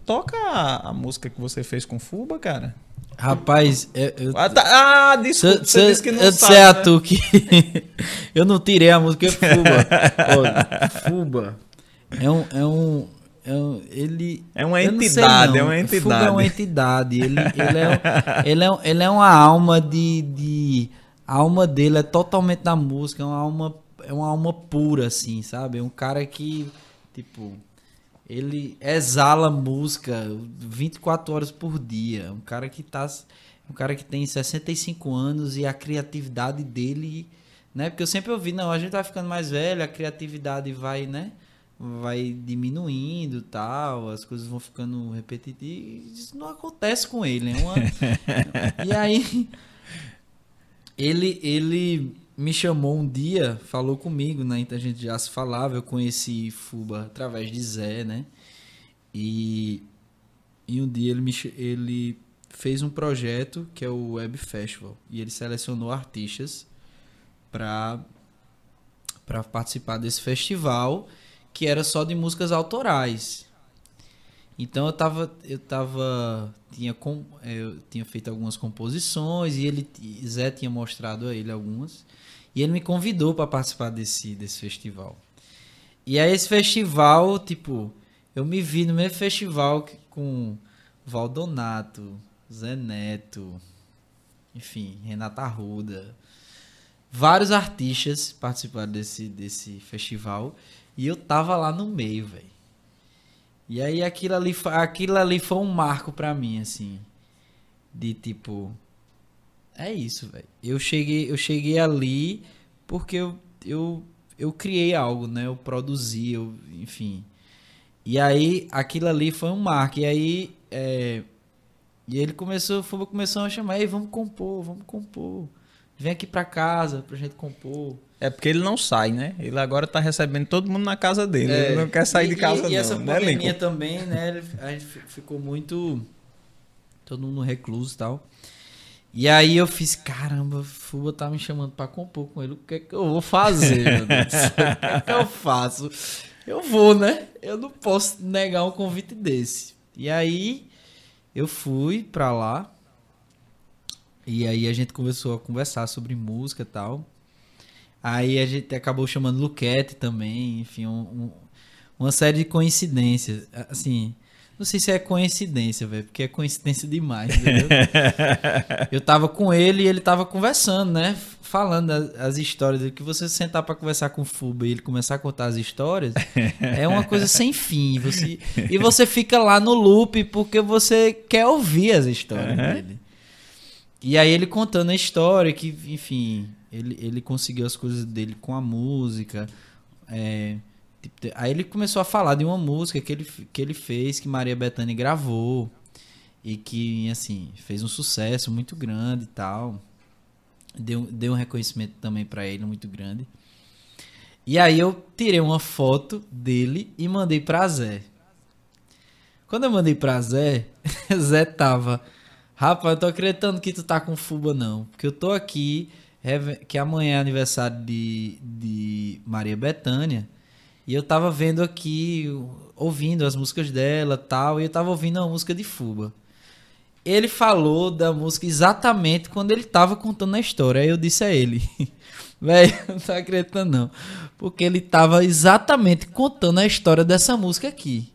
Speaker 1: Toca a, música que você fez com Fuba, cara.
Speaker 2: Rapaz, eu. eu
Speaker 1: Ah, tá- ah, desculpa, você disse que não
Speaker 2: eu
Speaker 1: sabe. né?
Speaker 2: tu que eu não tirei a música é Fuba. Ó, Fuba é um, é um- ele
Speaker 1: É uma
Speaker 2: não
Speaker 1: entidade,
Speaker 2: não.
Speaker 1: é uma
Speaker 2: Fuba é uma
Speaker 1: entidade.
Speaker 2: entidade. Ele, ele, é, ele, é, ele é uma alma de, de a alma dele é totalmente da música, é uma alma é uma alma pura assim, sabe? É um cara que tipo ele exala música 24 horas por dia. Um cara que tá. Um cara que tem 65 anos e a criatividade dele. Né? Porque eu sempre ouvi, não, a gente vai ficando mais velho, a criatividade vai, né? Vai diminuindo tal, as coisas vão ficando repetitivas. Isso não acontece com ele. É uma... e aí. Ele, ele me chamou um dia, falou comigo, né? Então a gente já se falava, eu conheci Fuba através de Zé, né? E, e um dia ele, me, ele fez um projeto que é o Web Festival. E ele selecionou artistas para para participar desse festival que era só de músicas autorais. Então eu tava eu tava tinha com, eh, eu tinha feito algumas composições e ele Zé tinha mostrado a ele algumas e ele me convidou para participar desse desse festival. E aí esse festival, tipo, eu me vi no mesmo festival com Valdonato, Zé Neto, enfim, Renata Arruda. Vários artistas participaram desse, desse festival e eu tava lá no meio, velho. E aí aquilo ali, aquilo ali foi um marco pra mim, assim. De tipo. É isso, velho. Eu cheguei, eu cheguei ali porque eu, eu, eu criei algo, né? Eu produzi, eu, enfim. E aí aquilo ali foi um marco. E aí. é, e ele começou, Fuba começou a chamar, Ei, vamos compor, vamos compor. Vem aqui pra casa pra gente compor.
Speaker 1: É porque ele não sai, né? Ele agora tá recebendo todo mundo na casa dele.
Speaker 2: É,
Speaker 1: Ele não quer sair
Speaker 2: e-
Speaker 1: de casa,
Speaker 2: e, e
Speaker 1: não.
Speaker 2: essa
Speaker 1: né,
Speaker 2: pandemia
Speaker 1: Lincoln?
Speaker 2: também, né? A gente fi- ficou muito. Todo mundo recluso e tal. E aí eu fiz, caramba, Fuba tá me chamando pra compor com ele. O que é que eu vou fazer, meu Deus? O que é que eu faço? Eu vou, né? Eu não posso negar um convite desse. E aí eu fui pra lá. E aí a gente começou a conversar sobre música e tal. Aí a gente acabou chamando Luquete também, enfim, um- um- uma série de coincidências. Assim, Não sei se é coincidência, velho, porque é coincidência demais, entendeu? eu tava com ele e ele tava conversando, né? Falando as, as histórias. Que você sentar pra conversar com o Fuba e ele começar a contar as histórias é uma coisa sem fim. Você, e você fica lá no loop porque você quer ouvir as histórias
Speaker 1: Uhum.
Speaker 2: dele. E aí ele contando a história, que, enfim, ele, ele conseguiu as coisas dele com a música. é, tipo, aí ele começou a falar de uma música que ele, que ele fez, que Maria Bethânia gravou. E que, assim, fez um sucesso muito grande e tal. Deu, deu um reconhecimento também pra ele muito grande. E aí eu tirei uma foto dele e mandei pra Zé. Quando eu mandei pra Zé, Zé tava. Rapaz, eu tô acreditando que tu tá com fuba, não. Porque eu tô aqui, que amanhã é aniversário de, de Maria Bethânia. E eu tava vendo aqui, ouvindo as músicas dela tal. E eu tava ouvindo a música de fuba. Ele falou da música exatamente quando ele tava contando a história. Aí eu disse a ele, velho, não tô acreditando não. Porque ele tava exatamente contando a história dessa música aqui.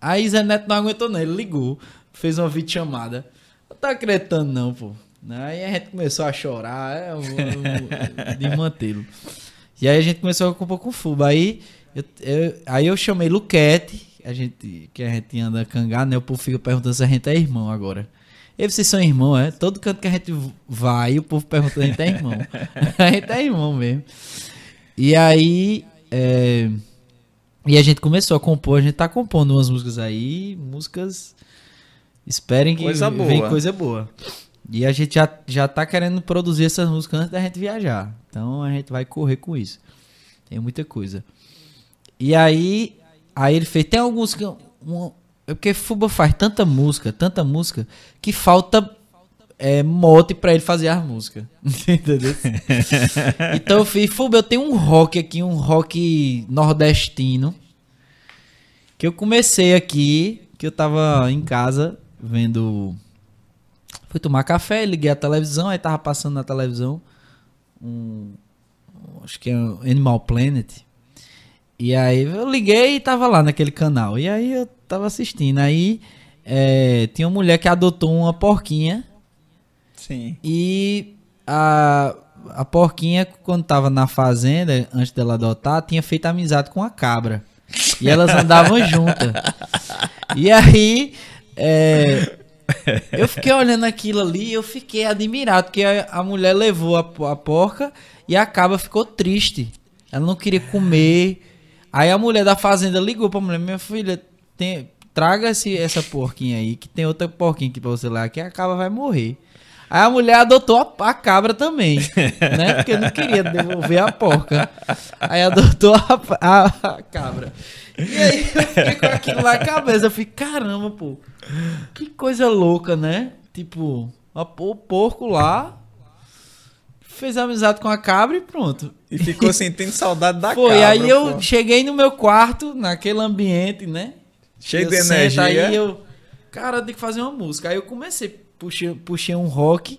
Speaker 2: Aí Zé Neto não aguentou não, ele ligou, fez uma videochamada. Não tô acreditando não, pô. Aí a gente começou a chorar, é, o- o- de mantê-lo. E aí a gente começou a compor com fuba. Aí eu, eu- aí eu chamei Luquete, a gente, que a gente anda cangado, né? O povo fica perguntando se a gente é irmão agora. E vocês são irmão, é? Todo canto que a gente vai, o povo pergunta se a gente é irmão. a gente é irmão mesmo. E aí. é, E a gente começou a compor, a gente tá compondo umas músicas aí, músicas. Esperem que
Speaker 1: Coisa
Speaker 2: vem
Speaker 1: boa.
Speaker 2: coisa boa. E a gente já, já tá querendo produzir essas músicas antes da gente viajar. Então a gente vai correr com isso. Tem muita coisa. E aí, aí ele fez, tem alguns que um, é porque Fuba faz tanta música, tanta música que falta é, mote pra ele fazer as músicas. Entendeu? então eu fiz, Fuba, eu tenho um rock aqui, um rock nordestino que eu comecei aqui, que eu tava em casa vendo fui tomar café, liguei a televisão, aí tava passando na televisão um acho que é um Animal Planet. E aí eu liguei e tava lá naquele canal. E aí eu tava assistindo. Aí é, tinha uma mulher que adotou uma porquinha.
Speaker 1: Sim.
Speaker 2: E a, a porquinha, quando tava na fazenda, antes dela adotar, tinha feito amizade com a cabra. E elas andavam juntas. E aí, é, eu fiquei olhando aquilo ali eu fiquei admirado, porque a, a mulher levou a, a porca e a cabra ficou triste. Ela não queria comer. Aí a mulher da fazenda ligou pra mulher, minha filha, tem, traga essa porquinha aí, que tem outra porquinha aqui pra você lá, que a cabra vai morrer. Aí a mulher adotou a, a cabra também, né? Porque não queria devolver a porca. Aí adotou a, a- a cabra. E aí eu fiquei com aquilo na cabeça. Eu fiquei, caramba, pô. Que coisa louca, né? Tipo, a- o porco lá fez amizade com a cabra e pronto.
Speaker 1: E ficou sentindo saudade da
Speaker 2: Foi,
Speaker 1: cabra,
Speaker 2: aí eu
Speaker 1: pô.
Speaker 2: cheguei no meu quarto, naquele ambiente, né?
Speaker 1: Cheio
Speaker 2: Eu
Speaker 1: de
Speaker 2: sento,
Speaker 1: energia.
Speaker 2: Aí eu, cara, tem que fazer uma música. Aí eu comecei, puxei, puxei um rock,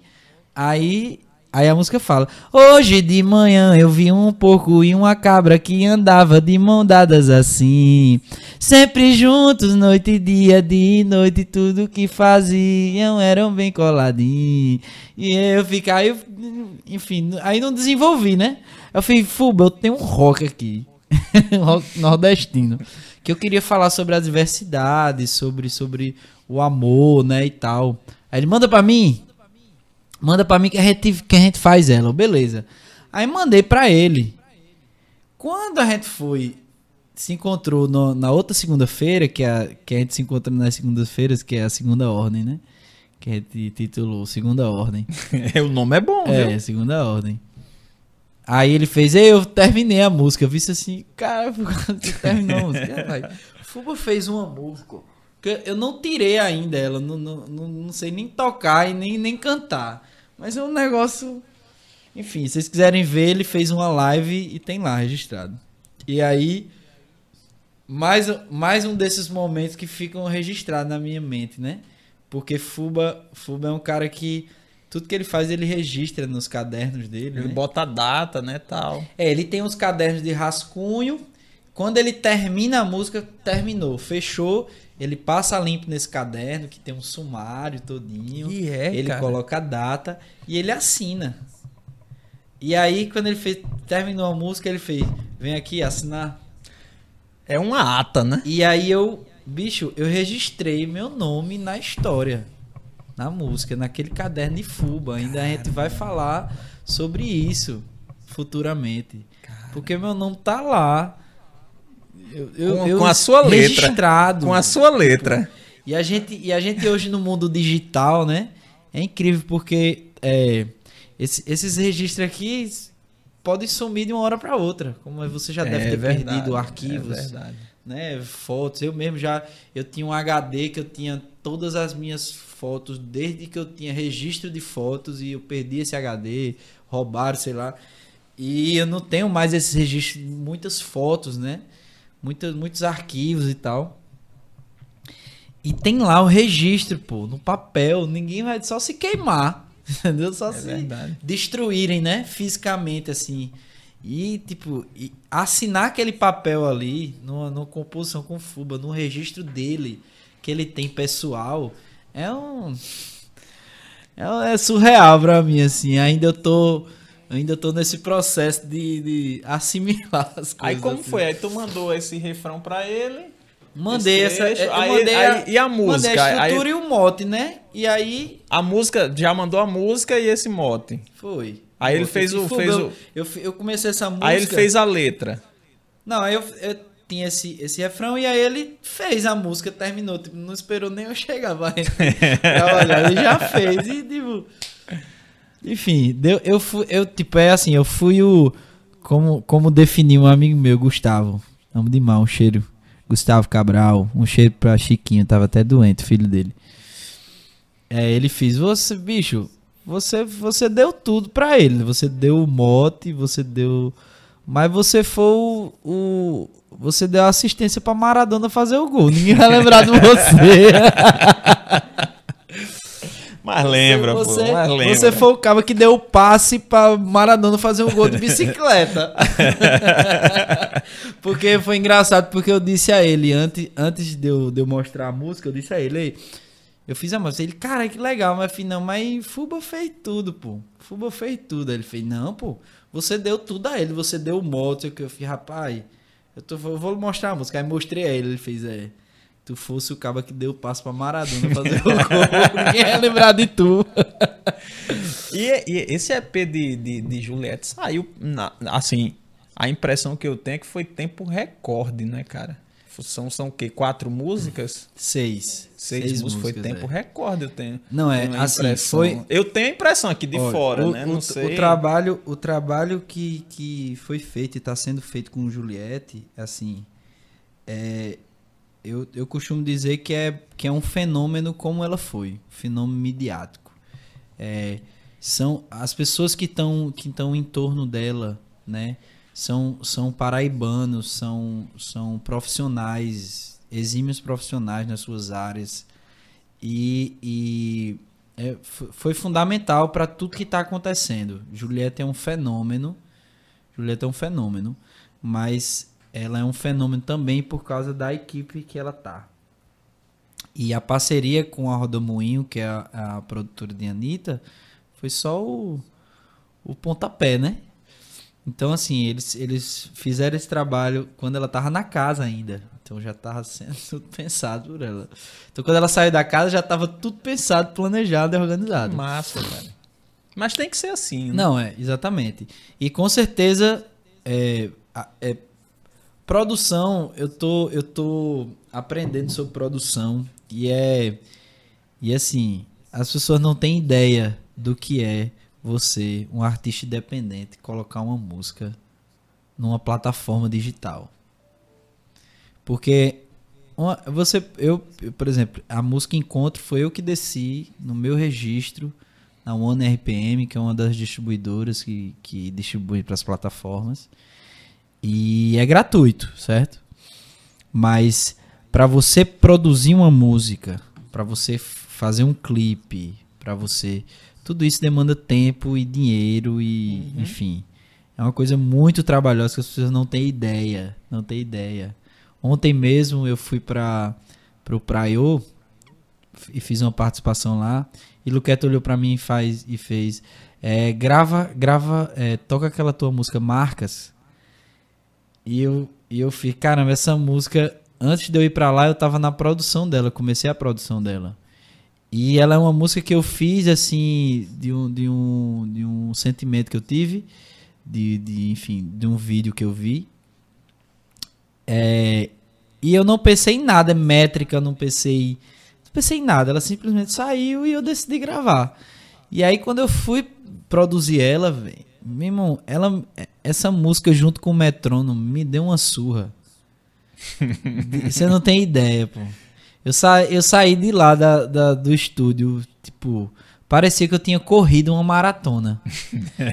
Speaker 2: aí, aí a música fala: Hoje de manhã eu vi um porco e uma cabra que andava de mão dadas assim, sempre juntos, noite e dia, dia e noite, tudo que faziam eram bem coladinhos. E eu ficar, eu, enfim, aí não desenvolvi, né? Eu falei, Fuba, eu tenho um rock aqui. rock nordestino. Que eu queria falar sobre a diversidade, sobre, sobre o amor, né, e tal. Aí ele, manda pra mim. Manda pra mim que a gente, que a gente faz ela. Eu, Beleza. Aí mandei pra ele. Quando a gente foi, se encontrou no- na outra segunda-feira, que, é a- que a gente se encontra nas segundas-feiras, que é a segunda ordem, né? Que a gente titulou Segunda Ordem.
Speaker 1: o nome é bom,
Speaker 2: É,
Speaker 1: viu?
Speaker 2: segunda ordem. Aí ele fez, "Ei, eu terminei a música. Eu vi isso assim, cara, você terminou a música. Fuba fez uma música. Que eu não tirei ainda ela, não, não, não, não sei nem tocar e nem, nem cantar. Mas é um negócio. Enfim, se vocês quiserem ver, ele fez uma live e tem lá registrado. E aí, mais, mais um desses momentos que ficam registrados na minha mente, né? Porque Fuba, Fuba é um cara que tudo que ele faz ele registra nos cadernos dele.
Speaker 1: Ele
Speaker 2: né?
Speaker 1: bota a data, né, tal.
Speaker 2: É, ele tem uns cadernos de rascunho Quando ele termina a música, terminou, fechou, ele passa limpo nesse caderno que tem um sumário todinho.
Speaker 1: E é,
Speaker 2: ele
Speaker 1: cara.
Speaker 2: coloca a data e ele assina. E aí, quando ele fez, terminou a música, ele fez: vem aqui assinar.
Speaker 1: É uma ata, né?
Speaker 2: E aí eu, bicho, eu registrei meu nome na história, na música, naquele caderno de Fuba. Ainda a gente vai falar sobre isso futuramente. Porque meu nome tá lá. Eu, eu-
Speaker 1: Com-
Speaker 2: eu-
Speaker 1: com a sua letra.
Speaker 2: Registrado.
Speaker 1: Com a sua letra.
Speaker 2: E a gente, e a gente hoje no mundo digital, né? É incrível porque é, esse- esses registros aqui podem sumir de uma hora para outra. Como você já deve
Speaker 1: É
Speaker 2: ter
Speaker 1: verdade,
Speaker 2: perdido
Speaker 1: é
Speaker 2: arquivos,
Speaker 1: verdade.
Speaker 2: né? Fotos. Eu mesmo já eu tinha um HD que eu tinha todas as minhas fotos desde que eu tinha registro de fotos e eu perdi esse HD, roubaram, sei lá. E eu não tenho mais esses registros, muitas fotos, né? Muitas, muitos arquivos e tal. E tem lá o registro, pô, no papel. Ninguém vai só se queimar. Entendeu? Só
Speaker 1: É
Speaker 2: se
Speaker 1: verdade.
Speaker 2: destruírem, né? Fisicamente, assim. E, tipo, e assinar aquele papel ali, numa, numa composição com Fuba, no registro dele, que ele tem pessoal, é um. É, é surreal pra mim, assim. Ainda eu tô. Ainda tô nesse processo de, de assimilar as coisas.
Speaker 1: Aí como
Speaker 2: assim.
Speaker 1: foi? Aí tu mandou esse refrão pra ele.
Speaker 2: Mandei essa.
Speaker 1: trecho,
Speaker 2: eu
Speaker 1: aí-
Speaker 2: mandei
Speaker 1: aí-
Speaker 2: a,
Speaker 1: e a música?
Speaker 2: Mandei a
Speaker 1: Aí-
Speaker 2: estrutura e o mote, né? E aí
Speaker 1: A música, já mandou a música e esse mote.
Speaker 2: foi.
Speaker 1: Aí ele fez o- fez
Speaker 2: eu-
Speaker 1: o-
Speaker 2: Eu, eu comecei essa música.
Speaker 1: Aí ele fez a letra.
Speaker 2: Não, aí eu, eu tinha esse, esse refrão e aí ele fez a música, terminou. Tipo, não esperou nem eu chegar pra trabalhar. Ele já fez e, tipo. Enfim, deu, eu fui. Eu, tipo, é assim, eu fui o. Como, como definiu um amigo meu, Gustavo. Amo demais, um cheiro. Gustavo Cabral, um cheiro pra Chiquinho, tava até doente, filho dele. É, ele fez, você, bicho, você, você deu tudo pra ele. Você deu o mote, você deu. Mas você foi o. o- você deu assistência pra Maradona fazer o gol. Ninguém vai lembrar de você.
Speaker 1: Mas lembra,
Speaker 2: você,
Speaker 1: pô. Mas lembra.
Speaker 2: você foi o cara que deu o passe pra Maradona fazer um gol de bicicleta. porque foi engraçado, porque eu disse a ele, antes, antes de, eu, de eu mostrar a música, eu disse a ele, "Ei, eu fiz a música. Ele, cara, que legal, mas não, mas Fuba fez tudo, pô. Fuba fez tudo. Aí ele fez, não, pô, você deu tudo a ele, você deu o moto, que eu fiz, rapaz, eu, tô, eu vou mostrar a música. Aí mostrei a ele, ele fez, é. Tu fosse o cara que deu o passo pra Maradona fazer o gol. Ninguém ia lembrar de tu.
Speaker 1: E, e esse EP de, de, de Juliette saiu, na- assim, a impressão que eu tenho é que foi tempo recorde, né, cara? São, são o quê? Quatro músicas?
Speaker 2: Seis.
Speaker 1: Seis, músicas, foi tempo
Speaker 2: é.
Speaker 1: recorde, eu tenho.
Speaker 2: Não, é, assim,
Speaker 1: impressão.
Speaker 2: foi-
Speaker 1: Eu tenho a impressão aqui de
Speaker 2: Olha,
Speaker 1: fora,
Speaker 2: o,
Speaker 1: né?
Speaker 2: o-
Speaker 1: Não
Speaker 2: o
Speaker 1: sei.
Speaker 2: trabalho, o trabalho que, que foi feito e está sendo feito com Juliette, assim, é, eu, eu costumo dizer que é, que é um fenômeno como ela foi, um fenômeno midiático. É, são as pessoas que estão que estão em torno dela, né? São, são paraibanos, são, são profissionais, exímios profissionais nas suas áreas. E, e é, foi fundamental para tudo que está acontecendo. Julieta é um fenômeno. Julieta é um fenômeno, mas ela é um fenômeno também por causa da equipe que ela tá. E a parceria com a Rodomoinho, que é a, a produtora de Anitta, foi só o, o pontapé, né? Então, assim, eles, eles fizeram esse trabalho quando ela tava na casa ainda. Então já tava sendo tudo pensado por ela. Então quando ela saiu da casa já tava tudo pensado, planejado e organizado.
Speaker 1: Massa, cara. Mas tem que ser assim, né?
Speaker 2: Não, é, exatamente. E com certeza, é, é, produção, eu tô, eu tô aprendendo sobre produção e é, e assim, as pessoas não têm ideia do que é você, um artista independente, colocar uma música numa plataforma digital. Porque uma- você, eu, eu, por exemplo, a música Encontro foi eu que desci no meu registro na One RPM, que é uma das distribuidoras que, que distribui para as plataformas. E é gratuito, certo? Mas para você produzir uma música, para você fazer um clipe, para você. Tudo isso demanda tempo e dinheiro e, enfim. É uma coisa muito trabalhosa que as pessoas não têm ideia. Não têm ideia. Ontem mesmo eu fui para o Praiô e fiz uma participação lá. E Luquete olhou para mim e, faz, e fez: é, grava, grava, é, toca aquela tua música Marcas. E eu, e eu fiz, caramba, essa música, antes de eu ir para lá, eu tava na produção dela, comecei a produção dela. E ela é uma música que eu fiz, assim, de um, de um, de um sentimento que eu tive, de, de enfim, de um vídeo que eu vi. É, e eu não pensei em nada, métrica, não pensei, não pensei em nada. Ela simplesmente saiu e eu decidi gravar. E aí quando eu fui produzir ela, velho, meu irmão, ela, essa música junto com o metrônomo me deu uma surra. Você não tem ideia, pô. Eu, sa eu saí de lá da, da, do estúdio, tipo, parecia que eu tinha corrido uma maratona.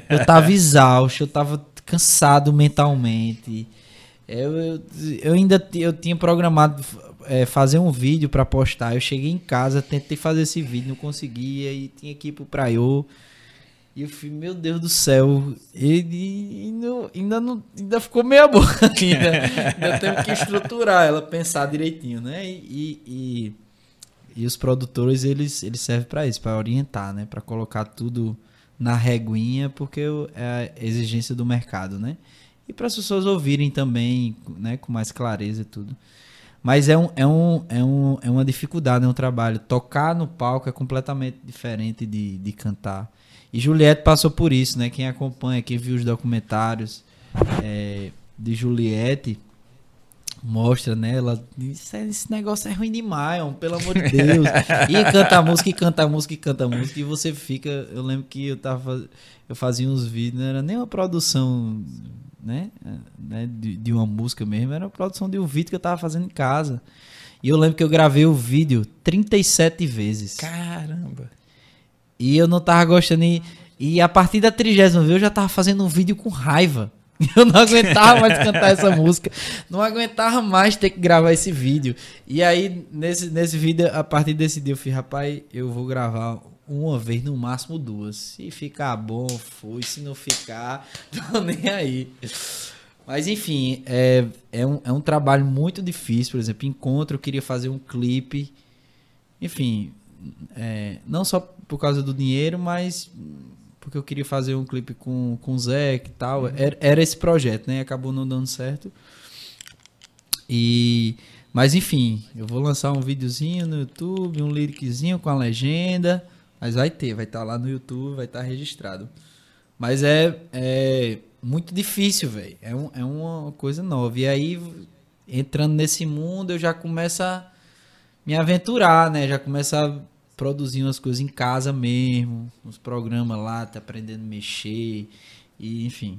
Speaker 2: Eu tava exausto, eu tava cansado mentalmente. Eu, eu, eu ainda eu tinha programado é, fazer um vídeo para postar. Eu cheguei em casa, tentei fazer esse vídeo, não conseguia e tinha que ir pro Praiô. E eu falei, meu Deus do céu, ele ainda, ainda, não, ainda ficou meia boca ainda. ainda temos que estruturar ela, pensar direitinho, né? E, e, e os produtores, eles, eles servem para isso, para orientar, né? Para colocar tudo na reguinha, porque é a exigência do mercado, né? E para as pessoas ouvirem também, né? Com mais clareza e tudo. Mas é, um, é, um, é, um, é uma dificuldade, é um trabalho. Tocar no palco é completamente diferente de, de cantar. E Juliette passou por isso, né? Quem acompanha, quem viu os documentários é, de Juliette, mostra, né? Ela diz, esse negócio é ruim demais, homem, pelo amor de Deus. e canta música, e canta música, e canta música, e você fica. Eu lembro que eu tava. Eu fazia uns vídeos, não era nem uma produção, né? né de, de uma música mesmo, era uma produção de um vídeo que eu tava fazendo em casa. E eu lembro que eu gravei o vídeo 37 vezes.
Speaker 1: Caramba!
Speaker 2: E eu não tava gostando. E, e a partir da trigésima vez eu já tava fazendo um vídeo com raiva. Eu não aguentava mais cantar essa música. Não aguentava mais ter que gravar esse vídeo. E aí, nesse, nesse vídeo, a partir desse dia, eu falei, rapaz, eu vou gravar uma vez, no máximo duas. Se ficar bom, foi. Se não ficar, tô nem aí. Mas enfim, é, é, um, é um trabalho muito difícil. Por exemplo, encontro, eu queria fazer um clipe. Enfim, é, não só por causa do dinheiro, mas porque eu queria fazer um clipe com, com o Zé e tal. Uhum. Era, era, esse projeto, né? Acabou não dando certo. E, mas enfim, eu vou lançar um videozinho no YouTube, um lyriczinho com a legenda. Mas vai ter, vai estar tá lá no YouTube, vai estar tá registrado. Mas é, é muito difícil, velho. É, um, é uma coisa nova. E aí, entrando nesse mundo, eu já começo a me aventurar, né? Já começo a produzir umas coisas em casa mesmo, uns programas lá, tá aprendendo a mexer, e enfim.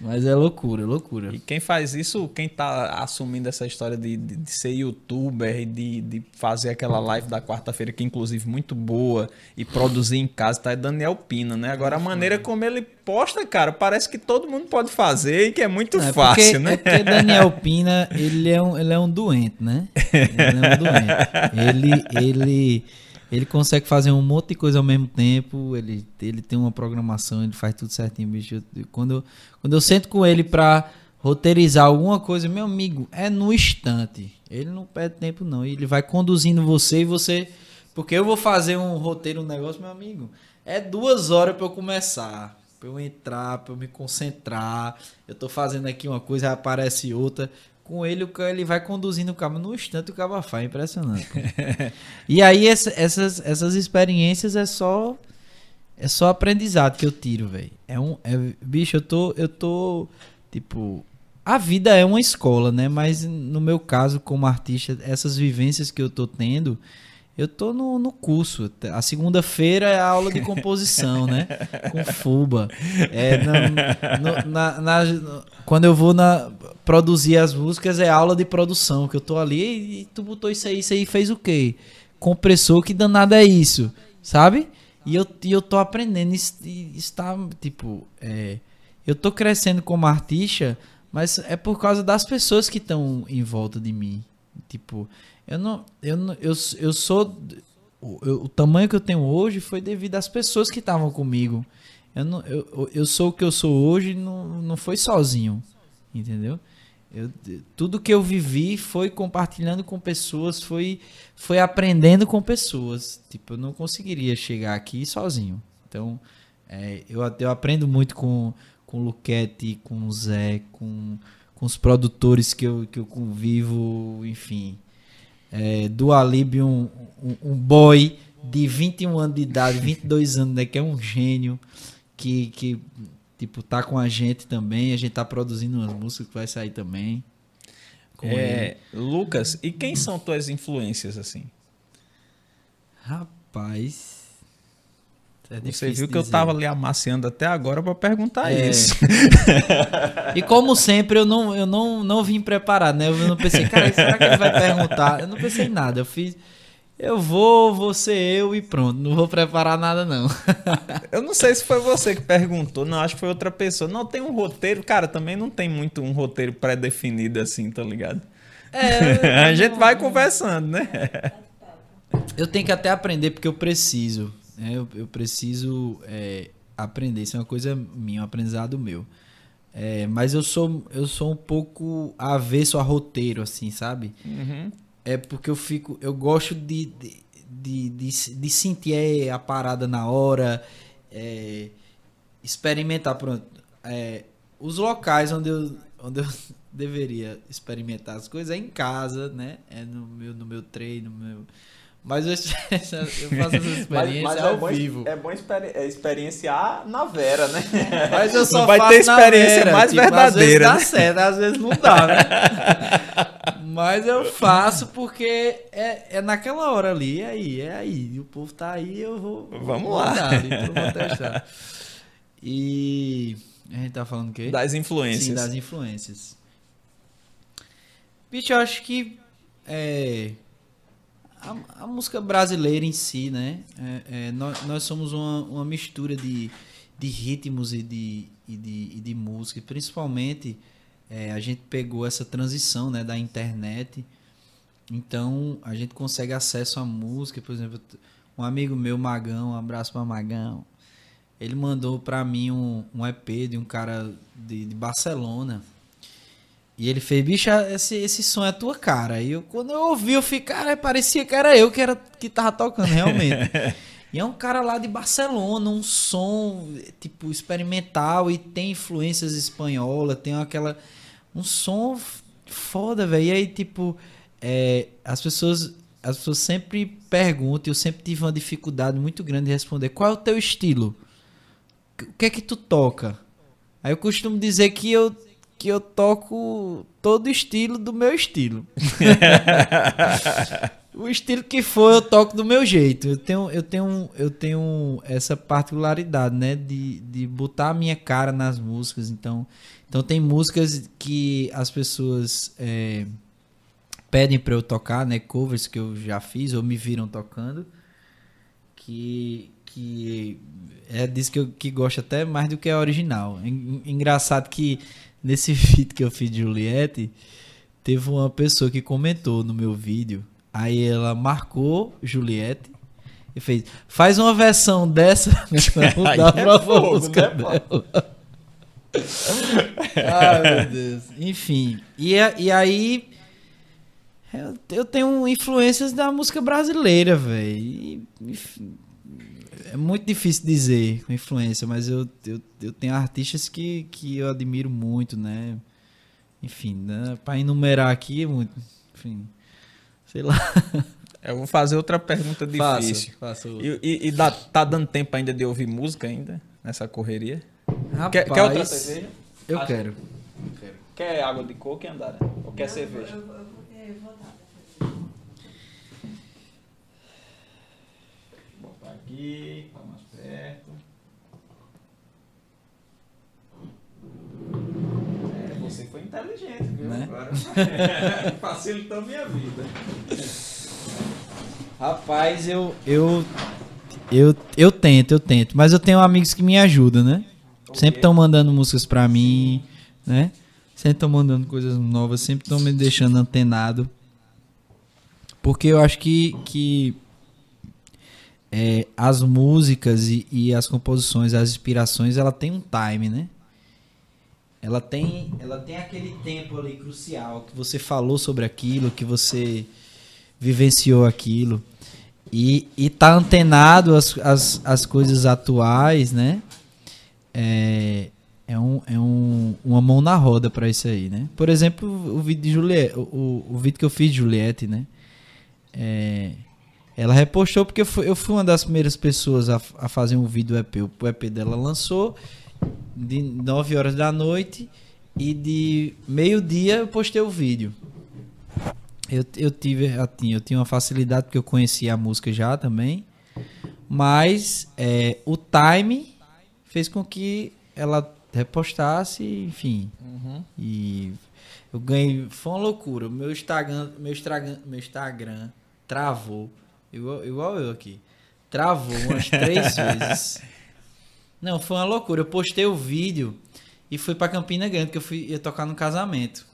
Speaker 2: Mas é loucura, loucura.
Speaker 1: E quem faz isso, quem tá assumindo essa história de, de, de ser youtuber e de, de fazer aquela live da quarta-feira, que é inclusive muito boa, e produzir em casa, tá? É Daniel Pina, né? Agora a maneira como ele posta, cara, parece que todo mundo pode fazer e que é muito é fácil,
Speaker 2: porque,
Speaker 1: né?
Speaker 2: É porque Daniel Pina, ele é um, ele é um doente, né? Ele é um doente. Ele, ele ele consegue fazer um monte de coisa ao mesmo tempo. Ele, ele tem uma programação, ele faz tudo certinho, bicho. Quando eu, quando eu sento com ele pra roteirizar alguma coisa, meu amigo, é no instante. Ele não perde tempo, não. Ele vai conduzindo você e você. Porque eu vou fazer um roteiro, um negócio, meu amigo. É duas horas para eu começar. Pra eu entrar, pra eu me concentrar. Eu tô fazendo aqui uma coisa, aparece outra com ele, ele vai conduzindo o carro no instante o cabo faz, impressionante. e aí essa, essas, essas experiências é só é só aprendizado que eu tiro, velho. É um é, bicho, eu tô eu tô tipo a vida é uma escola, né? Mas no meu caso como artista, essas vivências que eu tô tendo, eu tô no, no curso. A segunda-feira é a aula de composição, né? Com Fuba. É, na, na, na, quando eu vou na, produzir as músicas, é aula de produção. Que eu tô ali e, tu botou isso aí, isso aí fez o quê? Compressor, que danado é isso? Sabe? E eu, e eu tô aprendendo. Está, tipo, é, eu tô crescendo como artista, mas é por causa das pessoas que estão em volta de mim. Tipo, eu não. Eu, não, eu, eu sou. Eu, o tamanho que eu tenho hoje foi devido às pessoas que estavam comigo. Eu, não, eu, eu sou o que eu sou hoje, não, não foi sozinho, entendeu? Eu, tudo que eu vivi foi compartilhando com pessoas, foi, foi aprendendo com pessoas. Tipo, eu não conseguiria chegar aqui sozinho. Então, é, eu, eu aprendo muito com, com o Luquete, com o Zé, com, com os produtores que eu, que eu convivo, enfim. É, do Alib, um, um, um boy de 21 anos de idade, 22 anos, né, que é um gênio, que, que tipo, tá com a gente também, a gente tá produzindo umas músicas que vai sair também.
Speaker 1: É, Lucas, e quem são tuas influências, assim?
Speaker 2: Rapaz. É
Speaker 1: Você viu que eu
Speaker 2: dizer.
Speaker 1: tava ali amaciando até agora pra perguntar
Speaker 2: É.
Speaker 1: isso.
Speaker 2: E como sempre, eu não, eu não, não vim preparado, né? Eu não pensei, cara, será que ele vai perguntar? Eu não pensei em nada. Eu fiz. Eu vou, vou ser eu e pronto. Não vou preparar nada, não.
Speaker 1: Eu não sei se foi você que perguntou, não, acho que foi outra pessoa. Não, tem um roteiro, cara, também não tem muito um roteiro pré-definido assim, tá ligado?
Speaker 2: É,
Speaker 1: a gente vai conversando, né?
Speaker 2: Eu tenho que até aprender porque eu preciso. Né? Eu, eu preciso é, aprender. Isso é uma coisa minha, um aprendizado meu. É, mas eu sou, eu sou um pouco avesso a roteiro, assim, sabe?
Speaker 1: Uhum.
Speaker 2: É porque eu fico. Eu gosto de, de, de, de, de sentir a parada na hora. é, experimentar. Pronto. É, os locais onde eu, onde eu deveria experimentar as coisas é em casa, né? É no meu, no meu treino, no meu. Mas eu, eu faço essa experiência ao vivo.
Speaker 1: é bom experienciar na Vera, né?
Speaker 2: Mas eu só
Speaker 1: Não vai
Speaker 2: faço
Speaker 1: ter
Speaker 2: na
Speaker 1: experiência
Speaker 2: vera,
Speaker 1: mais
Speaker 2: tipo, Às
Speaker 1: verdadeira, né?
Speaker 2: vezes dá certo, às vezes não dá, né? Mas eu faço porque é, é naquela hora ali, é aí, é aí. E o povo tá aí, eu vou.
Speaker 1: Vamos
Speaker 2: vou
Speaker 1: lá.
Speaker 2: ali, vou testar. E. A gente tá falando o quê?
Speaker 1: Das influências.
Speaker 2: Sim, das influências. Bicho, eu acho que. É, a, a música brasileira em si, né? É, é, nós, nós somos uma, uma mistura de, de ritmos e de, e de, e de música. Principalmente, é, a gente pegou essa transição né, da internet. Então, a gente consegue acesso à música. Por exemplo, um amigo meu, Magão, um abraço para Magão. Ele mandou pra mim um, um EP de um cara de, de Barcelona. E ele fez, bicho, esse, esse som é a tua cara. E eu, quando eu ouvi, eu fiquei, cara, parecia que era eu que, era, que tava tocando, realmente. e é um cara lá de Barcelona, um som, tipo, experimental e tem influências espanholas, tem aquela. Um som foda, velho. E aí, tipo, é, as pessoas. As pessoas sempre perguntam, eu sempre tive uma dificuldade muito grande de responder. Qual é o teu estilo? O que é que tu toca? Aí eu costumo dizer que eu que eu toco todo estilo do meu estilo. o estilo que for, eu toco do meu jeito. Eu tenho, eu tenho, eu tenho essa particularidade, né, de, de botar a minha cara nas músicas. Então, então tem músicas que as pessoas é, pedem para eu tocar, né, covers que eu já fiz ou me viram tocando, que que é disso que eu que gosto até mais do que a original. En- Engraçado que nesse vídeo que eu fiz de Juliette, teve uma pessoa que comentou no meu vídeo. Aí ela marcou Juliette e fez: faz uma versão dessa
Speaker 1: Aí
Speaker 2: da
Speaker 1: é fogo,
Speaker 2: música
Speaker 1: né,
Speaker 2: dela. Ai, meu Deus. Enfim, e, e aí eu, eu tenho influências da música brasileira, velho. E, É muito difícil dizer com influência, mas eu, eu, eu tenho artistas que, que eu admiro muito, né? Enfim, né? pra enumerar aqui, é muito. Enfim, sei lá.
Speaker 1: Eu vou fazer outra pergunta difícil.
Speaker 2: Faço, faço.
Speaker 1: E, e- e dá- tá dando tempo ainda de ouvir música ainda? Nessa correria?
Speaker 2: Rapaz,
Speaker 1: Quer, quer outra cerveja?
Speaker 2: Eu
Speaker 1: Acho-
Speaker 2: quero.
Speaker 1: Quer água de coco, Andara? Ou quer cerveja? Vou botar aqui, tá mais perto. É, você foi inteligente, viu?
Speaker 2: Né?
Speaker 1: Agora facilitou minha vida.
Speaker 2: Rapaz, eu, eu, eu, eu tento, eu tento. Mas eu tenho amigos que me ajudam, né? Sempre estão mandando músicas pra mim, né? Sempre estão mandando coisas novas, sempre estão me deixando antenado. Porque eu acho que, que é, as músicas e, e as composições, as inspirações, ela tem um time, né? Ela tem, ela tem aquele tempo ali crucial que você falou sobre aquilo, que você vivenciou aquilo. E, e tá antenado às, às, às coisas atuais, né? É, é, um, é um, uma mão na roda para isso aí, né? Por exemplo, o vídeo de Juliette, o, o vídeo que eu fiz de Juliette, né? É, ela repostou porque eu fui, eu fui uma das primeiras pessoas a, a fazer um vídeo EP. O EP dela lançou de 9 horas da noite e de meio-dia eu postei o vídeo. Eu, eu tive, eu tinha, eu tinha uma facilidade porque eu conhecia a música já também. Mas é, o time fez com que ela repostasse, enfim.
Speaker 1: Uhum.
Speaker 2: E eu ganhei. Foi uma loucura. Meu Instagram, meu Instagram, meu Instagram travou. Igual, igual eu aqui. Travou umas três vezes. Não, foi uma loucura. Eu postei o vídeo e fui pra Campina Grande, que eu fui, ia tocar no casamento.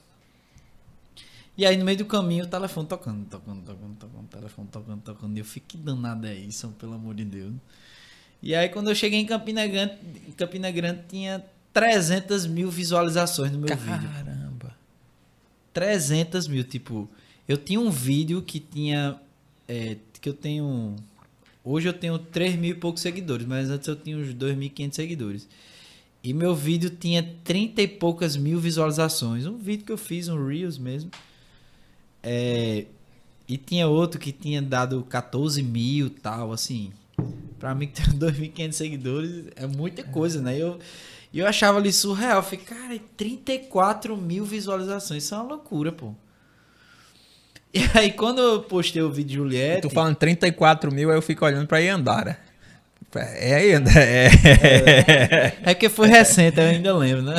Speaker 2: E aí no meio do caminho o telefone tocando, tocando, tocando, tocando, telefone tocando, tocando. E eu fiquei, que danado é isso, pelo amor de Deus. E aí quando eu cheguei em Campina Grande, Campina Grande tinha 300 mil visualizações no meu vídeo.
Speaker 1: Caramba.
Speaker 2: 300 mil, tipo, eu tinha um vídeo que tinha, é, que eu tenho, hoje eu tenho 3 mil e poucos seguidores, mas antes eu tinha uns 2.500 seguidores. E meu vídeo tinha 30 e poucas mil visualizações. Um vídeo que eu fiz, um Reels mesmo. É, e tinha outro que tinha dado 14 mil tal, assim. Pra mim que tem 2.500 seguidores é muita coisa, né? Eu, eu achava ali surreal. Eu falei, cara, é 34 mil visualizações. Isso é uma loucura, pô. E aí, quando eu postei o vídeo de Juliette.
Speaker 1: Tu falando 34 mil, aí eu fico olhando pra Iandara. É ainda. É.
Speaker 2: É porque foi recente, eu ainda lembro, né?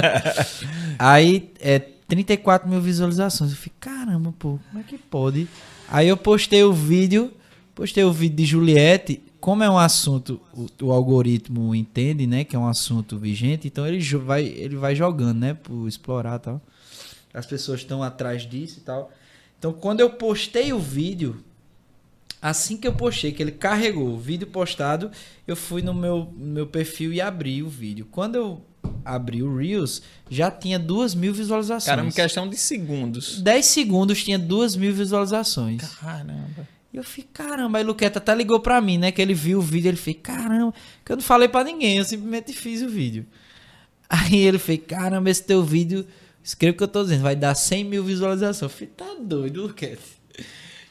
Speaker 2: aí, é 34 mil visualizações. Eu fiquei, caramba, pô, como é que pode? Aí eu postei o vídeo, postei o vídeo de Juliette. Como é um assunto, o, o algoritmo entende, né? Que é um assunto vigente, então ele vai, ele vai jogando, né? Por explorar e tal. As pessoas estão atrás disso e tal. Então, quando eu postei o vídeo, assim que eu postei, que ele carregou o vídeo postado, eu fui no meu, meu perfil e abri o vídeo. Quando eu abri o Reels, já tinha duas mil visualizações.
Speaker 1: Caramba, questão de segundos.
Speaker 2: 10 segundos tinha duas mil visualizações.
Speaker 1: Caramba.
Speaker 2: E eu fiquei, caramba, aí Luqueta até ligou pra mim, né? Que ele viu o vídeo, ele fez, caramba, que eu não falei pra ninguém, eu simplesmente fiz o vídeo. Aí ele fez, caramba, esse teu vídeo, escreva o que eu tô dizendo, vai dar 100 mil visualizações. Eu falei, tá doido, Luqueta.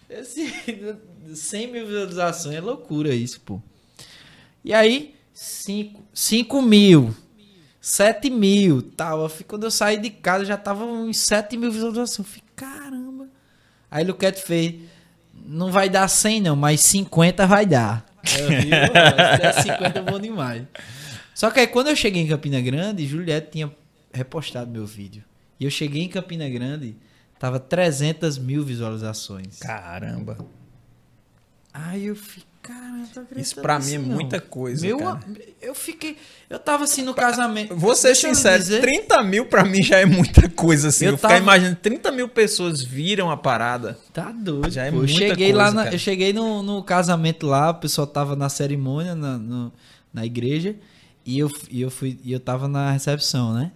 Speaker 2: Esse 100 mil visualizações é loucura isso, pô. E aí, 5, 5 mil, 7 mil, tal. Fui- Quando eu saí de casa já tava uns 7 mil visualizações. Eu falei, caramba. Aí Luquete fez, não vai dar 100 não, mas 50 vai dar. Eu vi, "Ô, se der 50 é bom demais. Só que aí quando eu cheguei em Campina Grande, Juliette tinha repostado meu vídeo. E eu cheguei em Campina Grande, tava 300 mil visualizações.
Speaker 1: Caramba.
Speaker 2: Aí eu fiquei, cara, eu tô acreditando
Speaker 1: Isso pra mim é
Speaker 2: não.
Speaker 1: muita coisa,
Speaker 2: Meu,
Speaker 1: cara.
Speaker 2: eu fiquei, eu tava assim no casamento.
Speaker 1: Vou ser
Speaker 2: eu
Speaker 1: sincero,
Speaker 2: dizer-
Speaker 1: 30 mil pra mim já é muita coisa, assim.
Speaker 2: Eu
Speaker 1: Eu, ficar
Speaker 2: tava-
Speaker 1: imaginando, 30 mil pessoas viram a parada.
Speaker 2: Tá doido.
Speaker 1: Já é
Speaker 2: pô. eu
Speaker 1: muita
Speaker 2: cheguei lá,
Speaker 1: coisa,
Speaker 2: na-
Speaker 1: cara.
Speaker 2: eu cheguei no, no casamento lá, o pessoal tava na cerimônia na, no- na igreja e eu, e eu fui e eu tava na recepção, né?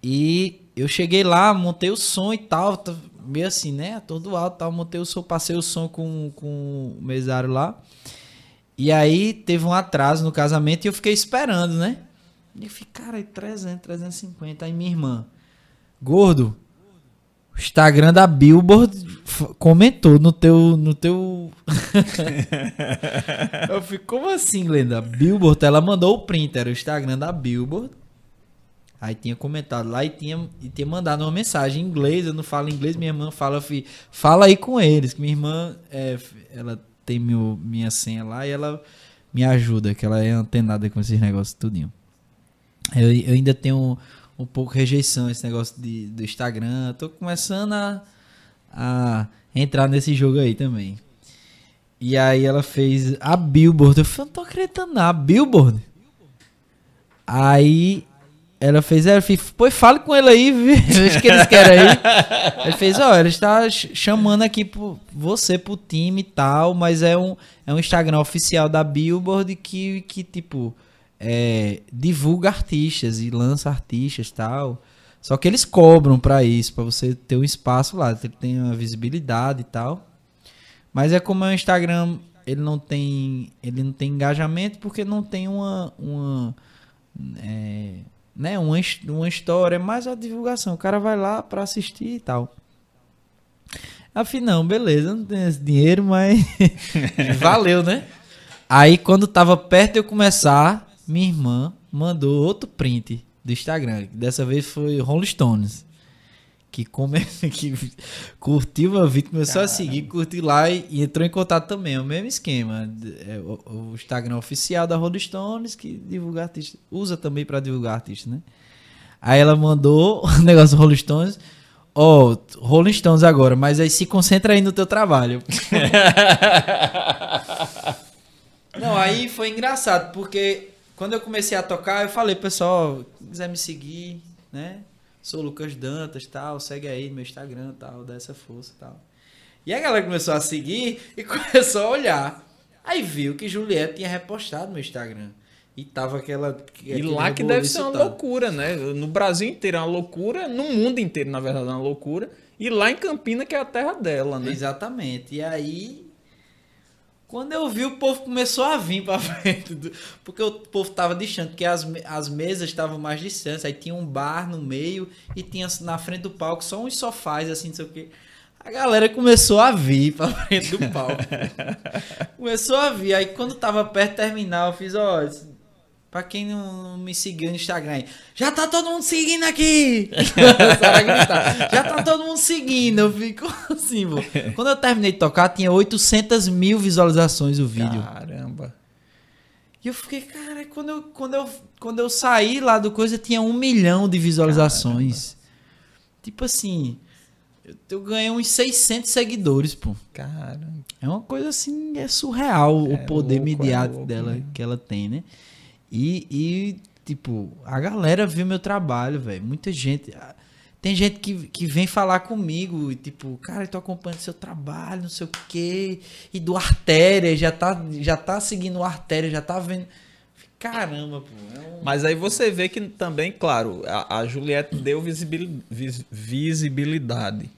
Speaker 2: E eu cheguei lá, montei o som e tal, tá meio assim, né? Todo alto, tal, montei o som, passei o som com, com o mesário lá. E aí teve um atraso no casamento e eu fiquei esperando, né? E eu fiquei, cara, 300, 350. Aí minha irmã, gordo, o Instagram da Billboard comentou no teu. No teu... eu fico, como assim, Glenda? Billboard, ela mandou o print, era o Instagram da Billboard. Aí tinha comentado lá e tinha, e tinha mandado uma mensagem em inglês. Eu não falo inglês, minha irmã fala, eu fala aí com eles. Que minha irmã, é, ela tem meu, minha senha lá e ela me ajuda, que ela é antenada com esses negócios tudinho. Eu, eu ainda tenho um pouco rejeição esse negócio de, do Instagram. Tô começando a, a entrar nesse jogo aí também. E aí ela fez a Billboard. Eu falei, não tô acreditando na Billboard. Aí ela fez, ela fez, pois fale com ele aí, vê o que eles querem aí. Ele fez, ó, ele está ch- chamando aqui pro, você pro time e tal, mas é um, é um Instagram oficial da Billboard que, que tipo, é, divulga artistas e lança artistas e tal. Só que eles cobram pra isso, pra você ter um espaço lá, ter tem uma visibilidade e tal. Mas é como é um Instagram, ele não tem, ele não tem engajamento porque não tem uma, uma é, né, uma, uma história, mais a divulgação. O cara vai lá pra assistir e tal. Afinal, beleza, não tenho esse dinheiro, mas valeu, né? Aí quando tava perto de eu começar, minha irmã mandou outro print do Instagram. Dessa vez foi Rolling Stones. Que, come... que curtiu meu vídeo, começou a seguir, curtiu lá e, e entrou em contato também. É o mesmo esquema. É o, o Instagram oficial da Rolling Stones, que divulga artista. Usa também pra divulgar artista, né? Aí ela mandou o negócio do Rolling Stones. Ó, Rolling Stones agora, mas aí se concentra aí no teu trabalho. Não, aí foi engraçado, porque quando eu comecei a tocar, eu falei, pessoal, se quiser me seguir, né? Sou Lucas Dantas, tal, segue aí no meu Instagram, tal, dá essa força, tal. E a galera começou a seguir e começou a olhar. Aí viu que Juliette tinha repostado no Instagram. E tava aquela.
Speaker 1: E lá que deve ser uma loucura, né? No Brasil inteiro é uma loucura, no mundo inteiro, na verdade, é uma loucura. E lá em Campina, que é a terra dela, né?
Speaker 2: Exatamente. E aí, quando eu vi, o povo começou a vir pra frente. do- porque o povo tava distante, porque as, as mesas estavam mais distantes. Aí tinha um bar no meio e tinha na frente do palco só uns sofás, assim, não sei o quê. A galera começou a vir pra frente do palco. começou a vir. Aí quando tava perto de terminar, eu fiz, ó. Pra quem não me seguiu no Instagram aí, já tá todo mundo seguindo aqui! Gritar, já tá todo mundo seguindo. Eu fico assim, pô. Quando eu terminei de tocar, tinha 800 mil visualizações o vídeo.
Speaker 1: Caramba.
Speaker 2: E eu fiquei, cara, quando eu, quando eu, quando eu saí lá do coisa, tinha um milhão de visualizações. Tipo assim, eu, eu ganhei uns 600 seguidores, pô.
Speaker 1: Caramba.
Speaker 2: É uma coisa assim, é surreal
Speaker 1: É
Speaker 2: o poder
Speaker 1: louco, é
Speaker 2: midiático
Speaker 1: louco
Speaker 2: dela
Speaker 1: mesmo.
Speaker 2: que ela tem, né? E, e, tipo, a galera viu meu trabalho, velho. Muita gente. Tem gente que, que vem falar comigo, tipo, cara, eu tô acompanhando seu trabalho, não sei o quê. E do Artéria, já tá, já tá seguindo o Artéria, já tá vendo. Caramba, pô. É um...
Speaker 1: Mas aí você vê que também, claro, a, a Juliette deu visibil- vis- visibilidade.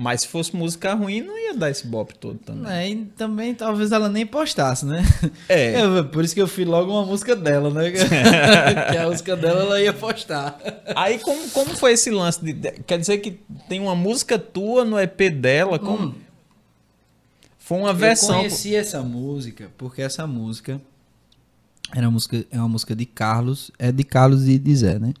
Speaker 1: Mas se fosse música ruim, não ia dar esse bop todo também.
Speaker 2: É, e também talvez ela nem postasse, né?
Speaker 1: É.
Speaker 2: É, por isso que eu fiz logo uma música dela, né? que a música dela ela ia postar.
Speaker 1: Aí como, como foi esse lance? De, quer dizer que tem uma música tua no EP dela? Como? Foi uma versão.
Speaker 2: Eu conheci essa música porque essa música era uma música, é uma música de Carlos, é de Carlos e de Zé, né?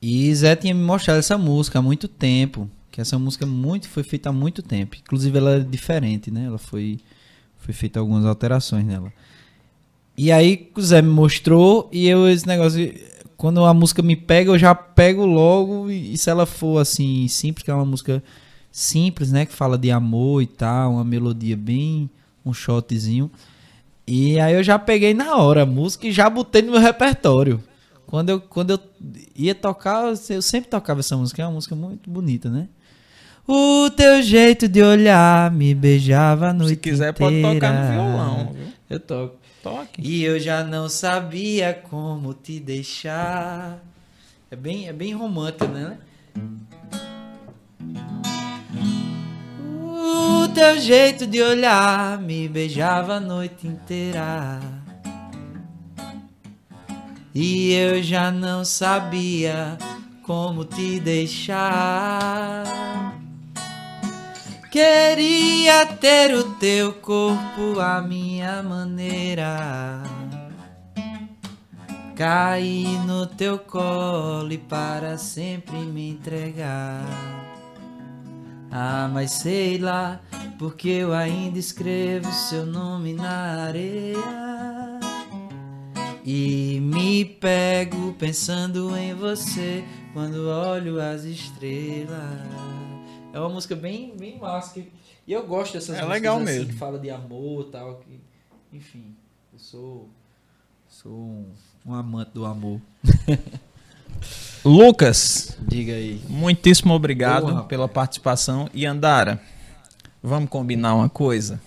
Speaker 2: E Zé tinha me mostrado essa música há muito tempo, que essa música muito foi feita há muito tempo. Inclusive ela é diferente, né? Ela foi foi feita algumas alterações nela. E aí o Zé me mostrou e eu esse negócio quando a música me pega, eu já pego logo e, e se ela for assim simples, que é uma música simples, né, que fala de amor e tal, uma melodia bem um shotzinho. E aí eu já peguei na hora a música e já botei no meu repertório. Quando eu, quando eu ia tocar, eu sempre tocava essa música, é uma música muito bonita, né? O teu jeito de olhar me beijava a noite
Speaker 1: Se quiser, pode tocar no
Speaker 2: inteira.
Speaker 1: violão. Viu?
Speaker 2: Eu toco.
Speaker 1: Toque.
Speaker 2: E eu já não sabia como te deixar. É bem, é bem romântico, né? O teu jeito de olhar me beijava a noite inteira. E eu já não sabia como te deixar. Queria ter o teu corpo à minha maneira. Cair no teu colo e para sempre me entregar. Ah, mas sei lá, porque eu ainda escrevo seu nome na areia. E me pego pensando em você quando olho as estrelas. É uma música bem, bem massa. que- E eu gosto dessas
Speaker 1: É
Speaker 2: músicas
Speaker 1: legal
Speaker 2: assim,
Speaker 1: mesmo.
Speaker 2: que fala de amor e tal. Que, enfim, eu sou, sou um, um amante do amor.
Speaker 1: Lucas,
Speaker 2: Diga aí.
Speaker 1: muitíssimo obrigado pela participação. E Andara, vamos combinar uma coisa?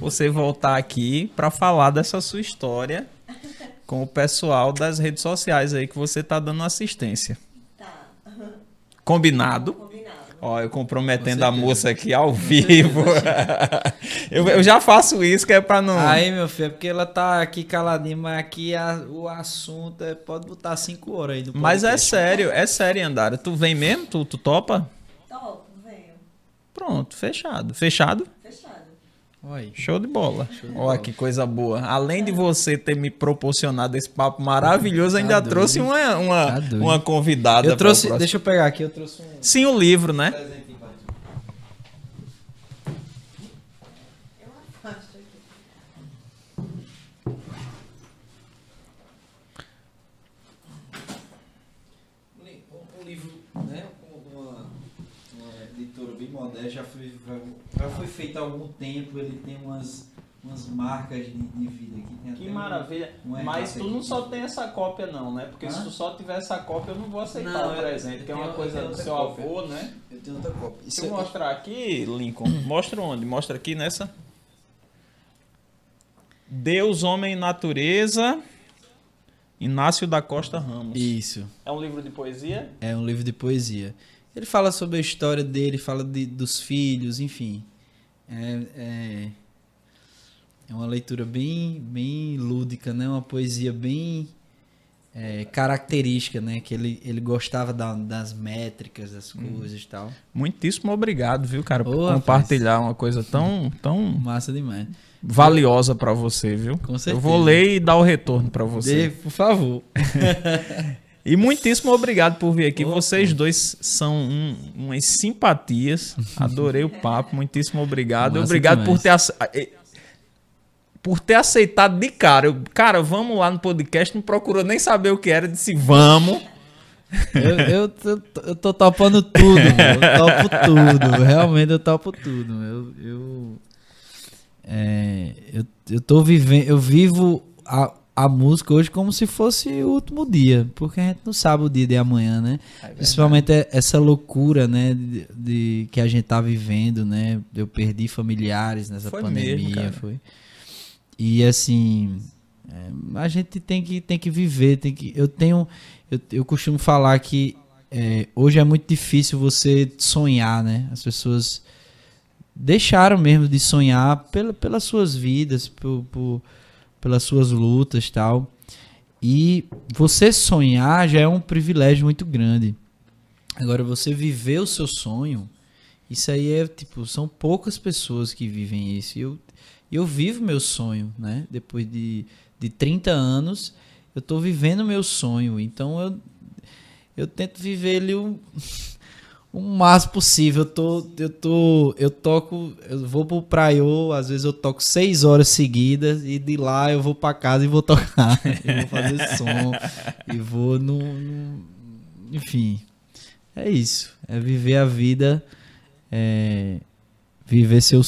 Speaker 1: Você voltar aqui para falar dessa sua história com o pessoal das redes sociais aí que você tá dando assistência.
Speaker 3: Tá.
Speaker 1: Combinado? Ó, eu comprometendo a moça aqui ao vivo. eu, eu já faço isso que é para não.
Speaker 2: Aí, meu filho, é porque ela tá aqui caladinha, mas aqui a- o assunto é. Pode botar 5 horas aí no
Speaker 1: Mas é sério, é sério, Andara. Tu vem mesmo? Tu, tu topa?
Speaker 3: Top, venho.
Speaker 1: Pronto, fechado. Fechado?
Speaker 2: Aí.
Speaker 1: Show de bola. Olha que coisa boa. Além de você ter me proporcionado esse papo maravilhoso, ainda
Speaker 2: Tá doido.
Speaker 1: trouxe uma, uma,
Speaker 2: Tá
Speaker 1: uma convidada.
Speaker 2: Eu trouxe. Deixa eu pegar aqui, eu trouxe um.
Speaker 1: Sim, o livro, né?
Speaker 3: Eu afasto aqui.
Speaker 2: Um livro, né? com Uma, uma editora bem moderna, já foi, já foi feito há algum tempo, ele tem umas, umas marcas de, de vida aqui. Tem
Speaker 1: Que
Speaker 2: até um-
Speaker 1: maravilha.
Speaker 2: um
Speaker 1: Mas tu não
Speaker 2: aqui.
Speaker 1: só tem essa cópia, não, né? Porque se
Speaker 2: Hã?
Speaker 1: tu só tiver essa cópia, eu não vou aceitar
Speaker 2: Não,
Speaker 1: o
Speaker 2: eu-
Speaker 1: presente,
Speaker 2: eu
Speaker 1: que é uma
Speaker 2: eu
Speaker 1: coisa do seu
Speaker 2: cópia.
Speaker 1: avô, né?
Speaker 2: Eu tenho outra cópia.
Speaker 1: Deixa eu
Speaker 2: é-
Speaker 1: mostrar aqui, Lincoln. Mostra onde? Mostra aqui nessa. Deus, Homem e Natureza. Inácio da Costa Ramos.
Speaker 2: Isso.
Speaker 1: É um livro de poesia?
Speaker 2: É um livro de poesia. Ele fala sobre a história dele, fala de, dos filhos, enfim. É, é, é uma leitura bem, bem lúdica, né? Uma poesia bem é, característica, né? Que ele, ele gostava da- das métricas, das coisas e tal.
Speaker 1: Muitíssimo obrigado, viu, cara, por
Speaker 2: rapaz.
Speaker 1: compartilhar uma coisa tão, tão
Speaker 2: Massa demais.
Speaker 1: valiosa pra você, viu?
Speaker 2: Com
Speaker 1: Eu
Speaker 2: certeza.
Speaker 1: vou ler e dar o retorno pra
Speaker 2: Dê,
Speaker 1: você.
Speaker 2: por favor.
Speaker 1: E muitíssimo obrigado por vir aqui.
Speaker 2: Ô,
Speaker 1: Vocês dois são um- umas simpatias. Adorei o papo. Muitíssimo obrigado.
Speaker 2: Massa
Speaker 1: obrigado por
Speaker 2: demais.
Speaker 1: ter ace- eh, por ter aceitado de cara. Eu, cara, vamos lá no podcast. Não procurou nem saber o que era. Disse vamos.
Speaker 2: Eu, eu, tô- eu tô topando tudo, eu topo tudo. Realmente eu topo tudo. Eu, eu, é, eu, eu tô vivendo, eu vivo a, a música hoje como se fosse o último dia, porque a gente não sabe o dia de amanhã, né? Principalmente é- essa loucura, né, de, de- que a gente tá vivendo, né? Eu perdi familiares nessa
Speaker 1: Foi
Speaker 2: pandemia,
Speaker 1: mesmo,
Speaker 2: foi. E assim, é, a gente tem que, tem que viver, tem que. Eu tenho. Eu, eu costumo falar que é, hoje é muito difícil você sonhar, né? As pessoas deixaram mesmo de sonhar pela, pelas suas vidas, por, por- pelas suas lutas tal. E você sonhar já é um privilégio muito grande. Agora, você viver o seu sonho, isso aí é tipo, são poucas pessoas que vivem isso. Eu, eu vivo meu sonho, né? Depois de, de 30 anos, eu tô vivendo meu sonho. Então eu, eu tento viver ele o, o máximo possível. Eu tô, eu tô, eu toco, eu vou pro praiô, às vezes eu toco seis horas seguidas e de lá eu vou pra casa e vou tocar, eu vou fazer som e vou no, no- enfim, é isso, é viver a vida, é, viver seu,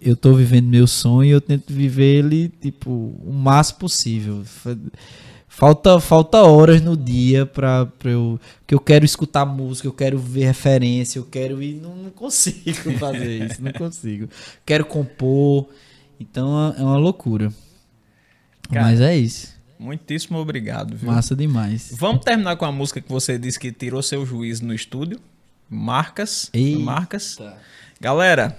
Speaker 2: eu tô vivendo meu sonho e eu tento viver ele tipo o máximo possível. Fa- Falta, falta horas no dia pra, pra eu. que eu quero escutar música, eu quero ver referência, eu quero ir. Não, não consigo fazer isso, não consigo. Quero compor. Então é uma loucura.
Speaker 1: Cara,
Speaker 2: Mas é isso.
Speaker 1: Muitíssimo obrigado, viu?
Speaker 2: Massa demais.
Speaker 1: Vamos terminar com a música que você disse que tirou seu juízo no estúdio. Marcas.
Speaker 2: Ei.
Speaker 1: Marcas. Galera,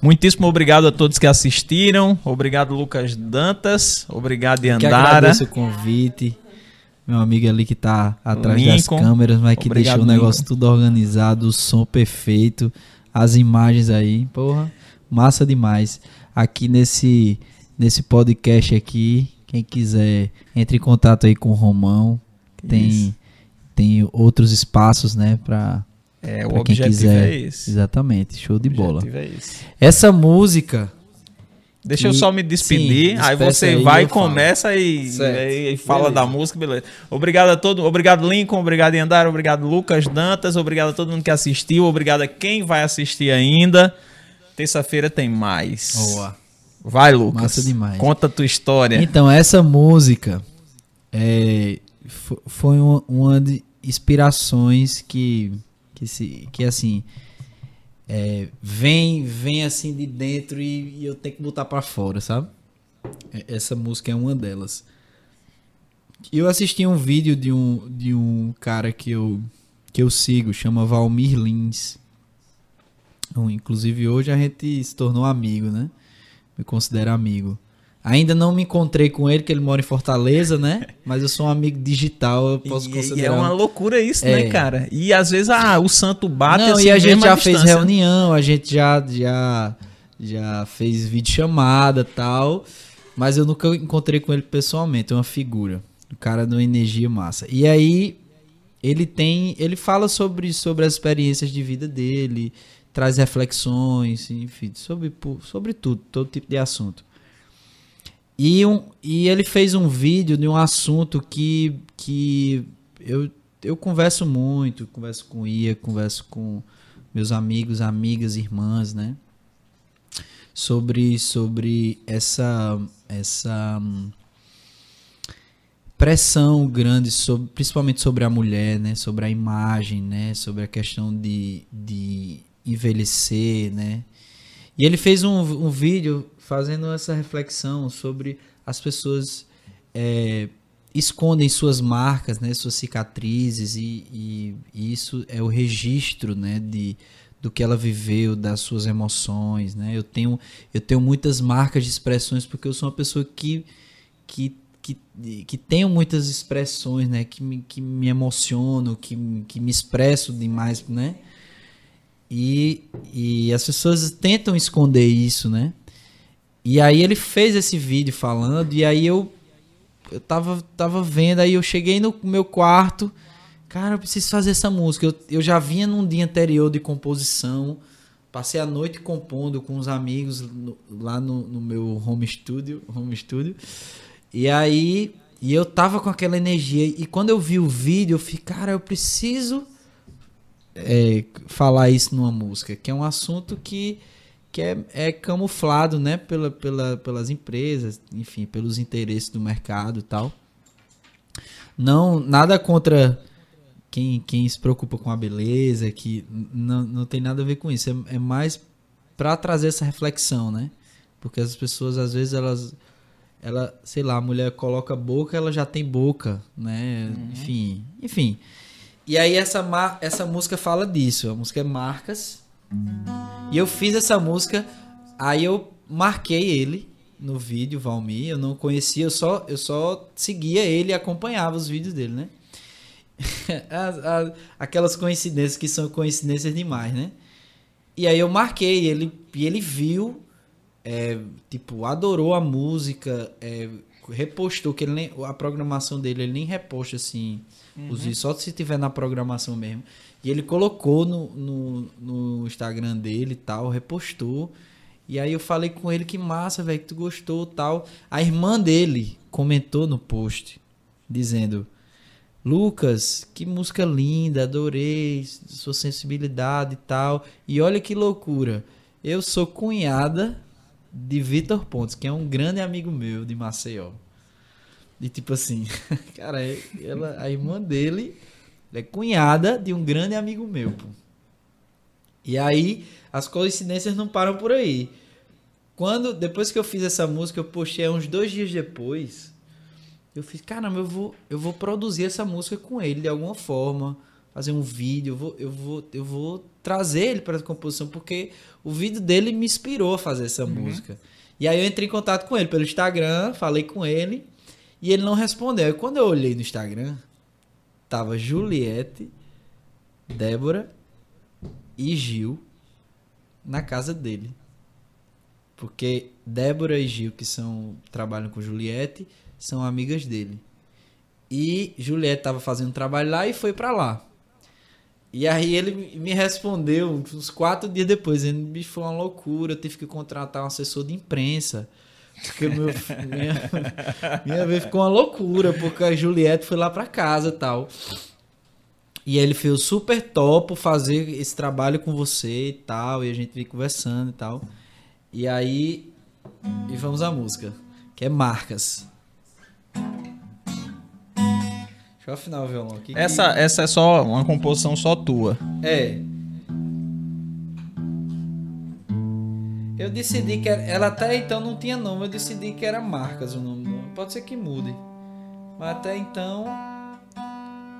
Speaker 1: muitíssimo obrigado a todos que assistiram. Obrigado, Lucas Dantas. Obrigado,
Speaker 2: Que
Speaker 1: Yandara.
Speaker 2: agradeço o convite. Meu amigo ali que tá atrás das
Speaker 1: Lincoln.
Speaker 2: câmeras, mas que
Speaker 1: Obrigado,
Speaker 2: deixou o negócio
Speaker 1: Lincoln.
Speaker 2: tudo organizado, o som perfeito, as imagens aí. Porra, massa demais. Aqui nesse, nesse podcast aqui, quem quiser, entre em contato aí com o Romão. que Tem,
Speaker 1: Isso.
Speaker 2: tem outros espaços, né, pra,
Speaker 1: É,
Speaker 2: pra
Speaker 1: o
Speaker 2: quem
Speaker 1: objetivo
Speaker 2: quiser.
Speaker 1: é esse.
Speaker 2: Exatamente, show de
Speaker 1: O
Speaker 2: bola.
Speaker 1: objetivo é esse.
Speaker 2: Essa música,
Speaker 1: Deixa eu
Speaker 2: E-
Speaker 1: só me despedir,
Speaker 2: sim,
Speaker 1: aí você
Speaker 2: aí e
Speaker 1: vai,
Speaker 2: eu falo.
Speaker 1: começa e,
Speaker 2: Certo.
Speaker 1: e fala
Speaker 2: Beleza.
Speaker 1: da música, beleza. Obrigado a todo, obrigado Lincoln, obrigado Yandara, obrigado Lucas Dantas, obrigado a todo mundo que assistiu, obrigado a quem vai assistir ainda. Terça-feira tem mais.
Speaker 2: Boa.
Speaker 1: Vai, Lucas.
Speaker 2: Massa demais.
Speaker 1: Conta a tua história.
Speaker 2: Então, essa música é, fo- foi uma, uma de. inspirações que, que, se, que assim, é, vem, vem assim de dentro e, e eu tenho que botar para fora, sabe? É, Essa música é uma delas. Eu assisti um vídeo de um, de um cara que eu, que eu sigo, chama Valmir Lins. Então, Inclusive hoje a gente se tornou amigo, né? Me considero amigo. Ainda não me encontrei com ele, que ele mora em Fortaleza, né? Mas eu sou um amigo digital, eu posso
Speaker 1: E-
Speaker 2: considerar.
Speaker 1: E é uma loucura isso,
Speaker 2: É.
Speaker 1: né, cara? E às vezes ah, o santo bate
Speaker 2: Não,
Speaker 1: assim
Speaker 2: e a gente já fez
Speaker 1: distância.
Speaker 2: reunião, a gente já, já, já fez videochamada e tal, mas eu nunca encontrei com ele pessoalmente, é uma figura. O cara de uma energia massa. E aí, ele tem. Ele fala sobre, sobre as experiências de vida dele, traz reflexões, enfim, sobre, sobre tudo, todo tipo de assunto. E, um, e ele fez um vídeo de um assunto que, que eu, eu converso muito, converso com Ia, converso com meus amigos, amigas, irmãs, né? Sobre, sobre essa, essa hum, pressão grande, sobre, principalmente sobre a mulher, né? Sobre a imagem, né? Sobre a questão de, de envelhecer, né? E ele fez um, um vídeo fazendo essa reflexão sobre as pessoas é, escondem suas marcas, né, suas cicatrizes e, e- isso é o registro, né, de do que ela viveu, das suas emoções, né? Eu tenho eu tenho muitas marcas de expressões porque eu sou uma pessoa que que que, que tenho muitas expressões, né, que me, que me emociono, que, que me expresso demais, né? E, e as pessoas tentam esconder isso, né? E aí ele fez esse vídeo falando, e aí eu, eu tava, tava vendo, aí eu cheguei no meu quarto, cara, eu preciso fazer essa música. Eu, eu já vinha num dia anterior de composição, passei a noite compondo com os amigos no- lá no, no meu home studio, home studio. E aí, e eu tava com aquela energia, e quando eu vi o vídeo, eu fiquei, cara, eu preciso é, falar isso numa música, que é um assunto que, que é, é camuflado, né, pela, pela, pelas empresas, enfim, pelos interesses do mercado e tal. Não, nada contra quem, quem se preocupa com a beleza, que não, não tem nada a ver com isso. É, é mais para trazer essa reflexão, né? Porque as pessoas, às vezes, elas. Ela, sei lá, a mulher coloca boca, ela já tem boca, né? Enfim. Enfim. E aí essa, essa música fala disso. A música é Marcas. E eu fiz essa música, aí eu marquei ele no vídeo, Valmir. Eu não conhecia, eu só, eu só seguia ele e acompanhava os vídeos dele, né? As- as- aquelas coincidências que são coincidências demais, né? E aí eu marquei ele e ele viu, é, tipo, adorou a música, é, repostou, que ele nem, a programação dele ele nem reposta assim, os vídeos, só se tiver na programação mesmo. E ele colocou no, no, no Instagram dele e tal, repostou. E aí eu falei com ele que massa, velho, que tu gostou tal. A irmã dele comentou no post, dizendo: Lucas, que música linda, adorei sua sensibilidade e tal. E olha que loucura, eu sou cunhada de Vitor Pontes, que é um grande amigo meu de Maceió. E tipo assim, cara, ela, a irmã dele ela é cunhada de um grande amigo meu, pô. E aí, as coincidências não param por aí. Quando, depois que eu fiz essa música, eu postei uns dois dias depois. Eu fiz, caramba, eu vou, eu vou produzir essa música com ele de alguma forma, fazer um vídeo, eu vou, eu vou, eu vou trazer ele para a composição, porque o vídeo dele me inspirou a fazer essa música. E aí eu entrei em contato com ele pelo Instagram, falei com ele, e ele não respondeu. E quando eu olhei no Instagram, tava Juliette, Débora e Gil na casa dele. Porque Débora e Gil, que são trabalham com Juliette, são amigas dele. E Juliette estava fazendo trabalho lá e foi para lá. E aí ele me respondeu uns quatro dias depois. Ele me foi uma loucura, eu tive que contratar um assessor de imprensa. Porque meu, minha, minha vez ficou uma loucura, porque a Juliette foi lá para casa e tal. E ele fez super topo fazer esse trabalho com você e tal. E a gente veio conversando e tal. E aí. E vamos à música, que é Marcas. Deixa eu afinar o violão aqui. que-
Speaker 1: Essa, essa é só uma composição só tua.
Speaker 2: É. Eu decidi que era, ela até então não tinha nome, eu decidi que era Marcas o nome. dela. Pode ser que mude. Mas até então.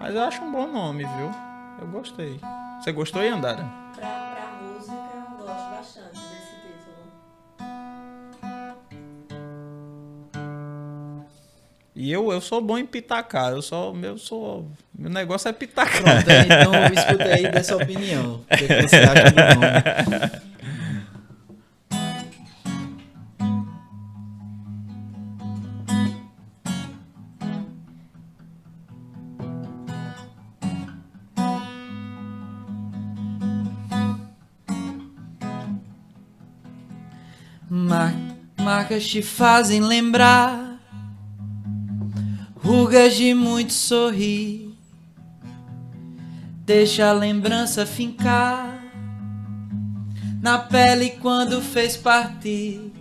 Speaker 1: Mas eu acho um bom nome, viu? Eu gostei. Você gostou, Yandara?
Speaker 3: Pra, pra música, eu gosto bastante desse título.
Speaker 1: E eu, eu sou bom em pitacar. Eu sou, meu, sou, meu negócio é pitacar.
Speaker 2: Pronto, então escuta aí dessa opinião. O que, é que você acha do nome? Mar- marcas te fazem lembrar rugas de muito sorrir. Deixa a lembrança fincar na pele quando fez partir.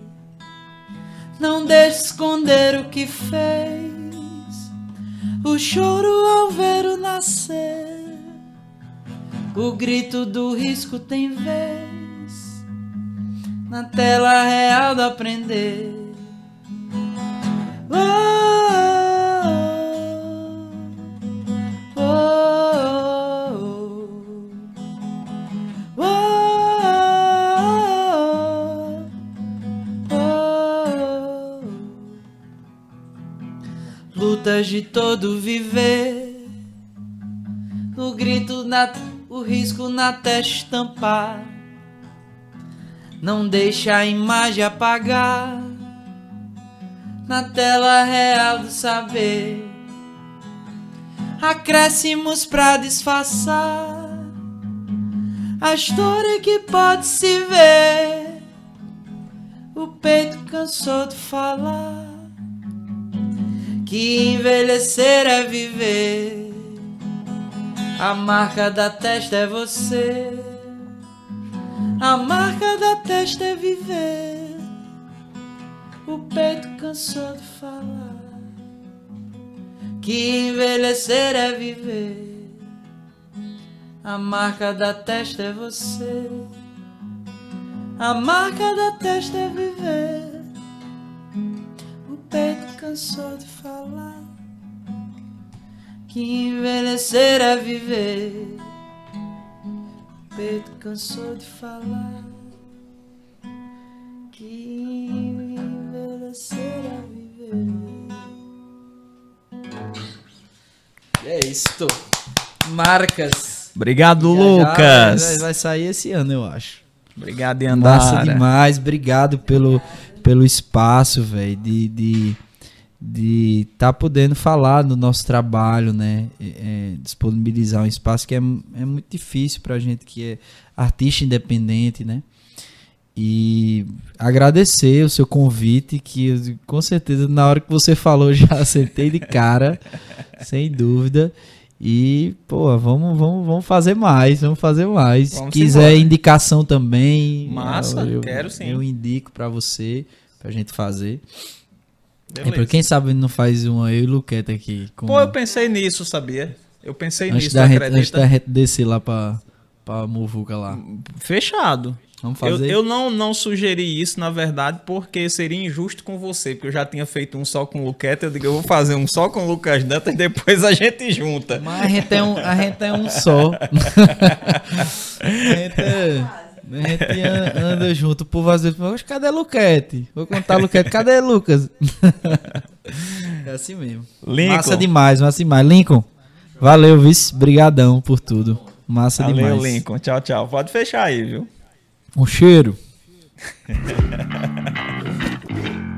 Speaker 2: Não deixe esconder o que fez. O choro ao ver o nascer. O grito do risco tem vez na tela real do aprender. Oh, oh, oh, oh, oh. Lutas de todo viver, o grito na, o risco na testa estampar. Não deixa a imagem apagar na tela real do saber. Acréscimos pra disfarçar a história que pode se ver. O peito cansou de falar que envelhecer é viver. A marca da testa é você. A marca da testa é viver. O peito cansou de falar que envelhecer é viver. A marca da testa é você. A marca da testa é viver. O peito cansou de falar que envelhecer é viver. O peito cansou de falar que envelhecer é viver. É isso. Marcas.
Speaker 1: Obrigado,
Speaker 2: Já, já
Speaker 1: Lucas.
Speaker 2: Vai, vai sair esse ano, eu acho.
Speaker 1: Obrigado,
Speaker 2: Massa
Speaker 1: Yandara.
Speaker 2: demais. Obrigado pelo, pelo espaço, velho, de de de tá podendo falar do nosso trabalho, né? É, é, disponibilizar um espaço que é, é muito difícil pra gente que é artista independente, né? E agradecer o seu convite, que eu, com certeza na hora que você falou já acertei de cara, sem dúvida. E, pô, vamos, vamos, vamos fazer mais, vamos fazer mais.
Speaker 1: Vamos
Speaker 2: Se quiser
Speaker 1: embora.
Speaker 2: indicação também,
Speaker 1: Massa,
Speaker 2: eu,
Speaker 1: quero sim.
Speaker 2: Eu indico pra você, pra gente fazer. É pra quem sabe não faz uma eu e Luqueta aqui. Com,
Speaker 1: Pô, eu pensei nisso, sabia? Eu pensei
Speaker 2: antes,
Speaker 1: nisso,
Speaker 2: da gente, antes
Speaker 1: acredita?
Speaker 2: da gente descer lá pra, pra Muvuca lá.
Speaker 1: Fechado.
Speaker 2: Vamos
Speaker 1: Eu,
Speaker 2: fazer?
Speaker 1: eu não, não sugeri isso, na verdade, porque seria injusto com você, porque eu já tinha feito um só com o Luqueta, eu digo, eu vou fazer um só com o Lucas Dantas e depois a gente junta.
Speaker 2: Mas a gente é um, a gente é um só. a gente, é- a gente an- anda junto. O povo às vezes fala, "Oxe, cadê Luquete? Vou contar Luquete, cadê Lucas? é assim mesmo.
Speaker 1: Lincoln.
Speaker 2: Massa demais, massa demais. Lincoln, valeu, vice. Brigadão por tudo. Massa
Speaker 1: Valeu,
Speaker 2: demais.
Speaker 1: Lincoln. Tchau, tchau. Pode fechar aí, viu?
Speaker 2: Um cheiro.